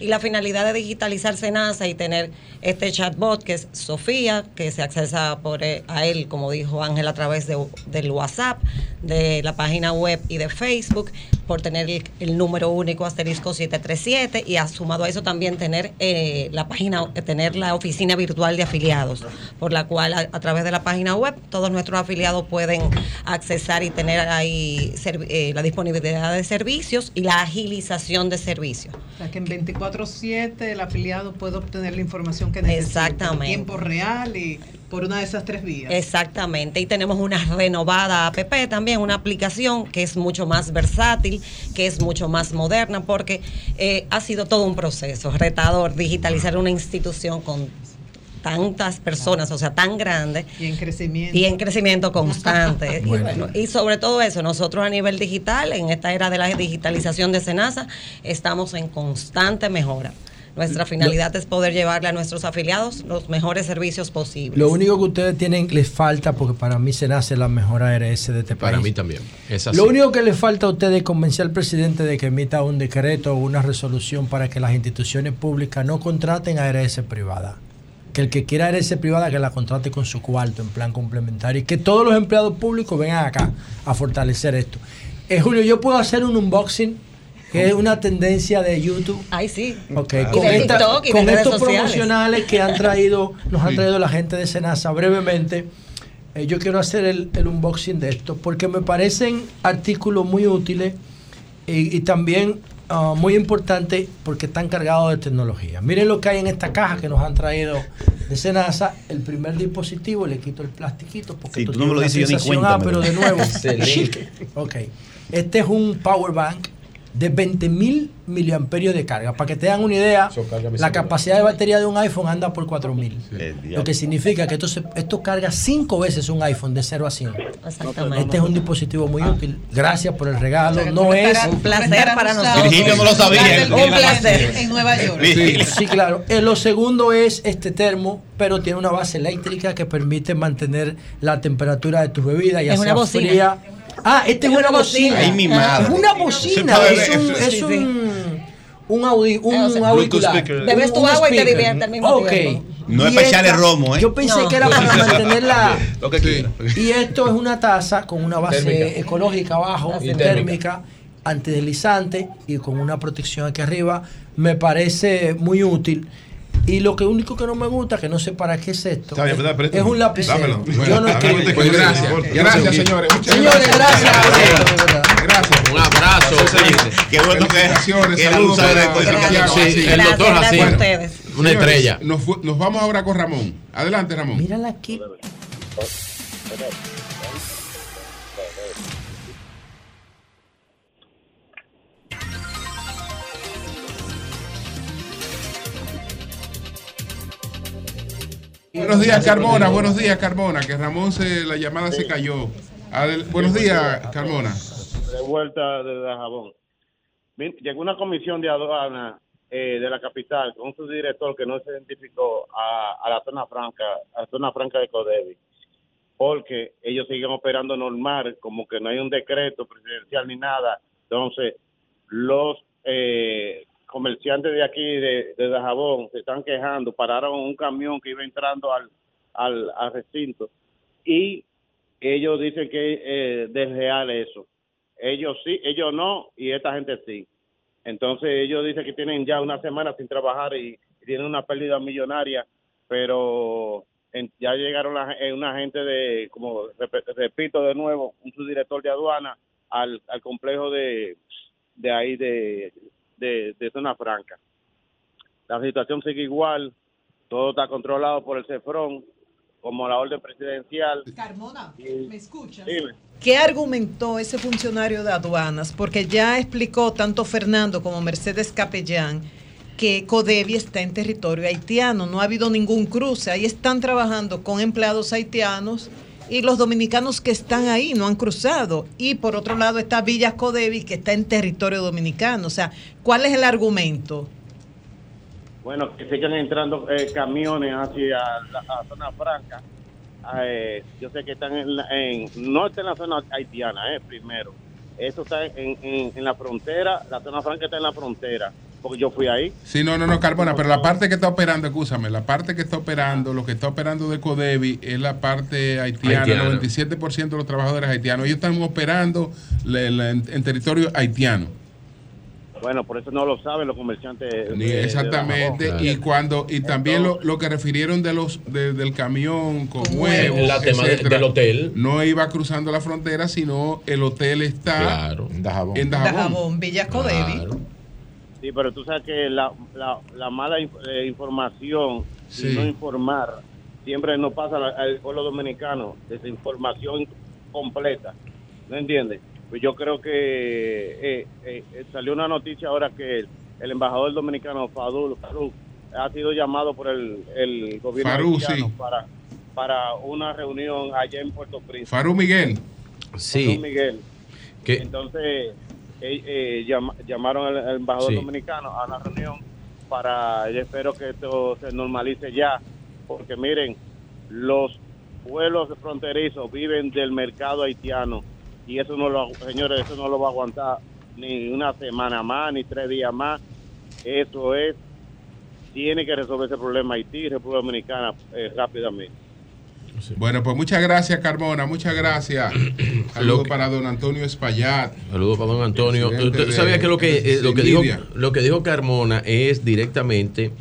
Y la finalidad de digitalizar Senasa y tener este chatbot que es Sofía, que se accesa por, eh, a él, como dijo Ángel, a través de, del WhatsApp, de la página web y de Facebook, por tener el, el número único asterisco 737 y sumado a eso también tener eh, la página, tener la oficina virtual de afiliados, por la cual a, a través de la página web todos nuestros afiliados pueden accesar y tener ahí eh, la disponibilidad de servicios y la agilización de servicios.
O sea, que en 24/7 el afiliado puede obtener la información que necesita
Exactamente.
en tiempo real y por una de esas tres vías.
Exactamente, y tenemos una renovada APP también, una aplicación que es mucho más versátil, que es mucho más moderna, porque eh, ha sido todo un proceso retador digitalizar una institución con tantas personas, o sea, tan grande
Y en crecimiento.
y en crecimiento constante. y,
Bueno.
bueno, y sobre todo eso, nosotros a nivel digital, en esta era de la digitalización de Senasa, estamos en constante mejora. Nuestra finalidad es poder llevarle a nuestros afiliados los mejores servicios posibles.
Lo único que ustedes tienen, les falta, porque para mí se nace la mejor ARS de este país.
Para mí también. Es así.
Lo único que le falta a ustedes es convencer al presidente de que emita un decreto o una resolución para que las instituciones públicas no contraten a ARS privada. Que el que quiera ARS privada que la contrate con su cuarto en plan complementario y que todos los empleados públicos vengan acá a fortalecer esto. Eh, Julio, yo puedo hacer un unboxing que es una tendencia de YouTube.
Ay, sí.
Ok,
Y
con,
de
esta-
TikTok y de
con
redes
estos
sociales.
promocionales que han traído, nos han
Sí.
traído la gente de Senasa brevemente. eh, yo quiero hacer el, el unboxing de esto porque me parecen artículos muy útiles y, y también ah, muy importantes porque están cargados de tecnología. Miren lo que hay en esta caja que nos han traído de Senasa. El primer dispositivo, le quito el plastiquito porque esto
tú no me lo dices, yo ni cuenta
ah, pero de nuevo.
Excelente.
Ok. Este es un power bank de 20.000 miliamperios de carga. Para que te den una idea, la capacidad de batería de un iPhone anda por 4.000. Lo que significa que esto, se- esto carga cinco veces un iPhone de 0 a 100.
Exactamente.
Este es un dispositivo muy útil. Gracias por el regalo. No es
Un placer para nosotros.
Virgilio no lo sabía.
Un placer.
En Nueva York.
Sí, sí, claro. Eh, lo segundo es este termo, pero tiene una base eléctrica que permite mantener la temperatura de tu bebida, ya
Es
sea fría. Ah, esta es, una bocina.
Ay, mi madre.
Es una bocina. Es un, es un, un, audi- un
O sea,
auricular.
Bebes tu
un
agua y te diviertes al mismo
Ok.
tiempo.
No es para echarle romo, ¿eh?
Yo pensé
No.
que era para mantenerla.
Lo que quiera.
Y esto es una taza con una base
Térmica.
ecológica abajo, y térmica, antideslizante y con una protección aquí arriba. Me parece muy útil. Y lo que único que no me gusta, que no sé para qué es esto,
bien,
es, un lapicero.
Dámelo.
Yo no escribo.
pues gracias. Gracias, señores. Muchas
Señores, gracias.
Gracias.
Un abrazo.
Qué bueno que,
saludos
el doctor
gracias a
Jacinto.
ustedes.
Una
Señores,
estrella.
Nos, fu- nos vamos ahora con Ramón. Adelante, Ramón.
Mírala aquí.
Buenos días, Carmona. Buenos días, Carmona. Que Ramón se, la llamada se cayó. Adel- buenos días, Carmona.
de vuelta de Dajabón. Vin- Llegó una comisión de aduana eh, de la capital con un subdirector que no se identificó a, a la zona franca, a la zona franca de Codevi, porque ellos siguen operando normal, como que no hay un decreto presidencial ni nada. Entonces, los eh, comerciantes de aquí, de, de Dajabón, se están quejando, pararon un camión que iba entrando al, al, recinto y ellos dicen que eh, es real eso. Ellos sí, ellos no, y esta gente sí. Entonces ellos dicen que tienen ya una semana sin trabajar y, tienen una pérdida millonaria, pero en- ya llegaron la, eh, una gente de, como rep- repito de nuevo, un subdirector de aduana al, al complejo de, de ahí de, de, de Zona Franca. La situación sigue igual, todo está controlado por el CEFRON, como la orden presidencial.
Carmona, ¿me escuchas?
Dime.
¿Qué argumentó ese funcionario de aduanas? Porque ya explicó tanto Fernando como Mercedes Capellán que Codevi está en territorio haitiano, no ha habido ningún cruce, ahí están trabajando con empleados haitianos y los dominicanos que están ahí no han cruzado. Y por otro lado está Villas Codevi que está en territorio dominicano. O sea, ¿cuál es el argumento?
Bueno, que sigan entrando eh, camiones hacia la, zona franca. Eh, yo sé que están en, la- en- no está en la zona haitiana, eh, primero. Eso está en la frontera, la zona franca está en la frontera, porque yo fui ahí.
Sí, no, no, no, Carmona, pero la parte que está operando, escúchame, la parte que está operando, lo que está operando de Codevi es la parte haitiana,
Haitiana.
el 97% de los trabajadores haitianos. Ellos están operando le- le- en, en territorio haitiano.
Bueno, por eso no lo saben los comerciantes.
Ni
de- de
exactamente,
Dajabón.
y cuando y también lo, lo que refirieron de los de- del camión con huevos,
La tema de-
etcétera,
del hotel.
no iba cruzando la frontera, sino el hotel está
Claro.
en Dajabón.
Dajabón, Villas Codevi.
Sí, pero tú sabes que la, la, la mala inf- eh, información
Sí.
y no informar siempre nos pasa al, al pueblo dominicano desinformación completa. ¿No entiendes? Pues yo creo que eh, eh, eh, salió una noticia ahora que el, el embajador dominicano Fadul Faruk ha sido llamado por el, el gobierno
sí.
para, para una reunión allá en Puerto Príncipe.
Farú Miguel.
Sí.
Miguel.
¿Qué?
Entonces eh, eh, llama- llamaron al, al embajador
Sí.
dominicano a una reunión para, yo espero que esto se normalice ya, porque miren, los pueblos fronterizos viven del mercado haitiano y eso no lo, señores, eso no lo va a aguantar ni una semana más, ni tres días más. Eso es, tiene que resolver ese problema Haití y República Dominicana eh, rápidamente.
Bueno, pues muchas gracias, Carmona. Muchas gracias. Saludos para don Antonio Espaillat.
Saludos para don Antonio. ¿Usted
de-
sabía que lo que, eh, lo que dijo lo que dijo Carmona es directamente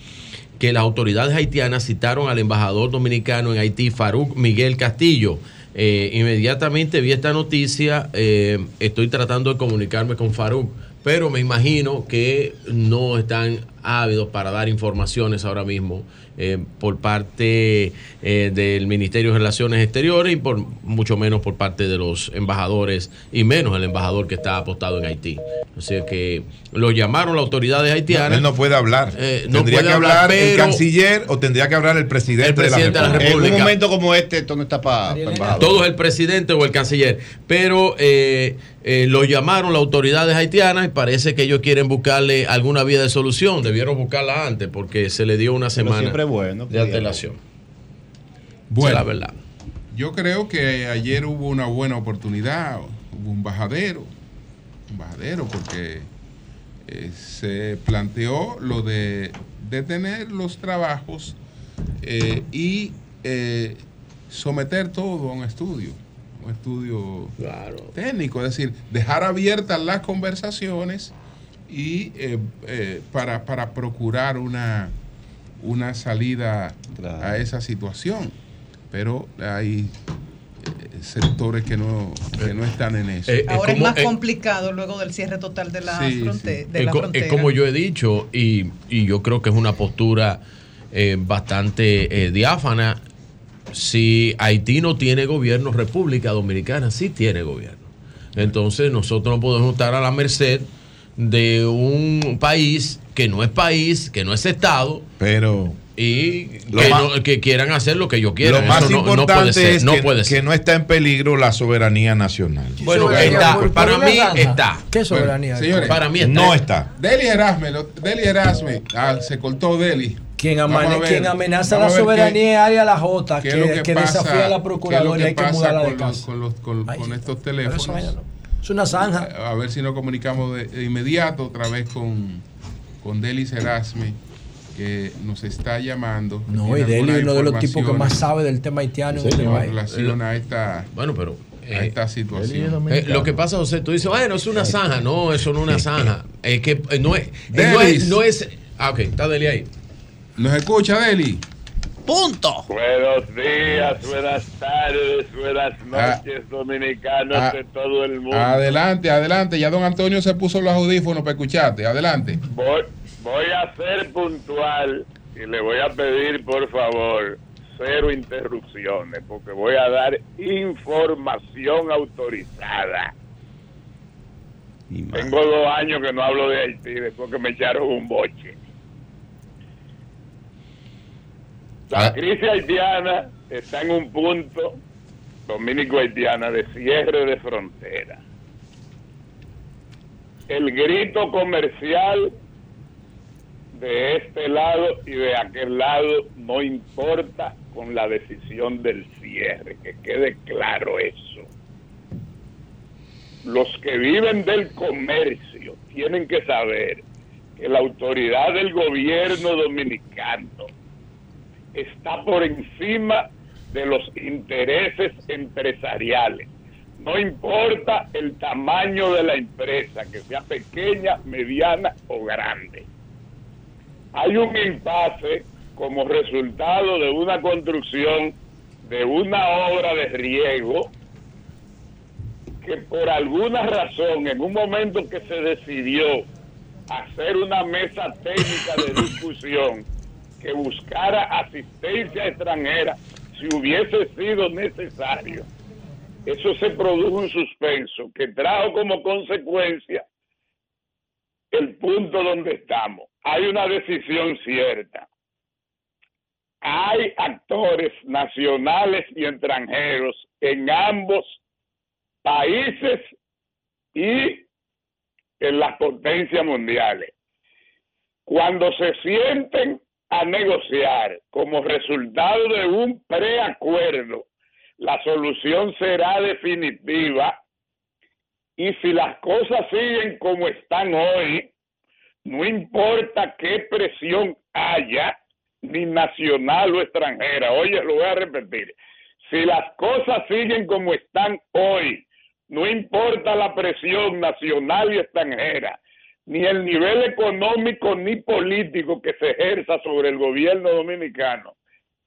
que las autoridades haitianas citaron al embajador dominicano en Haití, Faruk Miguel Castillo. Eh, inmediatamente vi esta noticia, eh, estoy tratando de comunicarme con Faruk, pero me imagino que no están ávidos para dar informaciones ahora mismo eh, por parte eh, del Ministerio de Relaciones Exteriores y por mucho menos por parte de los embajadores y menos el embajador que está apostado en Haití. O sea que lo llamaron las autoridades haitianas.
Él no puede hablar.
Eh, no
tendría
puede
que hablar,
hablar,
el canciller o tendría que hablar el presidente,
El presidente de la República.
En un momento como este, esto no está para embajador.
Todo es el presidente o el canciller. Pero eh, eh, lo llamaron las autoridades haitianas y parece que ellos quieren buscarle alguna vía de solución. Debieron buscarla antes porque se le dio una semana
siempre es bueno,
de antelación.
Bueno,
la verdad.
Yo creo que ayer hubo una buena oportunidad, hubo un bajadero, un bajadero porque eh, se planteó lo de detener los trabajos eh, y eh, someter todo a un estudio, un estudio técnico, es decir, dejar abiertas las conversaciones y eh, eh, para, para procurar una, una salida a esa situación. Pero hay eh, sectores que no, que no están en eso.
Eh,
Ahora es
como-
más
eh,
complicado luego del cierre total de la,
Sí,
fronte-
sí.
de
Es,
la
co- es
frontera.
como yo he dicho, y, y yo creo que es una postura eh, bastante eh, diáfana. Si Haití no tiene gobierno, República Dominicana sí tiene gobierno. Entonces nosotros no podemos estar a la merced de un país que no es país, que no es Estado.
Pero
y
Lo
que,
más-
no- que quieran hacer lo que ellos quieran.
Lo más
Eso no- no puede
importante
ser,
es
no
que,
puede
que
ser.
no está en peligro la soberanía nacional.
Bueno, está, para mí está.
¿Qué soberanía?
Bueno, señores,
para mí está.
No está.
Deli Erasme, lo- Deli Erasme, ah, se cortó Deli.
Quien, amane-
ver,
quien amenaza la soberanía es Aria La Jota,
qué
que,
que
que
pasa-
desafía a la y hay que
pasa
mudarla de
con los-
casa.
con, los- con- con estos teléfonos.
Es una zanja.
A ver si nos comunicamos de, de inmediato otra vez con, con Delis Erasme, que nos está llamando.
No, y
Tiene
Deli es uno de los tipos que más sabe del tema haitiano en este
en relación a esta,
Bueno, pero
a esta situación.
Eh, lo que pasa, José, tú dices, bueno, es una zanja. No, eso no es una zanja. Es que eh, no es. eh, no
Delis.
es, no es- ah, ok, está Deli ahí.
¿Nos escucha, Deli?
Punto.
Buenos días, buenas tardes, buenas
Ah.
noches, dominicanos
Ah.
de todo el mundo.
Adelante, adelante. Ya don Antonio se puso los audífonos para escucharte. Adelante.
Voy, voy a ser puntual y le voy a pedir, por favor, cero interrupciones, porque voy a dar información autorizada. Tengo dos años que no hablo de Haití después que me echaron un boche. La crisis haitiana está en un punto, dominico-haitiana, de cierre de frontera. El grito comercial de este lado y de aquel lado no importa con la decisión del cierre, que quede claro eso. Los que viven del comercio tienen que saber que la autoridad del gobierno dominicano está por encima de los intereses empresariales. No importa el tamaño de la empresa, que sea pequeña, mediana o grande. Hay un impasse como resultado de una construcción de una obra de riego que por alguna razón, en un momento que se decidió hacer una mesa técnica de discusión que buscara asistencia extranjera si hubiese sido necesario. Eso se produjo un suspenso que trajo como consecuencia el punto donde estamos. Hay una decisión cierta. Hay actores nacionales y extranjeros en ambos países y en las potencias mundiales. Cuando se sienten a negociar. Como resultado de un preacuerdo, la solución será definitiva. Y si las cosas siguen como están hoy, no importa qué presión haya, ni nacional o extranjera, oye, lo voy a repetir, si las cosas siguen como están hoy, no importa la presión nacional y extranjera, ni el nivel económico ni político que se ejerza sobre el gobierno dominicano,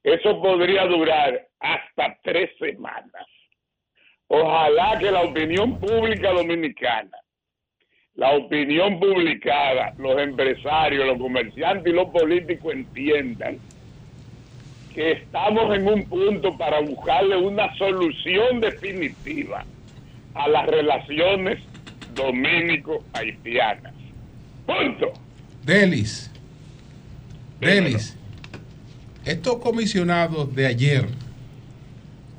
eso podría durar hasta tres semanas. Ojalá que la opinión pública dominicana, la opinión publicada, los empresarios, los comerciantes y los políticos entiendan que estamos en un punto para buscarle una solución definitiva a las relaciones dominico-haitianas. Punto.
Delis. Delis. Estos comisionados de ayer,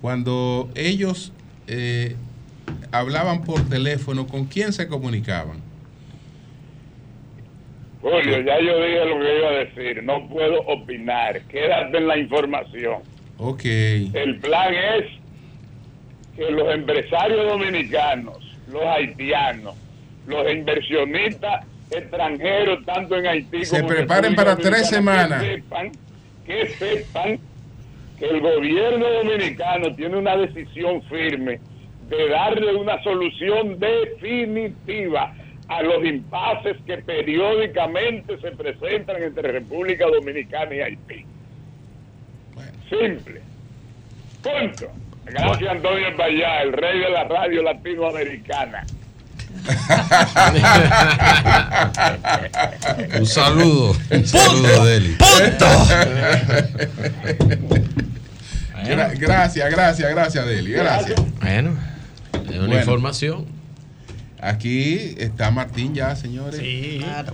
cuando ellos eh, hablaban por teléfono, ¿con quién se comunicaban?
Julio, ya yo dije lo que iba a decir. No puedo opinar. Quédate en la información.
Ok.
El plan es que los empresarios dominicanos, los haitianos, los inversionistas extranjeros, tanto en Haití
Se
como en
preparen para tres semanas.
Que sepan, que sepan que el gobierno dominicano tiene una decisión firme de darle una solución definitiva a los impases que periódicamente se presentan entre República Dominicana y Haití. Simple. Punto. Gracias Antonio Payá, el rey de la radio latinoamericana.
Un saludo. Un saludo, Deli.
Gra- gracias, gracias, gracias, Deli. Gracias.
Bueno, es una información.
Aquí está Martín ya, señores.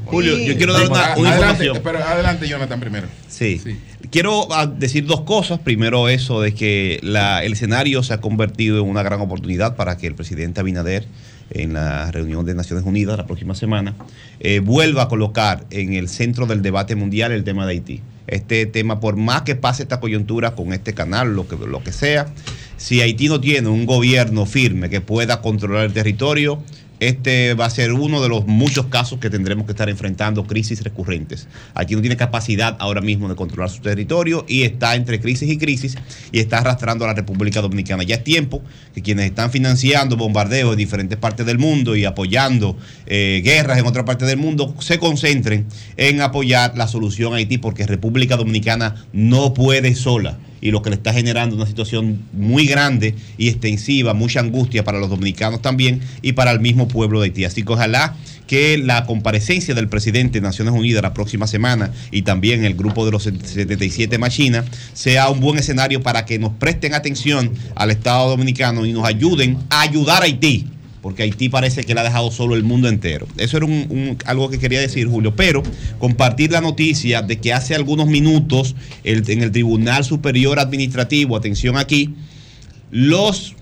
Julio, yo quiero dar una- una
adelante,
información.
Pero adelante, Jonathan, primero.
Sí. Quiero ah, decir dos cosas. Primero, eso de que la- el escenario se ha convertido en una gran oportunidad para que el presidente Abinader, en la reunión de Naciones Unidas la próxima semana, eh, vuelva a colocar en el centro del debate mundial el tema de Haití. Este tema, por más que pase esta coyuntura con este canal, lo que, lo que sea, si Haití no tiene un gobierno firme que pueda controlar el territorio, este va a ser uno de los muchos casos que tendremos que estar enfrentando crisis recurrentes. Haití no tiene capacidad ahora mismo de controlar su territorio y está entre crisis y crisis y está arrastrando a la República Dominicana. Ya es tiempo que quienes están financiando bombardeos en diferentes partes del mundo y apoyando eh, guerras en otra parte del mundo se concentren en apoyar la solución a Haití porque República Dominicana no puede sola y lo que le está generando una situación muy grande y extensiva, mucha angustia para los dominicanos también y para el mismo pueblo de Haití. Así que ojalá que la comparecencia del presidente de Naciones Unidas la próxima semana y también el grupo de los 77 Machina sea un buen escenario para que nos presten atención al Estado dominicano y nos ayuden a ayudar a Haití porque Haití parece que le ha dejado solo el mundo entero. Eso era algo que quería decir, Julio, pero compartir la noticia de que hace algunos minutos en el Tribunal Superior Administrativo, atención aquí, los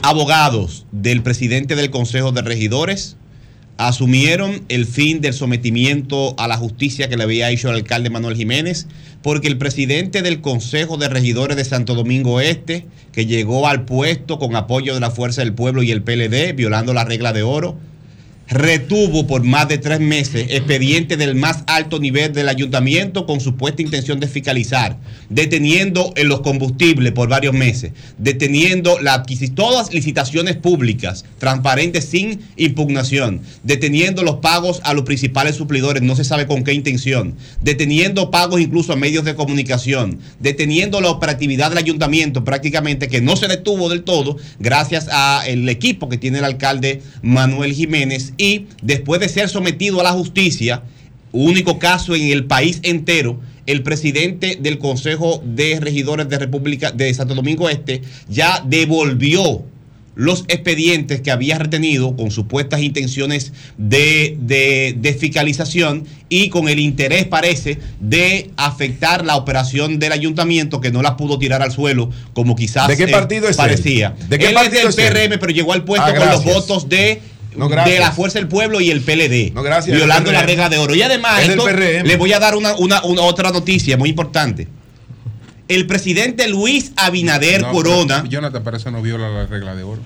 abogados del presidente del Consejo de Regidores asumieron el fin del sometimiento a la justicia que le había hecho el alcalde Manuel Jiménez, porque el presidente del Consejo de Regidores de Santo Domingo Este, que llegó al puesto con apoyo de la Fuerza del Pueblo y el PLD, violando la regla de oro, retuvo por más de tres meses expediente del más alto nivel del ayuntamiento con supuesta intención de fiscalizar, deteniendo en los combustibles por varios meses, deteniendo la todas licitaciones públicas, transparentes sin impugnación, deteniendo los pagos a los principales suplidores, no se sabe con qué intención, deteniendo pagos incluso a medios de comunicación, deteniendo la operatividad del ayuntamiento prácticamente que no se detuvo del todo gracias al equipo que tiene el alcalde Manuel Jiménez y después de ser sometido a la justicia, único caso en el país entero el presidente del Consejo de Regidores de República de Santo Domingo Este ya devolvió los expedientes que había retenido con supuestas intenciones de, de- de fiscalización y con el interés, parece, de afectar la operación del ayuntamiento que no la pudo tirar al suelo como quizás
¿De qué
eh,
partido es él?
parecía.
¿De qué
él
partido
es del
es él?
PRM, pero llegó al puesto
Ah,
con los votos de,
No,
de la Fuerza del Pueblo y el PLD,
gracias,
violando la regla de oro. Y además, esto, le voy a dar una, una- una otra noticia muy importante. El presidente Luis Abinader
No,
Corona.
Jonathan, pero eso no viola la regla de oro.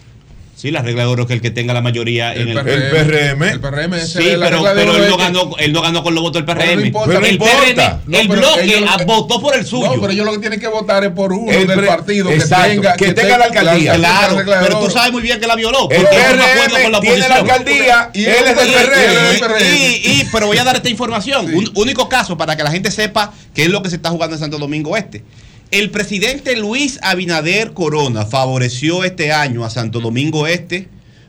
Sí, la regla de oro es que el que tenga la mayoría en el,
PRM. El PRM. El PRM,
Sí, pero, pero él, no ganó, él no ganó con los votos del PRM.
Pero no importa.
el
Pero no
PRM,
importa. No,
el bloque
ellos-
votó por el suyo.
No, pero ellos lo que tienen que votar es por uno
El
del partido
Exacto,
que tenga,
que tenga la alcaldía.
la- la
Claro, pero tú sabes muy bien que la violó.
El PRM
acuerdo con la
tiene la alcaldía y él es del PRM.
Y, y- pero voy a dar esta información. Un único caso para que la gente sepa qué es lo que se está jugando en Santo Domingo Este. El presidente Luis Abinader Corona favoreció este año a Santo Domingo Este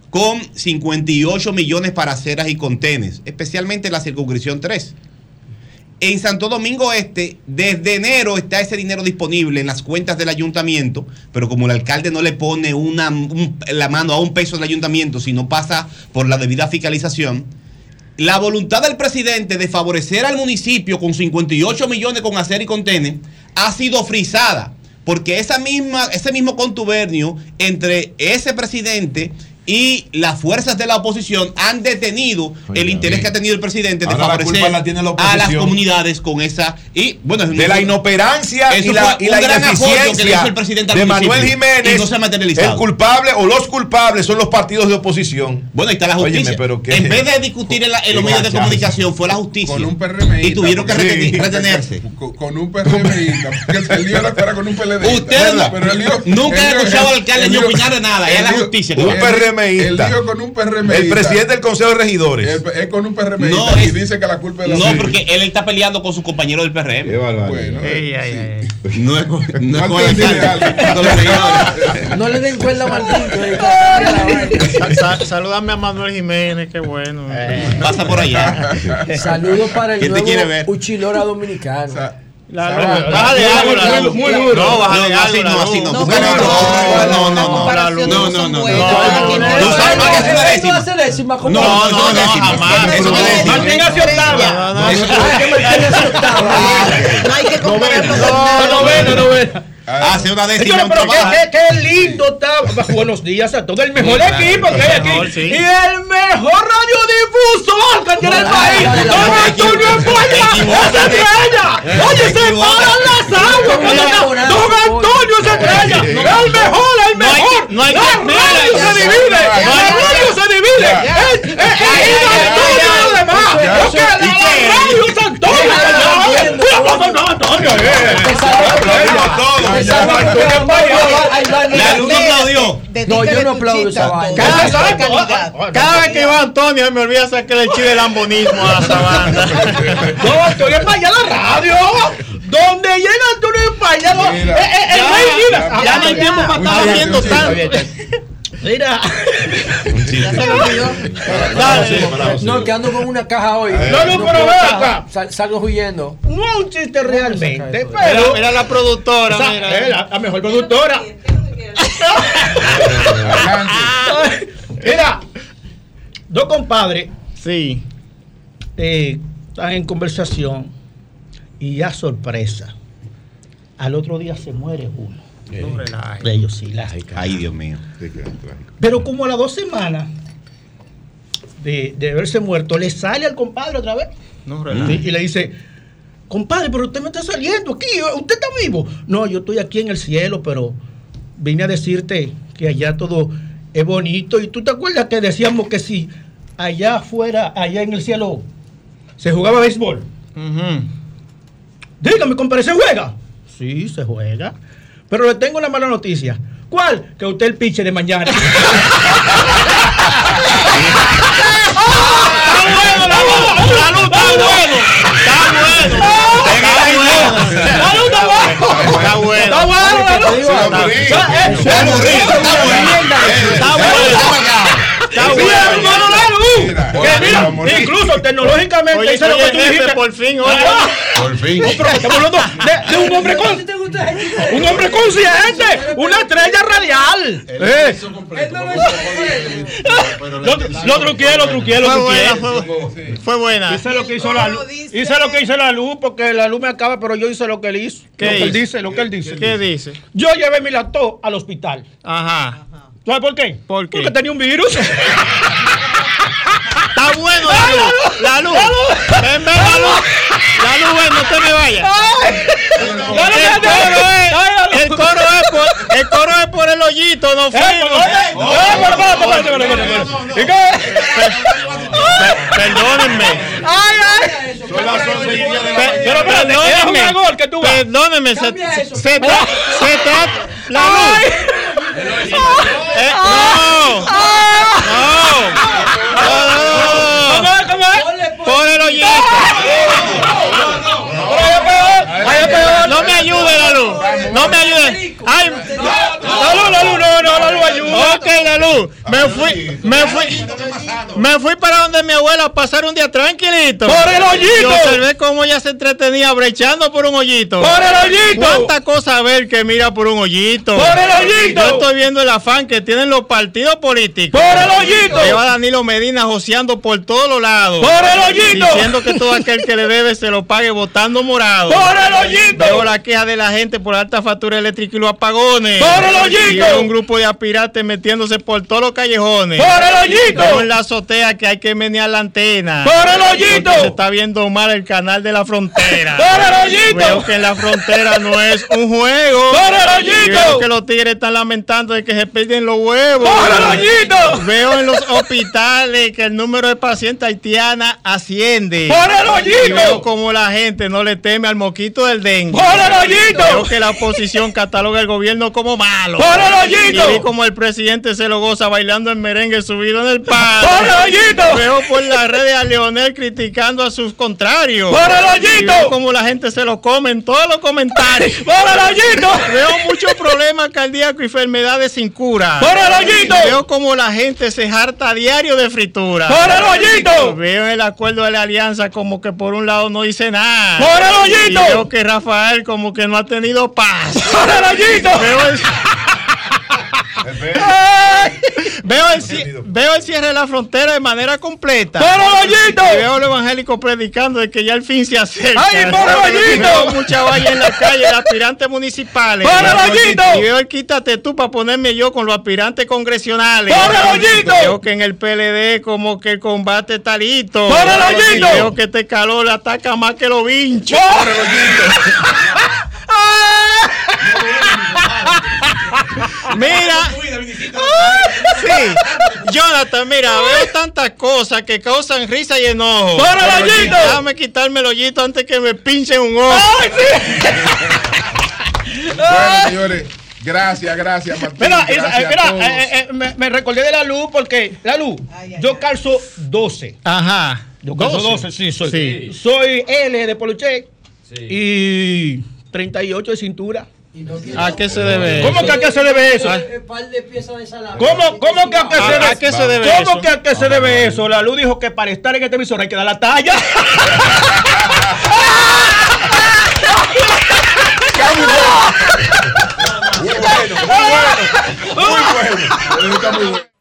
con 58 millones para aceras y contenes, especialmente en la circunscripción 3. En Santo Domingo Este, desde enero está ese dinero disponible en las cuentas del ayuntamiento, pero como el alcalde no le pone una, un- la mano a un peso del ayuntamiento, si no pasa por la debida fiscalización, la voluntad del presidente de favorecer al municipio con 58 millones con hacer y contene ha sido frisada, porque esa misma, ese mismo contubernio entre ese presidente y las fuerzas de la oposición han detenido el interés que ha tenido el presidente de
Ahora la
favorecer
la tiene la
a las comunidades con esa y bueno es un-
de la inoperancia y la, y la
un gran apoyo que le
ineficiencia
hizo el presidente al
de Manuel Jiménez.
y no se ha materializado.
El culpable o los culpables son los partidos de oposición.
Bueno, ahí está la justicia.
Óyeme, pero qué-
en vez de discutir en, la- en los medios de comunicación, fue la justicia.
Con un
y tuvieron que
Sí.
retenerse.
Con, con un PRMista, porque el lío no fuera con un PLD.
Ustedes no- nunca han escuchado al alcalde ni opinar de nada, es la justicia que
Un
va.
PRMista.
El lío con un PRMista.
El presidente del Consejo de Regidores.
El- es con un PRMista
No,
y
es-
dice que la culpa es de la
No, porque él está peleando con su compañero del PRM.
Bueno,
Ey,
eh.
No es con, no es con el.
No le den cuerda a Martín.
saludame a Manuel Jiménez, qué bueno.
Pasa por allá.
Saludos para el
¿Quién te
nuevo? Uchilora dominicano.
La- la- algo, la luz, muy duro. No, bájale
No, así
algo, la
no, así
luz.
no.
No,
Búscale
pero
otro.
no,
No, no, no.
la luz.
No, no, no.
No,
Tú sabes más que hace una
no
décima.
hace décima. ¿cómo?
No, no, no, jamás. Eso no es décima.
Martín hace octava.
No hay que compararlo con
No, novena, novena.
Hace una décima
Señores,
un
pero qué, qué- qué lindo está. Buenos días a todo el mejor equipo que hay
mejor,
aquí.
sí.
Y el mejor radiodifusor que tiene el país. Don Antonio
equivócate.
¡Es estrella! Oye, se paran las aguas. Don Antonio es estrella. El mejor, el
No hay
mejor.
no hay
La radio se divide. La radio se divide. Es-
ya,
Antonio
ya,
y lo demás.
ya.
Porque la
¿Y qué?
radio es Antonio. Mira cómo no, Antonio.
No aplaudió.
No, yo no aplaudo esa vaina.
Cada, cada vez que va Antonio me olvida sacar el chile lambonismo a la sabana. No, Antonio España la radio. Donde llega Antonio España, lo- eh,
Mira.
eh, el
Ya, no hay tiempo para estar
bien,
haciendo tanto.
Mira.
Dale. No, que ando con una caja hoy.
No, no, pero ve acá.
sal- salgo huyendo.
No es un chiste realmente, pero.
Mira la productora, mira.
eh, la, la mejor productora. Mira, dos compadres. Sí. eh, están en conversación y ya sorpresa. Al otro día se muere uno. De ellos sí, la-
Ay, Dios mío.
Pero como a las dos semanas de, de haberse muerto, le sale al compadre otra vez. Sí, y le dice, compadre, pero usted me está saliendo aquí, usted está vivo. No, yo estoy aquí en el cielo, pero vine a decirte que allá todo es bonito. Y tú te acuerdas que decíamos que si allá afuera, allá en el cielo, se jugaba béisbol. Dígame, compadre, ¿se juega? Sí, se juega. Pero le tengo una mala noticia. ¿Cuál? Que usted el pitcher de mañana.
Está bueno.
Está bueno, la luz.
Está
Eh,
Está bueno. Está bueno. Está bueno.
Tecnológicamente
Oye,
hice lo que tú dijiste.
por fin, oye.
Ah,
Por fin.
no, pero estamos hablando de, de un hombre con, un hombre consciente, una estrella radial. Eh. Lo, truqué, lo truqué, lo
Fue
truqué.
buena, fue, buena.
Hice lo que hizo la luz. Hice lo que hizo la luz porque la luz me acaba, pero yo hice lo que él hizo.
¿Qué
lo que él dice, lo que él dice.
¿Qué dice?
Yo llevé mi lacto al hospital.
Ajá.
¿Sabes por qué?
¿Por qué?
Porque tenía un virus.
Está bueno la luz. La luz. Ven, ven, la luz. La luz, ven, no te me vayas. El coro es, el coro es por, el coro es por el hoyito, no fue. Perdónenme. Pero perdónenme. Perdónenme. Se, se, tra- se trata. La luz. Eh, no. No. No. Por el hoyito. No me luz. No me ayude. Ay, la luz, no, no, la luz ayuda. Ok, la luz. Me fui, me fui, me fui para donde mi abuela a pasar un día tranquilito.
¡Por el hoyito!
Y observé cómo ella se entretenía brechando por un hoyito.
¡Por el hoyito!
¿Cuánta cosa ver que mira por un hoyito?
¡Por el hoyito!
Yo estoy viendo el afán que tienen los partidos políticos.
¡Por el hoyito!
Lleva Danilo Medina joseando por todos los lados.
¡Por el hoyito!
Diciendo que todo aquel que le debe se lo pague votando morado.
¡Por el hoyito!
Veo la queja de la gente por alta factura eléctrica y los apagones.
¡Por el hoyito!
Y un grupo de aspirantes metiéndose por todos los callejones.
¡Por el hoyito!
Veo en la azotea que hay que menear la antena.
¡Por el hoyito!
Se está viendo mal el canal de la frontera.
¡Por el hoyito!
Veo que en la frontera no es un juego.
¡Por el hoyito!
Veo que los tigres están lamentando de que se pierden los huevos.
¡Por el hoyito!
Veo en los hospitales que el número de pacientes haitianas asciende.
¡Por el hoyito!
Veo como la gente no le teme al moquito del dengue.
¡Por el hoyito!
Veo que la oposición cataloga el gobierno como malo.
¡Por el hoyito!
Como el presidente se lo goza bailando en merengue subido en el palo.
¡Por el hoyito!
Veo por las redes a Leonel criticando a sus contrarios. Veo como la gente se lo come en todos los comentarios.
¡Por el hoyito!
Veo muchos problemas cardíacos y enfermedades sin cura. Veo como la gente se harta a diario de fritura.
¡Por el hoyito!
Veo el acuerdo de la alianza como que por un lado no dice nada. Veo que Rafael como que no ha tenido paz.
¡Por el hoyito!
Veo el... Veo el, ci- veo el cierre de la frontera de manera completa. Veo a los evangélicos predicando de que ya el fin se acerca.
¡Ay, por el hoyito!
Veo mucha valla en la calle de aspirantes municipales. Y veo el quítate tú para ponerme yo con los aspirantes congresionales.
¡Por el hoyito!
Veo que en el PLD como que el combate está listo. Veo que este calor ataca más que los vinchos.
¡Por
Mira, sí, Jonathan, mira, veo tantas cosas que causan risa y enojo.
¡Por el hoyito!
Déjame quitarme el hoyito antes que me pinchen un ojo.
Bueno, señores, gracias, gracias, Martín.
Mira, eh,
gracias
eh,
a
mira,
todos.
eh, eh, me, me recordé de la luz porque la luz, yo calzo 12.
Ajá.
Yo calzo 12, sí, soy. Soy L de Poluche y 38 de cintura.
¿A qué se debe
¿Cómo que a qué se debe eso? ¿Cómo, cómo que a qué se
¿A-
debe,
a qué se debe
¿Cómo
eso?
que a qué se debe eso? La luz dijo que para estar en este emisor hay que dar la talla.
Muy bueno, muy bueno. Muy bueno. Está muy bueno.